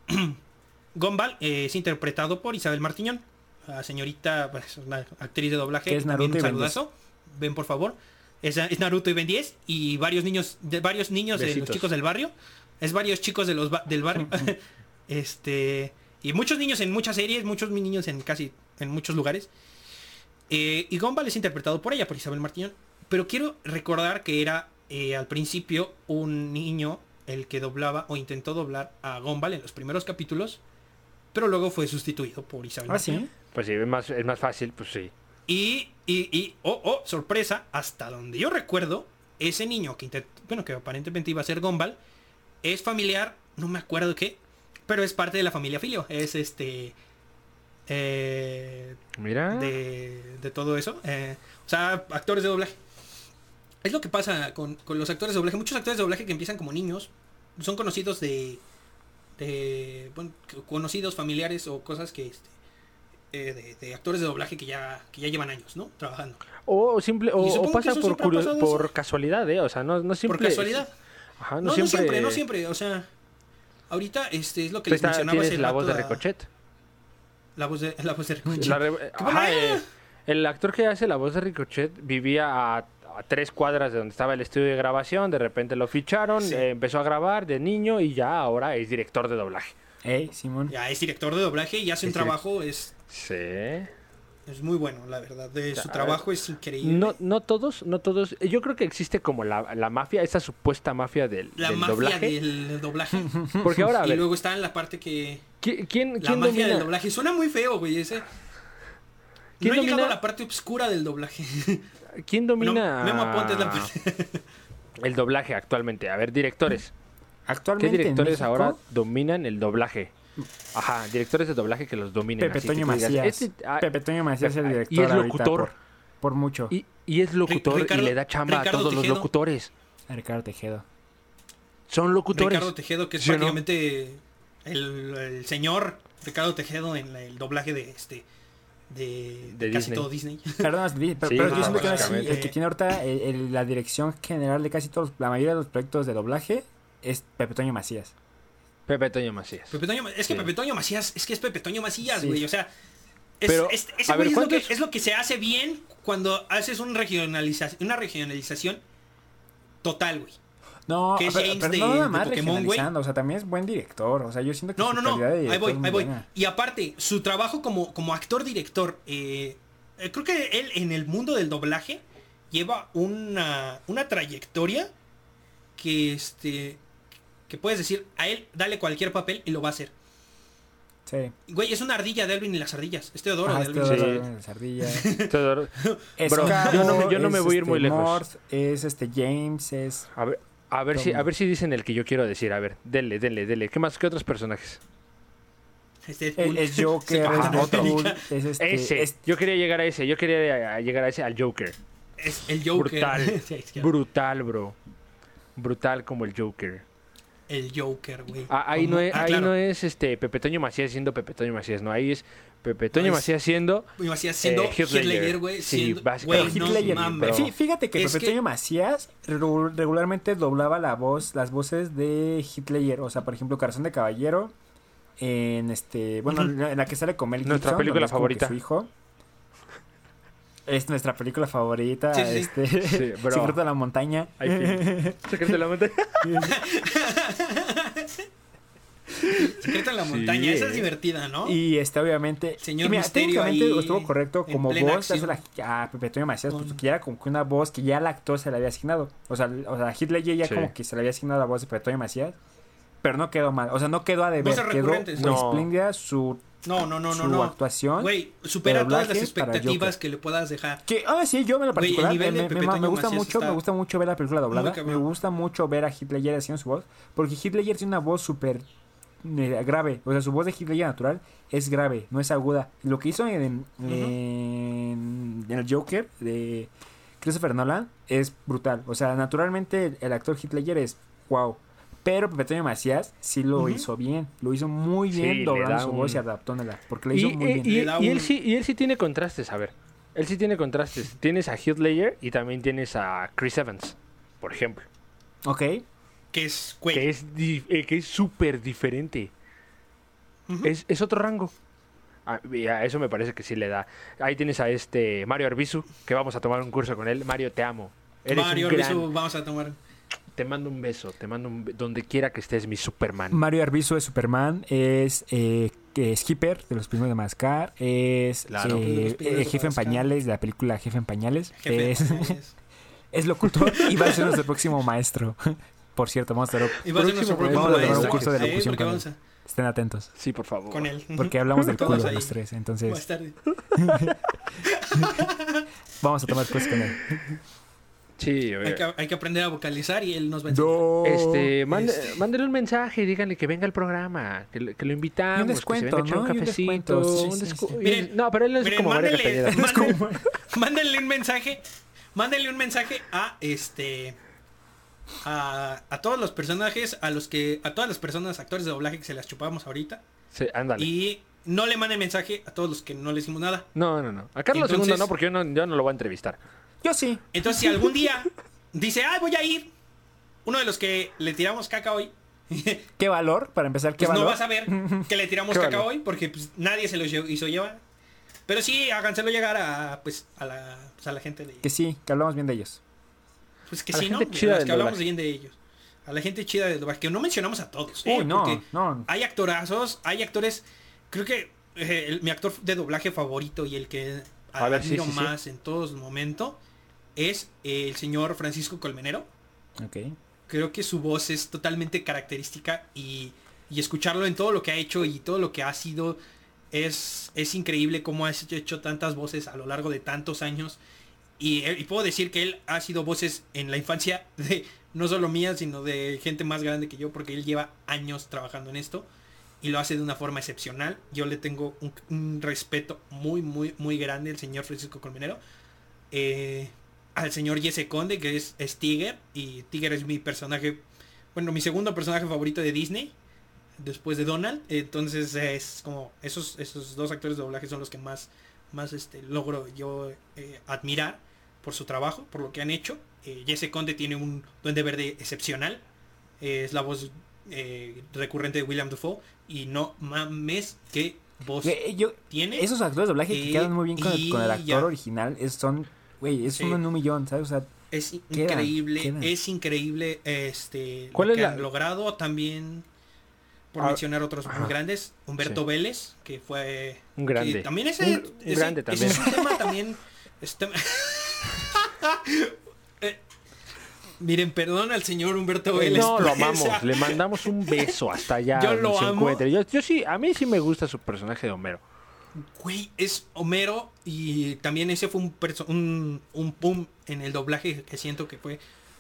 Gumball eh, es interpretado por Isabel Martiñón, la señorita, pues, una actriz de doblaje. Que es también Naruto un Ben saludazo. Ven por favor. Es, es Naruto y Ben 10 y varios niños, de varios niños de los chicos del barrio. Es varios chicos de los ba- del barrio. este y muchos niños en muchas series, muchos niños en casi en muchos lugares. Eh, y Gumball es interpretado por ella, por Isabel Martínez. Pero quiero recordar que era eh, al principio un niño el que doblaba o intentó doblar a Gumball en los primeros capítulos. Pero luego fue sustituido por Isabel Ah, sí. Pues sí, es más, es más fácil, pues sí. Y, y, y, oh, oh, sorpresa, hasta donde yo recuerdo, ese niño que, intent- bueno, que aparentemente iba a ser Gumball, es familiar, no me acuerdo qué, pero es parte de la familia Filio. Es este... eh, Mira. de, de todo eso. eh, o sea, actores de doblaje. Es lo que pasa con, con los actores de doblaje. Muchos actores de doblaje que empiezan como niños son conocidos de... de bueno, conocidos, familiares o cosas que... Este, eh, de, de actores de doblaje que ya, que ya llevan años, ¿no? Trabajando. O simple, o, o pasa por, siempre por casualidad, ¿eh? O sea, no, no siempre. Por casualidad. Ajá, no, No, no siempre. siempre, no siempre. O sea, ahorita este es lo que les mencionaba hace la voz de Ricochet. La voz de, la voz de Ricochet. La re- Ajá, eh, el actor que hace la voz de Ricochet vivía a, a tres cuadras de donde estaba el estudio de grabación. De repente lo ficharon, Sí. eh, empezó a grabar de niño y ya ahora es director de doblaje. Ey, Simón. Ya es director de doblaje y hace un Es trabajo, es, Sí. es muy bueno, la verdad. De su trabajo es increíble. No, no todos, no todos. Yo creo que existe como la, la mafia, esa supuesta mafia del, la del mafia doblaje. del, del doblaje. Porque ahora, a y ver, luego está en la parte que... ¿qui- ¿quién, La quién mafia domina? del doblaje. Suena muy feo, güey. Ese... ¿Quién No he llegado a la parte oscura del doblaje. ¿Quién No, domina Memo Aponte es la el doblaje actualmente? A ver, directores. ¿Qué Actualmente en directores ahora dominan el doblaje? Ajá, directores de doblaje que los dominen. Pepe Toño tú digas, Macías. "Este- ah, Pepe Toño Macías es el y director es ahorita locutor. Por, por mucho. y, y es locutor Ricardo- y le da chamba Ricardo a todos Tejedo. los locutores. Ricardo Tejedo. Son locutores. Ricardo Tejedo, que es ¿Sí o no? prácticamente el, el señor Ricardo Tejedo en la- el doblaje de este... De, De casi Disney. todo Disney. Perdón, pero, Sí, pero no, yo siento que ahora sí, básicamente. el que tiene ahorita el- el- la dirección general de casi todos, la mayoría de los proyectos de doblaje es Pepe Toño Macías. Pepe Toño Macías. Pepe Toño, es que Sí. Pepe Toño Macías, es que es Pepe Toño Macías, Sí. güey. O sea, Es, Pero, es- ver, es, lo que, ¿cuántos- es lo que se hace bien cuando haces un regionaliza- una regionalización total, güey. No, que es pero, James pero de- no nada de más Pokémon, güey. regionalizando, o sea, también es buen director, o sea, yo siento que No, su no, no. calidad de Ahí voy, ahí voy. buena. Y aparte, su trabajo como, como actor-director, eh, eh, creo que él en el mundo del doblaje lleva una, una trayectoria que este que puedes decir a él dale cualquier papel y lo va a hacer. Sí. Güey, es una ardilla de Alvin y las ardillas. Es Teodoro Ajá, de este Alvin. y las Teodoro Sí. de las ardillas. Teodoro- Es Bro, Cabo, yo no me- yo no me es, voy a ir este, muy lejos. Morth, es este James, es... A ver, a ver si, a ver si dicen el que yo quiero decir. A ver, dele, dele, dele. ¿Qué más? ¿Qué otros personajes? Es Es, Deadpool. es Se Joker, es este... ese. es- Yo quería llegar a ese. Yo quería a- llegar a ese al Joker. Es el Joker. Brutal. Brutal, bro. Brutal como el Joker. el Joker, güey. Ah, ahí no es, ah, ahí claro. no es este Pepe Toño Macías siendo Pepe Toño Macías, no. Ahí es Pepe Toño Macías siendo. Macías siendo Eh. Ledger, güey. Sí, básicamente. no mames. Fí- Fíjate que Es Pepe que- Toño Macías regu- regularmente doblaba la voz, las voces de Hitler, o sea, por ejemplo, Corazón de Caballero, en este, bueno, en la que sale con Mel Nuestra Gibson, película como que favorita. Su hijo. Es nuestra película favorita, Sí, sí, sí. este, Sí, bro. Secreto de la Montaña. Ay, qué- Secreto de la montaña. Secreto en la Sí, montaña. Esa es divertida, ¿no? Y este, obviamente. Señor y mira, Misterio técnicamente ahí estuvo correcto como voz. la- a Pepe Toño Macías, Con- pues, que ya era como que una voz que ya el actor se le había asignado. O sea, o sea Hitler ya Sí. como que se le había asignado la voz de Pepe Toño Macías. Pero no quedó mal. O sea, no quedó a deber. Quedó No. espléndida su, No, no, no, no, su no. actuación. Güey, supera todas las expectativas que le puedas dejar. Que, ah, sí, yo en lo particular nivel de me, me- me gusta mucho, me gusta mucho ver la película doblada. Me gusta mucho ver a Hitler haciendo su voz. Porque Hitler tiene una voz súper grave. O sea, su voz de Hitler natural es grave, no es aguda. Lo que hizo en, en, en el Joker de Christopher Nolan es brutal. O sea, naturalmente el, el actor Hitler es wow. Pero Pepe Macías sí lo hizo bien. Lo hizo muy Sí, bien le doblando su un- voz y adaptándola. Porque lo Y, hizo muy y- bien. y- Le él sí, y él sí tiene contrastes, a ver. Él sí tiene contrastes. Tienes a Heath Ledger y también tienes a Chris Evans, por ejemplo. Ok. Que es, güey. Que es di- eh, que es súper diferente. Es, es otro rango. A, eso me parece que sí le da. Ahí tienes a este Mario Arbizu, que vamos a tomar un curso con él. Mario, te amo. Eres Mario gran- Arbizu, vamos a tomar. Te mando un beso, te mando un donde quiera que estés, mi Superman. Mario Arbizu es Superman, es, eh, Skipper de los primeros de Mascar, es Claro. eh, De eh, de Jefe en. Pañales, de la película Jefe en Pañales, Jefe. es, es locutor y va a ser nuestro próximo maestro. Por cierto, vamos a, Y va a ser nuestro Próximo un curso de locución con él. a- estén atentos, Sí, por favor. con él. porque hablamos del Todos culo ahí. los tres, entonces estar- vamos a tomar cursos con él. Sí, hay, que, hay que aprender a vocalizar y él nos va a enseñar. No. Este, mande- Este. mándele un mensaje, díganle que venga al programa, que, lo- que lo invitamos, Y un que descuento, se venga echar ¿no? un cafecito, sí, sí, sí. Miren, no, pero él es Miren, como Castañeda. mándenle, mándenle un mensaje. Mándenle un mensaje a este. A, a todos los personajes, a los que. A todas las personas, actores de doblaje que se las chupamos ahorita. Sí, ándale. Y no le manden mensaje a todos los que no le hicimos nada. No, no, no. A Carlos Entonces- II no, porque yo no, yo no lo voy a entrevistar. Yo sí. Entonces, si algún día dice, ay, voy a ir. Uno de los que le tiramos caca hoy. ¿Qué valor? Para empezar, ¿qué Pues no valor? vas a ver que le tiramos caca valor. hoy porque pues, nadie se lo hizo llevar. Pero sí, háganselo llegar a pues a la, pues, a la gente de Que sí, que hablamos bien de ellos. Pues que a sí, ¿no? los que hablamos doblaje. bien de ellos. A la gente chida de doblaje, que no mencionamos a todos, ¿eh? Uy, no, Porque no. hay actorazos, hay actores, creo que eh, el- mi actor de doblaje favorito y el que A ver, sí, más en todos momentos es el señor Francisco Colmenero. Creo que su voz es totalmente característica y, y escucharlo en todo lo que ha hecho y todo lo que ha sido es, es increíble cómo ha hecho tantas voces a lo largo de tantos años. Y, puedo decir que él ha sido voces en la infancia de no solo mía, sino de gente más grande que yo, porque él lleva años trabajando en esto y lo hace de una forma excepcional. Yo le tengo un, un respeto muy, muy, muy grande al señor Francisco Colmenero. Eh, al señor Jesse Conde, que es, es Tiger, y Tiger es mi personaje, bueno, mi segundo personaje favorito de Disney, después de Donald. Entonces es como esos, esos dos actores de doblaje son los que más, más este, logro yo eh, admirar por su trabajo, por lo que han hecho. Eh, Jesse Conde tiene un duende verde excepcional. Eh, es la voz eh, recurrente de William Dafoe. Y no mames, qué voz Güey, yo- tiene. esos actores de doblaje que quedan muy bien con, el, con el actor ya. original es- son, güey, es uno en un millón, ¿sabes? O sea, Es Quedan, increíble, quedan. es increíble este ¿Cuál lo es que la- han logrado también por Ah, mencionar otros muy ajá. grandes, Humberto Sí. Vélez, que fue Un grande. que también ese, Un- un ese- grande ese también. es un tema también este- Eh, Miren, perdón al señor Humberto Vélez. No, lo amamos. Le mandamos un beso hasta allá. Yo lo amo. encuentre. Yo, yo sí, a mí sí me gusta su personaje de Homero. Güey, es Homero y también ese fue un, un, un boom en el doblaje que siento que fue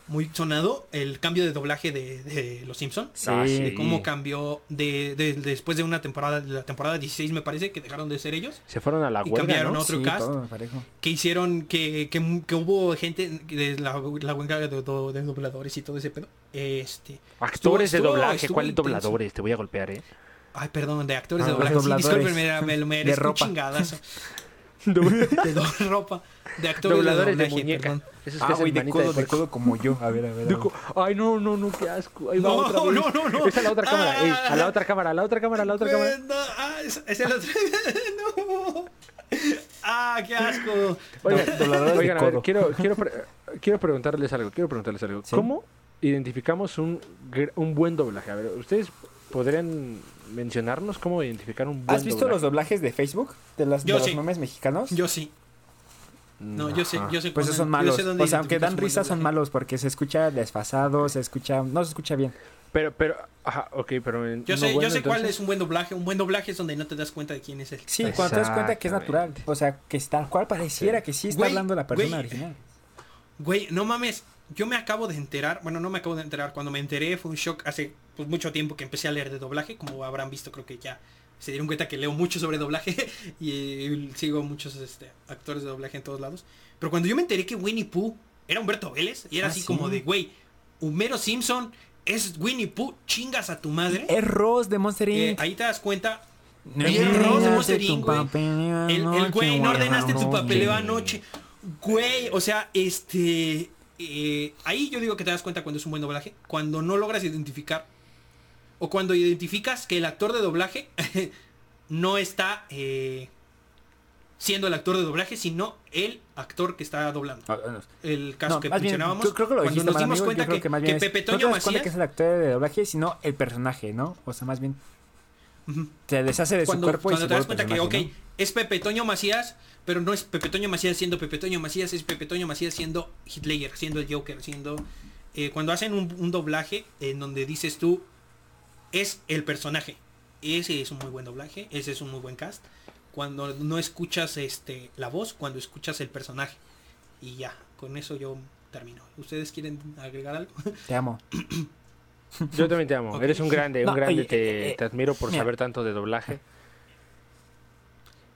muy sonado, el cambio de doblaje de, de Los Simpson. sí. Ah, sí. de cómo cambió de, de- después de una temporada, de la temporada 16 me parece, que dejaron de ser ellos, Se fueron a la Y huelga, cambiaron ¿no? otro sí, cast. que hicieron que, que, que hubo gente de la, la huelga de, do- de dobladores y todo ese pedo. Este, Actores Estuvo- de doblaje. ¿Cuáles dobladores? Te voy a golpear, ¿eh? ay, perdón, de actores Ah, de doblaje. Sí, me, me, me De eres un ropa. chingadazo. de do- ropa. De actores Dobladores de de doblaje, muñeca. Esos que Ah, güey, de codo, de codo como yo. A ver, a ver. a De ver. co- Ay, no, no, no, qué asco. Ahí va No, otra vez. no, no, no. Es a la otra cámara. ey, a la Ah. otra cámara, a la otra cámara, a la otra cámara. No, ah, es, es el otro. no. Ah, qué asco. Oigan, de oigan, a ver, quiero, quiero, pre- quiero preguntarles algo. Quiero preguntarles algo. Sí. ¿Cómo identificamos un, gr- un buen doblaje? A ver, ¿ustedes podrían mencionarnos cómo identificar un buen ¿Has visto doblaje? los doblajes de Facebook? De, las, de Yo los sí. memes mexicanos? Yo sí. No, yo sé, yo sé Pues esos son malos. O sea, aunque dan risa, son malos porque se escucha desfasado, se escucha. No se escucha bien. Pero, pero, ajá, ok, pero... en Yo sé, bueno, yo sé cuál entonces- es un buen doblaje. Un buen doblaje es donde no te das cuenta de quién es el. Sí, cuando te das cuenta que es natural. O sea, que es tal cual pareciera Sí. que sí está Güey, hablando la persona güey. original. Güey, no mames. Yo me acabo de enterar. Bueno, no me acabo de enterar. Cuando me enteré fue un shock hace pues, mucho tiempo que empecé a leer de doblaje. Como habrán visto, creo que ya se dieron cuenta que leo mucho sobre doblaje. y eh, sigo muchos este, actores de doblaje en todos lados. Pero cuando yo me enteré que Winnie Pooh era Humberto Vélez. Y era Ah, así sí. como de, güey, Homero Simpson es Winnie Pooh. Chingas a tu madre. Es Ross de Monster Eh, Inc. ahí te das cuenta. El Ross de Monster Inc, güey. El, güey, no ordenaste tu papeleo anoche. Güey, o sea, este... eh, ahí yo digo que te das cuenta cuando es un buen doblaje. Cuando no logras identificar. O cuando identificas que el actor de doblaje no está eh, siendo el actor de doblaje, sino el actor que está doblando. Ah, no. El caso No, que más bien, mencionábamos. yo creo que lo cuando nos dimos amigo, cuenta que, que que bien es- Pepe Toño cuenta que es Macías... el actor de doblaje, sino el personaje, ¿no? O sea, más bien se deshace de cuando, su cuerpo y cuando se te das cuenta que, ok, es Pepe Toño Macías, pero no es Pepe Toño Macías siendo Pepe Toño Macías, es Pepe Toño Macías siendo Hitler, siendo el Joker, siendo... eh, cuando hacen un, un doblaje en donde dices tú, es el personaje. Ese es un muy buen doblaje, ese es un muy buen cast. Cuando no escuchas este la voz, cuando escuchas el personaje. Y ya, con eso yo termino. ¿Ustedes quieren agregar algo? Te amo. Yo también te amo. Eres un grande, un No, grande. oye, te, eh, te admiro por mira. saber tanto de doblaje.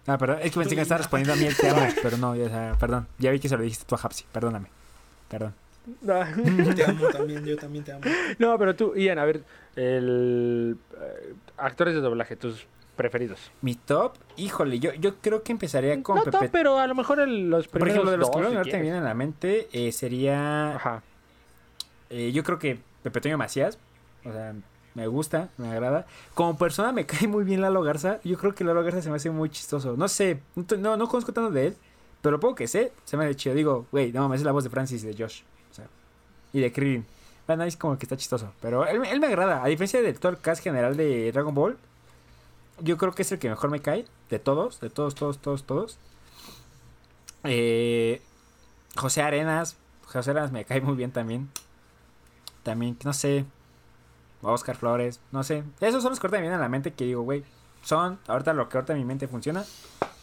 Ah, perdón, es que pensé que me estaba respondiendo a mí el te amo, pero no, ya, perdón. Ya vi que se lo dijiste tú a Hapsi, perdóname. Perdón. Te amo también, yo también te amo. no, pero tú, Ian, a ver, el eh, actores de doblaje, tus preferidos. Mi top, híjole, yo, yo creo que empezaría con no Pepe. top, pero a lo mejor el- los Por primeros ejemplo, de los dos, que si me vienen a la mente eh, sería, Ajá. eh, yo creo que Pepe Toño Macías, o sea, me gusta, me agrada. Como persona me cae muy bien Lalo Garza, yo creo que Lalo Garza se me hace muy chistoso. No sé, no, no conozco tanto de él, pero lo poco que sé, se me hace chido. Digo, güey, no mames, es la voz de Francis y de Josh, y de Krillin. Bueno, es como que está chistoso, pero él, él me agrada. A diferencia de todo el cast general de Dragon Ball, yo creo que es el que mejor me cae, de todos, de todos, todos, todos, todos. Eh, José Arenas, José Arenas me cae muy bien también. También, no sé, Oscar Flores, no sé. Esos son los que ahorita me vienen a la mente que digo, güey, son ahorita lo que ahorita en mi mente funciona,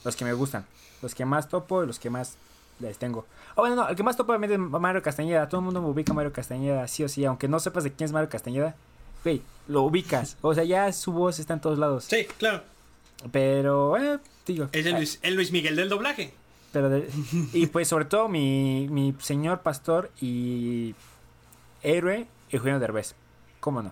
los que me gustan, los que más topo y los que más les tengo. Oh, bueno, no, el que más topo obviamente es Mario Castañeda. Todo el mundo me ubica a Mario Castañeda, sí o sí, aunque no sepas de quién es Mario Castañeda. Güey, lo ubicas. O sea, ya su voz está en todos lados. Sí, claro. Pero, eh, digo. Es el Luis, el Luis Miguel del doblaje. Pero de- y pues sobre todo mi, mi señor pastor y héroe, Eugenio Derbez. ¿Cómo no?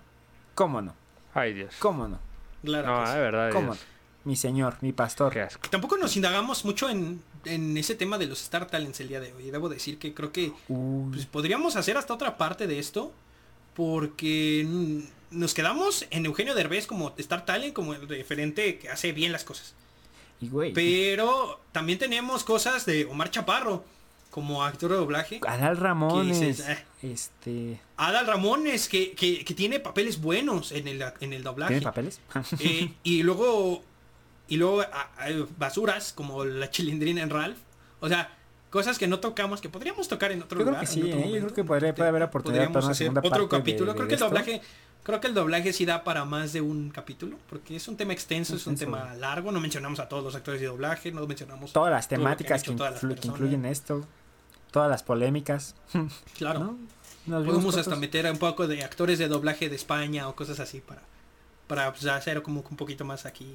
¿Cómo no? Ay, Dios. ¿Cómo no? Claro. No, de verdad. ¿Cómo no? Mi señor, mi pastor. Qué asco. Tampoco nos indagamos mucho en, en ese tema de los Star Talents el día de hoy. Debo decir que creo que pues, podríamos hacer hasta otra parte de esto. porque nos quedamos en Eugenio Derbez como Star Talent, como el referente que hace bien las cosas. Y güey, Pero también tenemos cosas de Omar Chaparro como actor de doblaje. Adal Ramones, dices, eh. este, Adal Ramones, que, que- que tiene papeles buenos en el, en el doblaje. ¿tiene papeles? Eh, y luego y luego a- a- basuras como la chilindrina en Ralph. O sea, cosas que no tocamos, que podríamos tocar en otro Yo creo lugar. que sí, ¿eh? Yo creo que podría- puede haber oportunidad para una hacer segunda otro parte capítulo. de creo que el doblaje, creo que el doblaje sí da para más de un capítulo, porque es un tema extenso, es un tema largo. No mencionamos a todos los actores de doblaje, no mencionamos Todas las temáticas que, hecho influ- que esto, todas las polémicas, Claro. ¿no? Podemos hasta meter un poco de actores de doblaje de España o cosas así para, para pues, hacer como un poquito más aquí.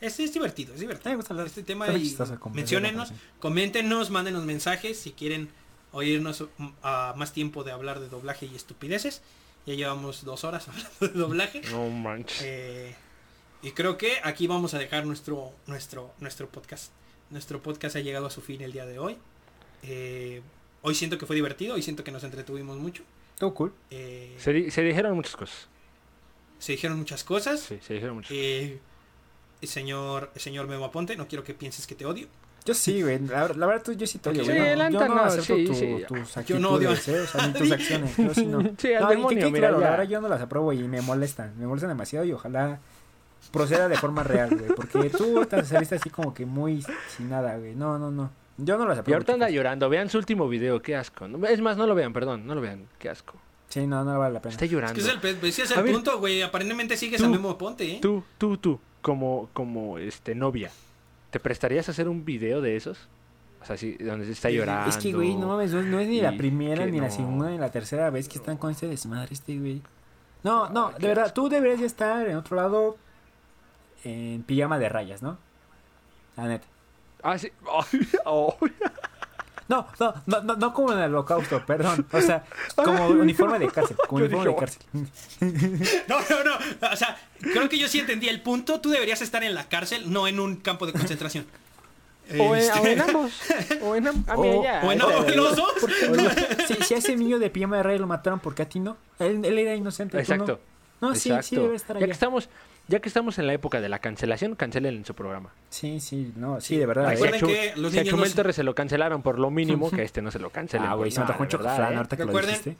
Es, es divertido, es divertido. me gusta hablar. Este tema y menciónenos, coméntenos, mándenos mensajes si quieren oírnos a más tiempo de hablar de doblaje y estupideces. Ya llevamos dos horas hablando de doblaje. No manches. Eh, y creo que aquí vamos a dejar nuestro, nuestro, nuestro podcast. Nuestro podcast ha llegado a su fin el día de hoy. Eh, hoy siento que fue divertido, hoy siento que nos entretuvimos mucho. Todo cool. Eh, Se, di- se dijeron muchas cosas. se dijeron muchas cosas. Sí, se dijeron muchas Eh, el señor, señor Memo Aponte, no quiero que pienses que te odio. Yo sí, güey. La, la verdad, tú- yo sí te odio, Sí, güey. la yo no acepto sí, tu- sí. tus Yo no odio ¿eh? O sea, ni tus acciones. Yo sí no. Sí, al No, y que demonio, mira, claro, la ya. verdad yo no las apruebo y me molestan. Me molestan demasiado y ojalá proceda de forma real, güey. Porque tú ahorita saliste así como que muy sin nada, güey. No, no, no. Yo no las Y apruebo. ahorita anda llorando. Vean su último video. Qué asco. No, Es más, no lo vean, perdón. No lo vean. Qué asco. Sí, no, no vale la pena. Está Es llorando. que es el, ese es el punto, güey. Aparentemente sigues tú- a Memo Aponte, ¿eh? Tú, tú, tú, como, como este novia, ¿te prestarías a hacer un video de esos? O sea, sí, donde se está llorando. Es que, güey, no mames, no, no es ni la primera, ni la segunda, ni la tercera vez que están con este desmadre, este, güey. No, no, de verdad, tú deberías de estar en otro lado en pijama de rayas, ¿no? La neta. Ah, sí. Oh. No, no, no, no, no como en el holocausto, perdón. O sea, como uniforme de cárcel, como uniforme de cárcel. No, no, no. O sea, creo que yo sí entendí el punto. Tú deberías estar en la cárcel, no en un campo de concentración. O en, Este, o en ambos. O en ambos. Ah, mira, O- ya. o en o los dos. Si, si a ese niño de pijama de rayas lo mataron, ¿por qué a ti no? Él, él era inocente. tú no. Exacto. No, sí, exacto. sí debe estar ya allá. que estamos, ya que estamos en la época de la cancelación, cancelen su programa. Sí, sí, no, sí, de verdad. Recuerden ¿eh? Si a Chu- que los si a niños Chumel no- Torres se lo cancelaron por lo mínimo, que a este no se lo cancelen. Ah, güey, se me antojó un chocoflan ¿eh? ahorita que lo Recuerden- dijiste.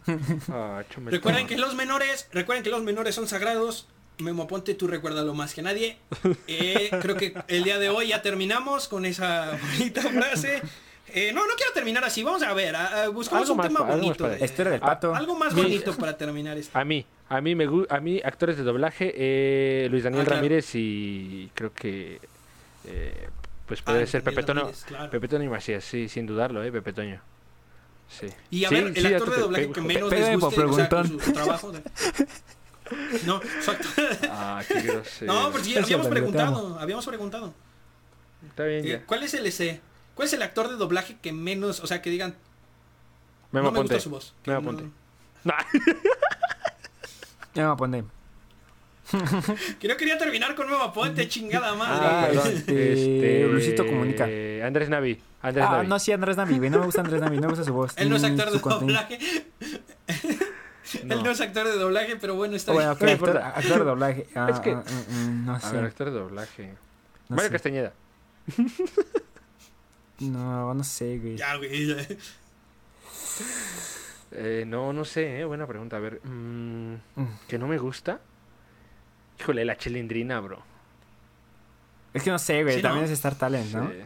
Ah, Recuerden que los menores, recuerden que los menores son sagrados. Memo Aponte, tú recuérdalo más que nadie. Eh, creo que el día de hoy ya terminamos con esa bonita frase. Eh, no, no quiero terminar así. Vamos a ver, a- a- buscamos Algo un más tema bonito. de- Historia del pato. algo más Mi- bonito para terminar esto. A mí, a mí me a mí actores de doblaje, eh, Luis Daniel Ah, claro. Ramírez y creo que eh, pues puede Ah, ser Pepe Toño, claro. Pepe Toño y Macías, sí, sin dudarlo, eh, Pepe Toño. Sí. Y a Sí, ver, el sí, actor de doblaje Pe- que menos Pe- les Pe- guste, o sea, su, su trabajo. de- No, exacto. Ah, qué grosero. No, pero sí, Eso, habíamos preguntado, habíamos preguntado. Está bien Eh, ya. ¿Cuál es el ese? ¿Cuál es el actor de doblaje que menos, o sea, que digan, Memo no me Ponte. gusta su voz? que Memo no- Ponte. No. Ya me voy a poner. Que no quería terminar con Nueva Ponte, chingada madre. Ah, perdón. este, Luisito Comunica. Andrés Navi. Andrés Ah, Navi. no, sí, Andrés Navi, güey. No me gusta Andrés Navi, no me gusta su voz. Él no es actor de doblaje. Él no es actor de doblaje, pero bueno, está Bueno, bien. No actor, importa. actor de doblaje. Ah, Es que- ah, ah, mm, no A sé. ver, actor de doblaje. no Mario sé. Castañeda. No, no sé, güey. Ya, güey. ya. Eh, no, no sé, eh, buena pregunta. A ver, mm, Mm. ¿que no me gusta? Híjole, la chilindrina, bro. Es que no sé, güey. Sí, También ¿no? es Star Talent, ¿no? Sí.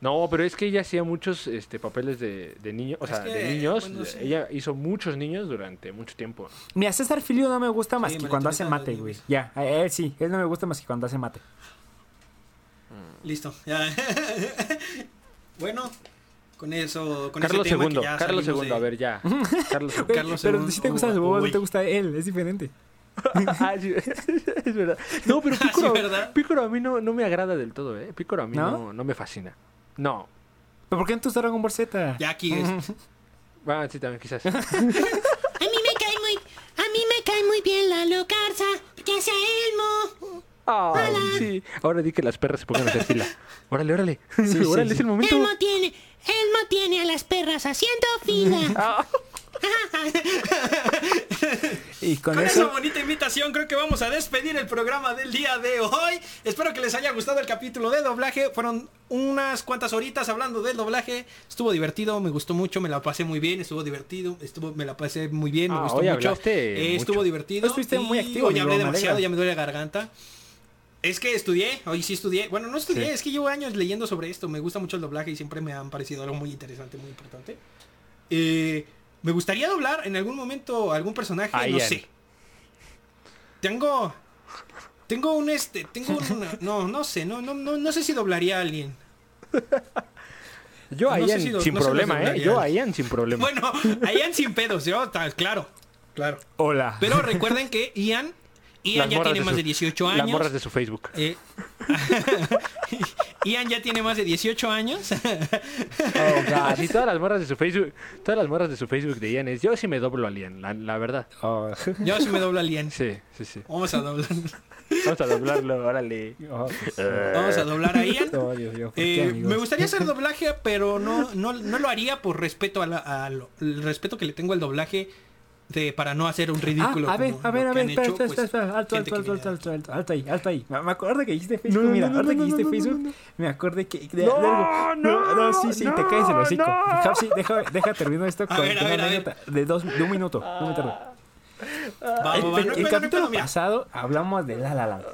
No, pero es que ella hacía muchos este, papeles de, de niños, o Es sea, que, de niños. bueno, sí. Ella hizo muchos niños durante mucho tiempo. Mira, César Filio no me gusta más Sí, que cuando hace mate, güey. Ya, a él sí. Él no me gusta más que cuando hace mate. Listo. ya. bueno, con eso, con Carlos ese tema II, que ya Carlos II, de- a ver, ya. Carlos Carlos pero si te gusta su voz, no te gusta él. Es diferente. Ah, sí, es verdad. No, pero Ah, sí, Pícoro. Pícoro a mí no, no me agrada del todo, ¿eh? Pícoro a mí ¿No? no, no me fascina. No. ¿Pero por qué te gusta Dragon Ball Z? Ya aquí es. Ah, sí, también quizás. A mí me cae muy, a mí me cae muy bien la locarza, porque hace Elmo. Sí. Ahora di que las perras se pongan a hacer fila. Órale, órale. sí, órale, sí. es el momento. Elmo tiene, Elmo tiene a las perras haciendo fila. Ah. Y con, Con esa bonita invitación creo que vamos a despedir el programa del día de hoy. Espero que les haya gustado el capítulo de doblaje. Fueron unas cuantas horitas hablando del doblaje. Estuvo divertido, me gustó mucho, me la pasé muy bien, estuvo divertido, estuvo, me la pasé muy bien, me Ah, gustó hoy mucho. Eh, Estuvo divertido. Estuviste muy activo, Hoy hablé demasiado, ya me duele la garganta. Es que estudié, hoy sí estudié. Bueno, no estudié, Sí. es que llevo años leyendo sobre esto. Me gusta mucho el doblaje y siempre me han parecido algo muy interesante, muy importante. Eh, me gustaría doblar en algún momento algún personaje, no sé. Tengo. Tengo un este. Tengo una. No, no sé. No, no, no, no sé si doblaría a alguien. Yo No a sé Ian si sin no problema, ¿eh? Yo a Ian sin problema. Bueno, a Ian sin pedos, yo, tal, claro. Claro. hola. Pero recuerden que Ian. Ian Las ya tiene más de 18 Las años. morras de su Facebook. Eh, Ian ya tiene más de 18 años. Oh, God. Así todas las morras de su Facebook, todas las morras de su Facebook de Ian es, yo sí me doblo a Ian, la, la verdad. Oh. Yo sí me doblo al Ian. Sí, sí, sí. Vamos a doblar. Vamos a doblarlo, órale. Oh. Vamos a doblar a Ian. Oh, Dios mío, ¿por qué, Eh, me gustaría hacer doblaje, pero no, no, no lo haría por respeto a la- a lo- el respeto que le tengo al doblaje de para no hacer un Ah, ridículo. a ver, como a ver, a ver, han espera, hecho, espera, pues, espera, espera, alto, alto, alto, alto, alto, alto, alto ahí, alto ahí. Me me acordé que dijiste Facebook, No, no, mira, no, ahorita no, que dijiste no, no, Facebook, no, no. me acordé que de, de No, algo. no, no, sí, sí, te caes el no, hocico. no. Hapsi, deja, deja termino esto con ver, una anécdota de dos, de un minuto, no me tardo. El, no no capítulo pasado hablamos de La La Land.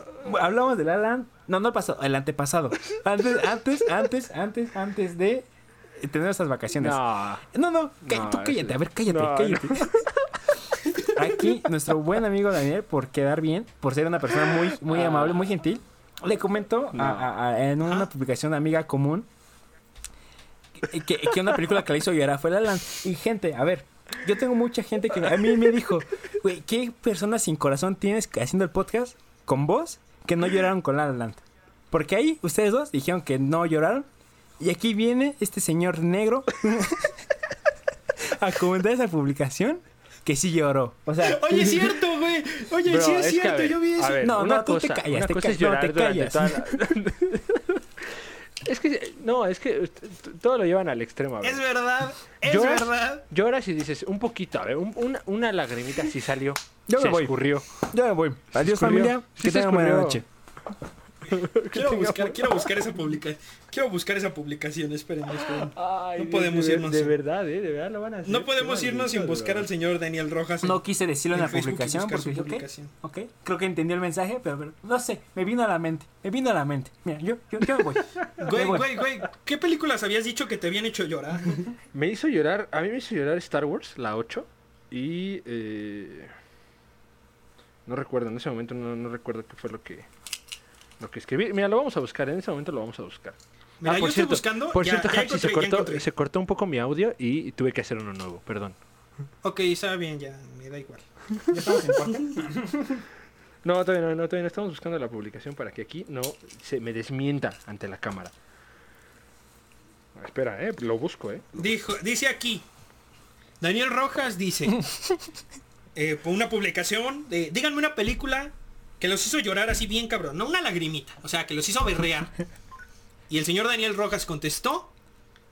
Hablamos de La La Land, no, no el pasado, el antepasado. Antes, antes, antes, antes, antes de tener estas vacaciones. No. No, no, cá- No, tú cállate, a ver, cállate, no, cállate. Aquí, nuestro buen amigo Daniel, por quedar bien, por ser una persona muy, muy amable, muy gentil, le comentó a- No. a- a- en una publicación de amiga común que, que- que una película que le hizo llorar fue La La Land. Y gente, a ver, yo tengo mucha gente que a mí me dijo, güey, ¿qué persona sin corazón tienes haciendo el podcast con vos que no lloraron con La Land? Porque ahí ustedes dos dijeron que no lloraron. Y aquí viene este señor negro a comentar esa publicación que sí lloró. O sea, Oye, es cierto, güey. Oye, Bro, sí es, a cierto, ver, yo vi eso. ver, No, no, tú te callas, te es callas, no, llorar te callas. la- Es que, no, es que todo lo llevan al extremo. a ver. Es verdad, es ¿Lloras? verdad. Lloras y dices, un poquito, a ver, un- una, una lagrimita sí salió. Yo me se voy. escurrió. ya me voy. Adiós escurrió. familia, Sí que tengan buena noche. Quiero buscar, quiero buscar esa publicación. Quiero buscar esa publicación, esperen, esperen. Ay, No de- podemos de, irnos De sin- verdad, eh, de verdad lo van a hacer. No podemos Qué irnos sin buscar al señor Daniel Rojas. en- No quise decirlo en la Facebook publicación porque dije, ok, publicación. ok, creo que entendió el mensaje, pero, pero no sé, me vino a la mente, me vino a la mente. Mira, yo, yo, yo me voy. Güey, güey, güey. ¿Qué películas habías dicho que te habían hecho llorar? Me hizo llorar, a mí me hizo llorar Star Wars, la 8. Y. eh, no recuerdo, en ese momento no, no recuerdo qué fue lo que. Lo que escribí. Mira, lo vamos a buscar, en ese momento lo vamos a buscar. Mira, Ah, yo estoy buscando. Por ya- cierto, ya se, encontré, cortó, encontré. se cortó un poco mi audio y tuve que hacer uno nuevo, perdón. Ok, está bien, ya, me da igual. Ya estamos en. No, todavía no, no, todavía no estamos buscando la publicación para que aquí no se me desmienta ante la cámara. Espera, eh, lo busco, eh. Dijo, dice aquí. Daniel Rojas dice. eh, por una publicación de. Díganme una película que los hizo llorar así bien cabrón. No una lagrimita. O sea, que los hizo berrear. Y el señor Daniel Rojas contestó.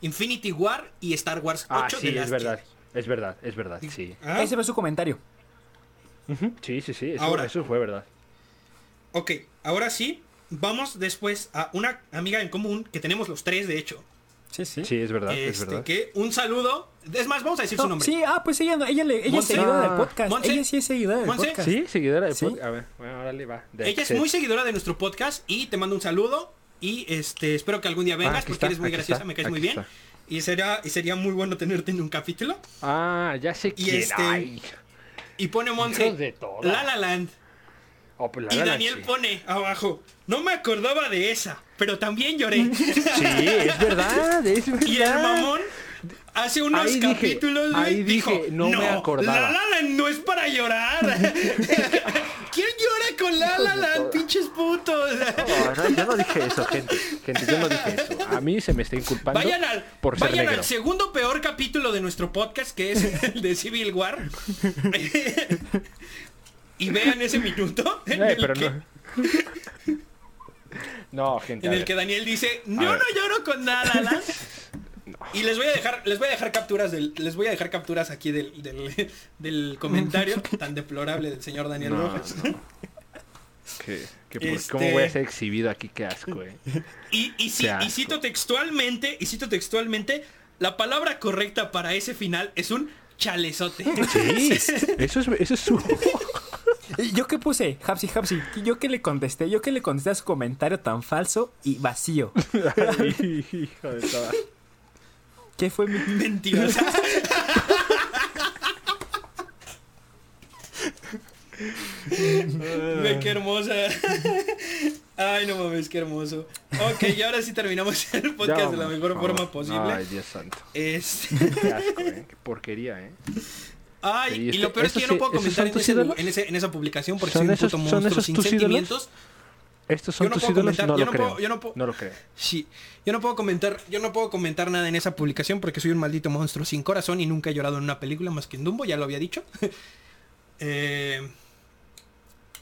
Infinity War y Star Wars 8 Ah, de sí, es Last verdad. Jedi. Es verdad, es verdad, sí. Ah, Ese fue su comentario. Sí, sí, sí, eso, Ahora. eso fue verdad. Ok, ahora sí. Vamos después a una amiga en común que tenemos los tres, de hecho. Sí, sí. Sí, es verdad, es Este, verdad. que un saludo. Es más, vamos a decir No, su nombre. sí, ah, pues ella, ella, le- ella es seguidora Ah. del podcast. Monse. Ella sí es seguidora del Monse. podcast. Sí, seguidora de Sí. podcast. A ver, bueno, órale, va. de Ella es muy seguidora de nuestro podcast y te mando un saludo y este espero que algún día vengas Ah, porque está, eres muy graciosa, está, me caes muy bien. está. Y sería, y sería muy bueno tenerte en un capítulo. Ah, ya sé Y quién. este-. Y pone Monse. La La Land. Oh, pues la Y verdad, Daniel sí. pone abajo. No me acordaba de esa, pero también lloré. Sí, es verdad, es verdad. y el mamón hace unos Ahí capítulos ahí dijo, dije, no me acordaba". La La Land no es para llorar. ¿Quién llora con La La Land, pinches putos? No, no, yo no dije eso, gente. Gente, yo no dije eso. A mí se me está inculpando Vayan al, por ser vayan negro. al segundo peor capítulo de nuestro podcast, que es el de Civil War. y vean ese minuto en, Eh, el, pero que, no. No, gente. en el que Daniel dice, yo ver. no lloro con nada. la". Y les voy a dejar, les voy a dejar capturas del, les voy a dejar capturas aquí del, del, del comentario tan deplorable del señor Daniel No, Rojas. no. Por- Este- ¿Cómo voy a ser exhibido aquí? Qué asco, eh. Y, asco. y cito textualmente, y cito textualmente, la palabra correcta para ese final es un chalezote. Sí, eso es, eso es su... ¿Y ¿Yo qué puse? Hapsi, Hapsi. ¿Yo qué le contesté? ¿Yo qué le contesté a su comentario tan falso y vacío? Hijo de toda. ¿Qué fue mi...? Mentirosa. Ve qué hermosa. Ay, no mames, qué hermoso. Ok, y ahora sí terminamos el podcast de la mejor forma posible. Ay, Dios santo. Es- Qué asco, eh. Qué porquería, eh. Ay, Sí, y este- lo peor es que yo no puedo comentar en, esa publicación porque ¿Son soy un esos- puto monstruo sin sentimientos. ¿Estos Yo son no tus puedo ídolos? comentar, No yo lo no creo. puedo- yo no puedo- No lo creo. Sí, yo no puedo comentar, yo no puedo comentar nada en esa publicación porque soy un maldito monstruo sin corazón y nunca he llorado en una película más que en Dumbo, ya lo había dicho. Eh,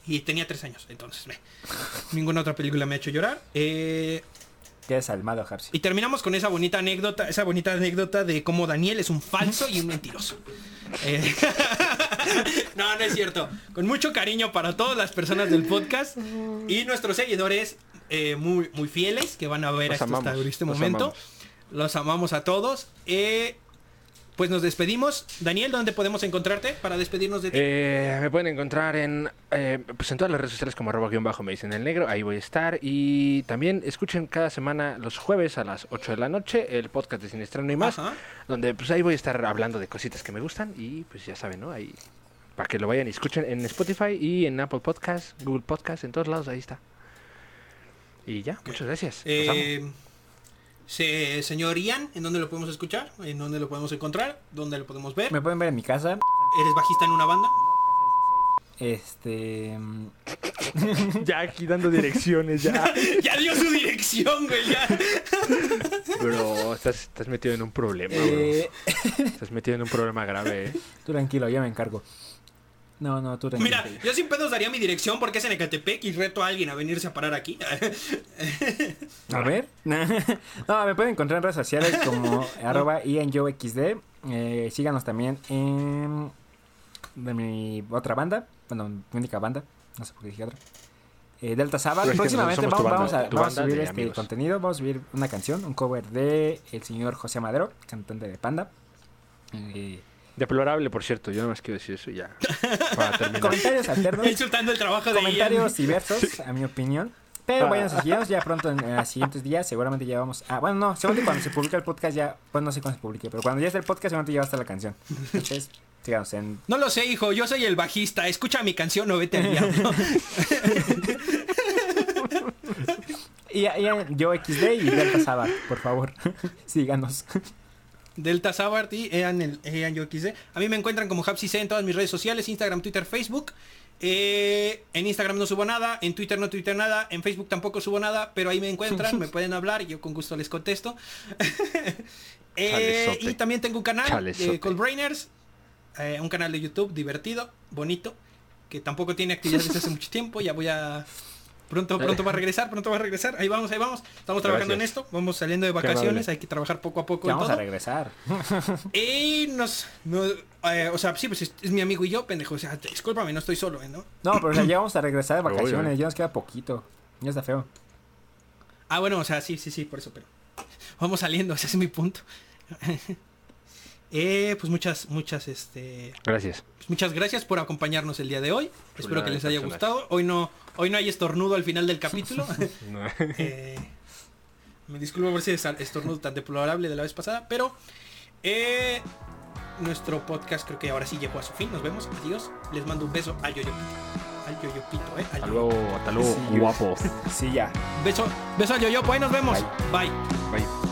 y tenía tres años, entonces ninguna otra película me ha hecho llorar. Eh, Qué desalmado, Hapsi. y terminamos con esa bonita anécdota, esa bonita anécdota de cómo Daniel es un falso y un mentiroso. Eh, no, no es cierto. Con mucho cariño para todas las personas del podcast y nuestros seguidores eh, muy, muy fieles que van a ver hasta este los momento. amamos. Los amamos a todos. Eh, pues nos despedimos. Daniel, ¿dónde podemos encontrarte para despedirnos de ti? Eh, me pueden encontrar en, eh, pues en todas las redes sociales como arroba guion bajo me dicen el negro, ahí voy a estar. Y también escuchen cada semana los jueves a las 8 de la noche el podcast de Siniestrano y más, Ajá. donde pues ahí voy a estar hablando de cositas que me gustan y pues ya saben, ¿no? Ahí para que lo vayan y escuchen en Spotify y en Apple Podcast, Google Podcast, en todos lados, ahí está. Y ya, muchas gracias. Los amo. Se- señor Ian, ¿en dónde lo podemos escuchar? ¿En dónde lo podemos encontrar? ¿Dónde lo podemos ver? Me pueden ver en mi casa. ¿Eres bajista en una banda? Este... mm, Ya aquí dando direcciones, ya. ya dio su dirección, güey. Ya. Bro, estás, estás metido en un problema, bro. eh, Estás metido en un problema grave, ¿eh? tú tranquilo, ya me encargo. No, no, tú tranquilo. Mira, yo sin pedos daría mi dirección porque es en Ecatepec y reto a alguien a venirse a parar aquí. A ver. no, me pueden encontrar en redes sociales como arroba. Eh, síganos también en de mi otra banda. Bueno, mi única banda. No sé por qué dije otra. Eh, Delta Sabbath. Pero es que Próximamente vamos, tu vamos banda, a, vamos subir este amigos. contenido. Vamos a subir una canción, un cover de el señor José Madero, cantante de Panda. Eh, Deplorable, por cierto. Yo nada más quiero decir eso ya. Para terminar. comentarios alternos. Insultando el trabajo de comentarios Ian. diversos, a mi opinión. Pero vayan a seguirnos ya pronto en, en los siguientes días. Seguramente ya vamos. Ah, bueno, no, seguramente cuando se publique el podcast ya. Pues no sé cuándo se publique, pero cuando ya esté el podcast, seguramente ya va a estar la canción. Entonces, síganos en. No lo sé, hijo. Yo soy el bajista. Escucha mi canción o vete al diablo. Y, y yo XD y Delta Sabbath, por favor. síganos. Delta Sabart y Ean, el, Ean yo quise. A mí me encuentran como HapsiC en todas mis redes sociales, Instagram, Twitter, Facebook. Eh, en Instagram no subo nada, en Twitter no tuiteo nada, en Facebook tampoco subo nada, pero ahí me encuentran, me pueden hablar yo con gusto les contesto. Eh, y también tengo un canal de Coldbrainers, eh, un canal de YouTube divertido, bonito, que tampoco tiene actividad desde hace mucho tiempo, ya voy a... Pronto, pronto va a regresar, pronto va a regresar. Ahí vamos, ahí vamos. Estamos trabajando en esto. Vamos saliendo de vacaciones. Hay que trabajar poco a poco Ya en vamos todo. a regresar. Y nos, no, eh, o sea, sí, pues es, es mi amigo y yo, pendejo. O sea, discúlpame, no estoy solo, ¿eh? ¿no? No, pero o sea, ya vamos a regresar de vacaciones. Ya nos queda poquito. Ya está feo. Ah, bueno, o sea, sí, sí, sí, por eso, pero vamos saliendo, ese es mi punto. eh, pues muchas, muchas, este, Gracias. pues muchas gracias por acompañarnos el día de hoy. Espero que les haya personas. gustado. Hoy no, hoy no hay estornudo al final del capítulo. No. Eh, me disculpo por ese sa- estornudo tan deplorable de la vez pasada, pero eh, nuestro podcast creo que ahora sí llegó a su fin. Nos vemos, adiós. Les mando un beso al yoyopito. Al yoyopito, eh. Al Hasta yoyo. luego, hasta luego, Sí, guapo. Sí, ya. Beso, beso al yoyopo, ahí nos vemos. Bye. Bye.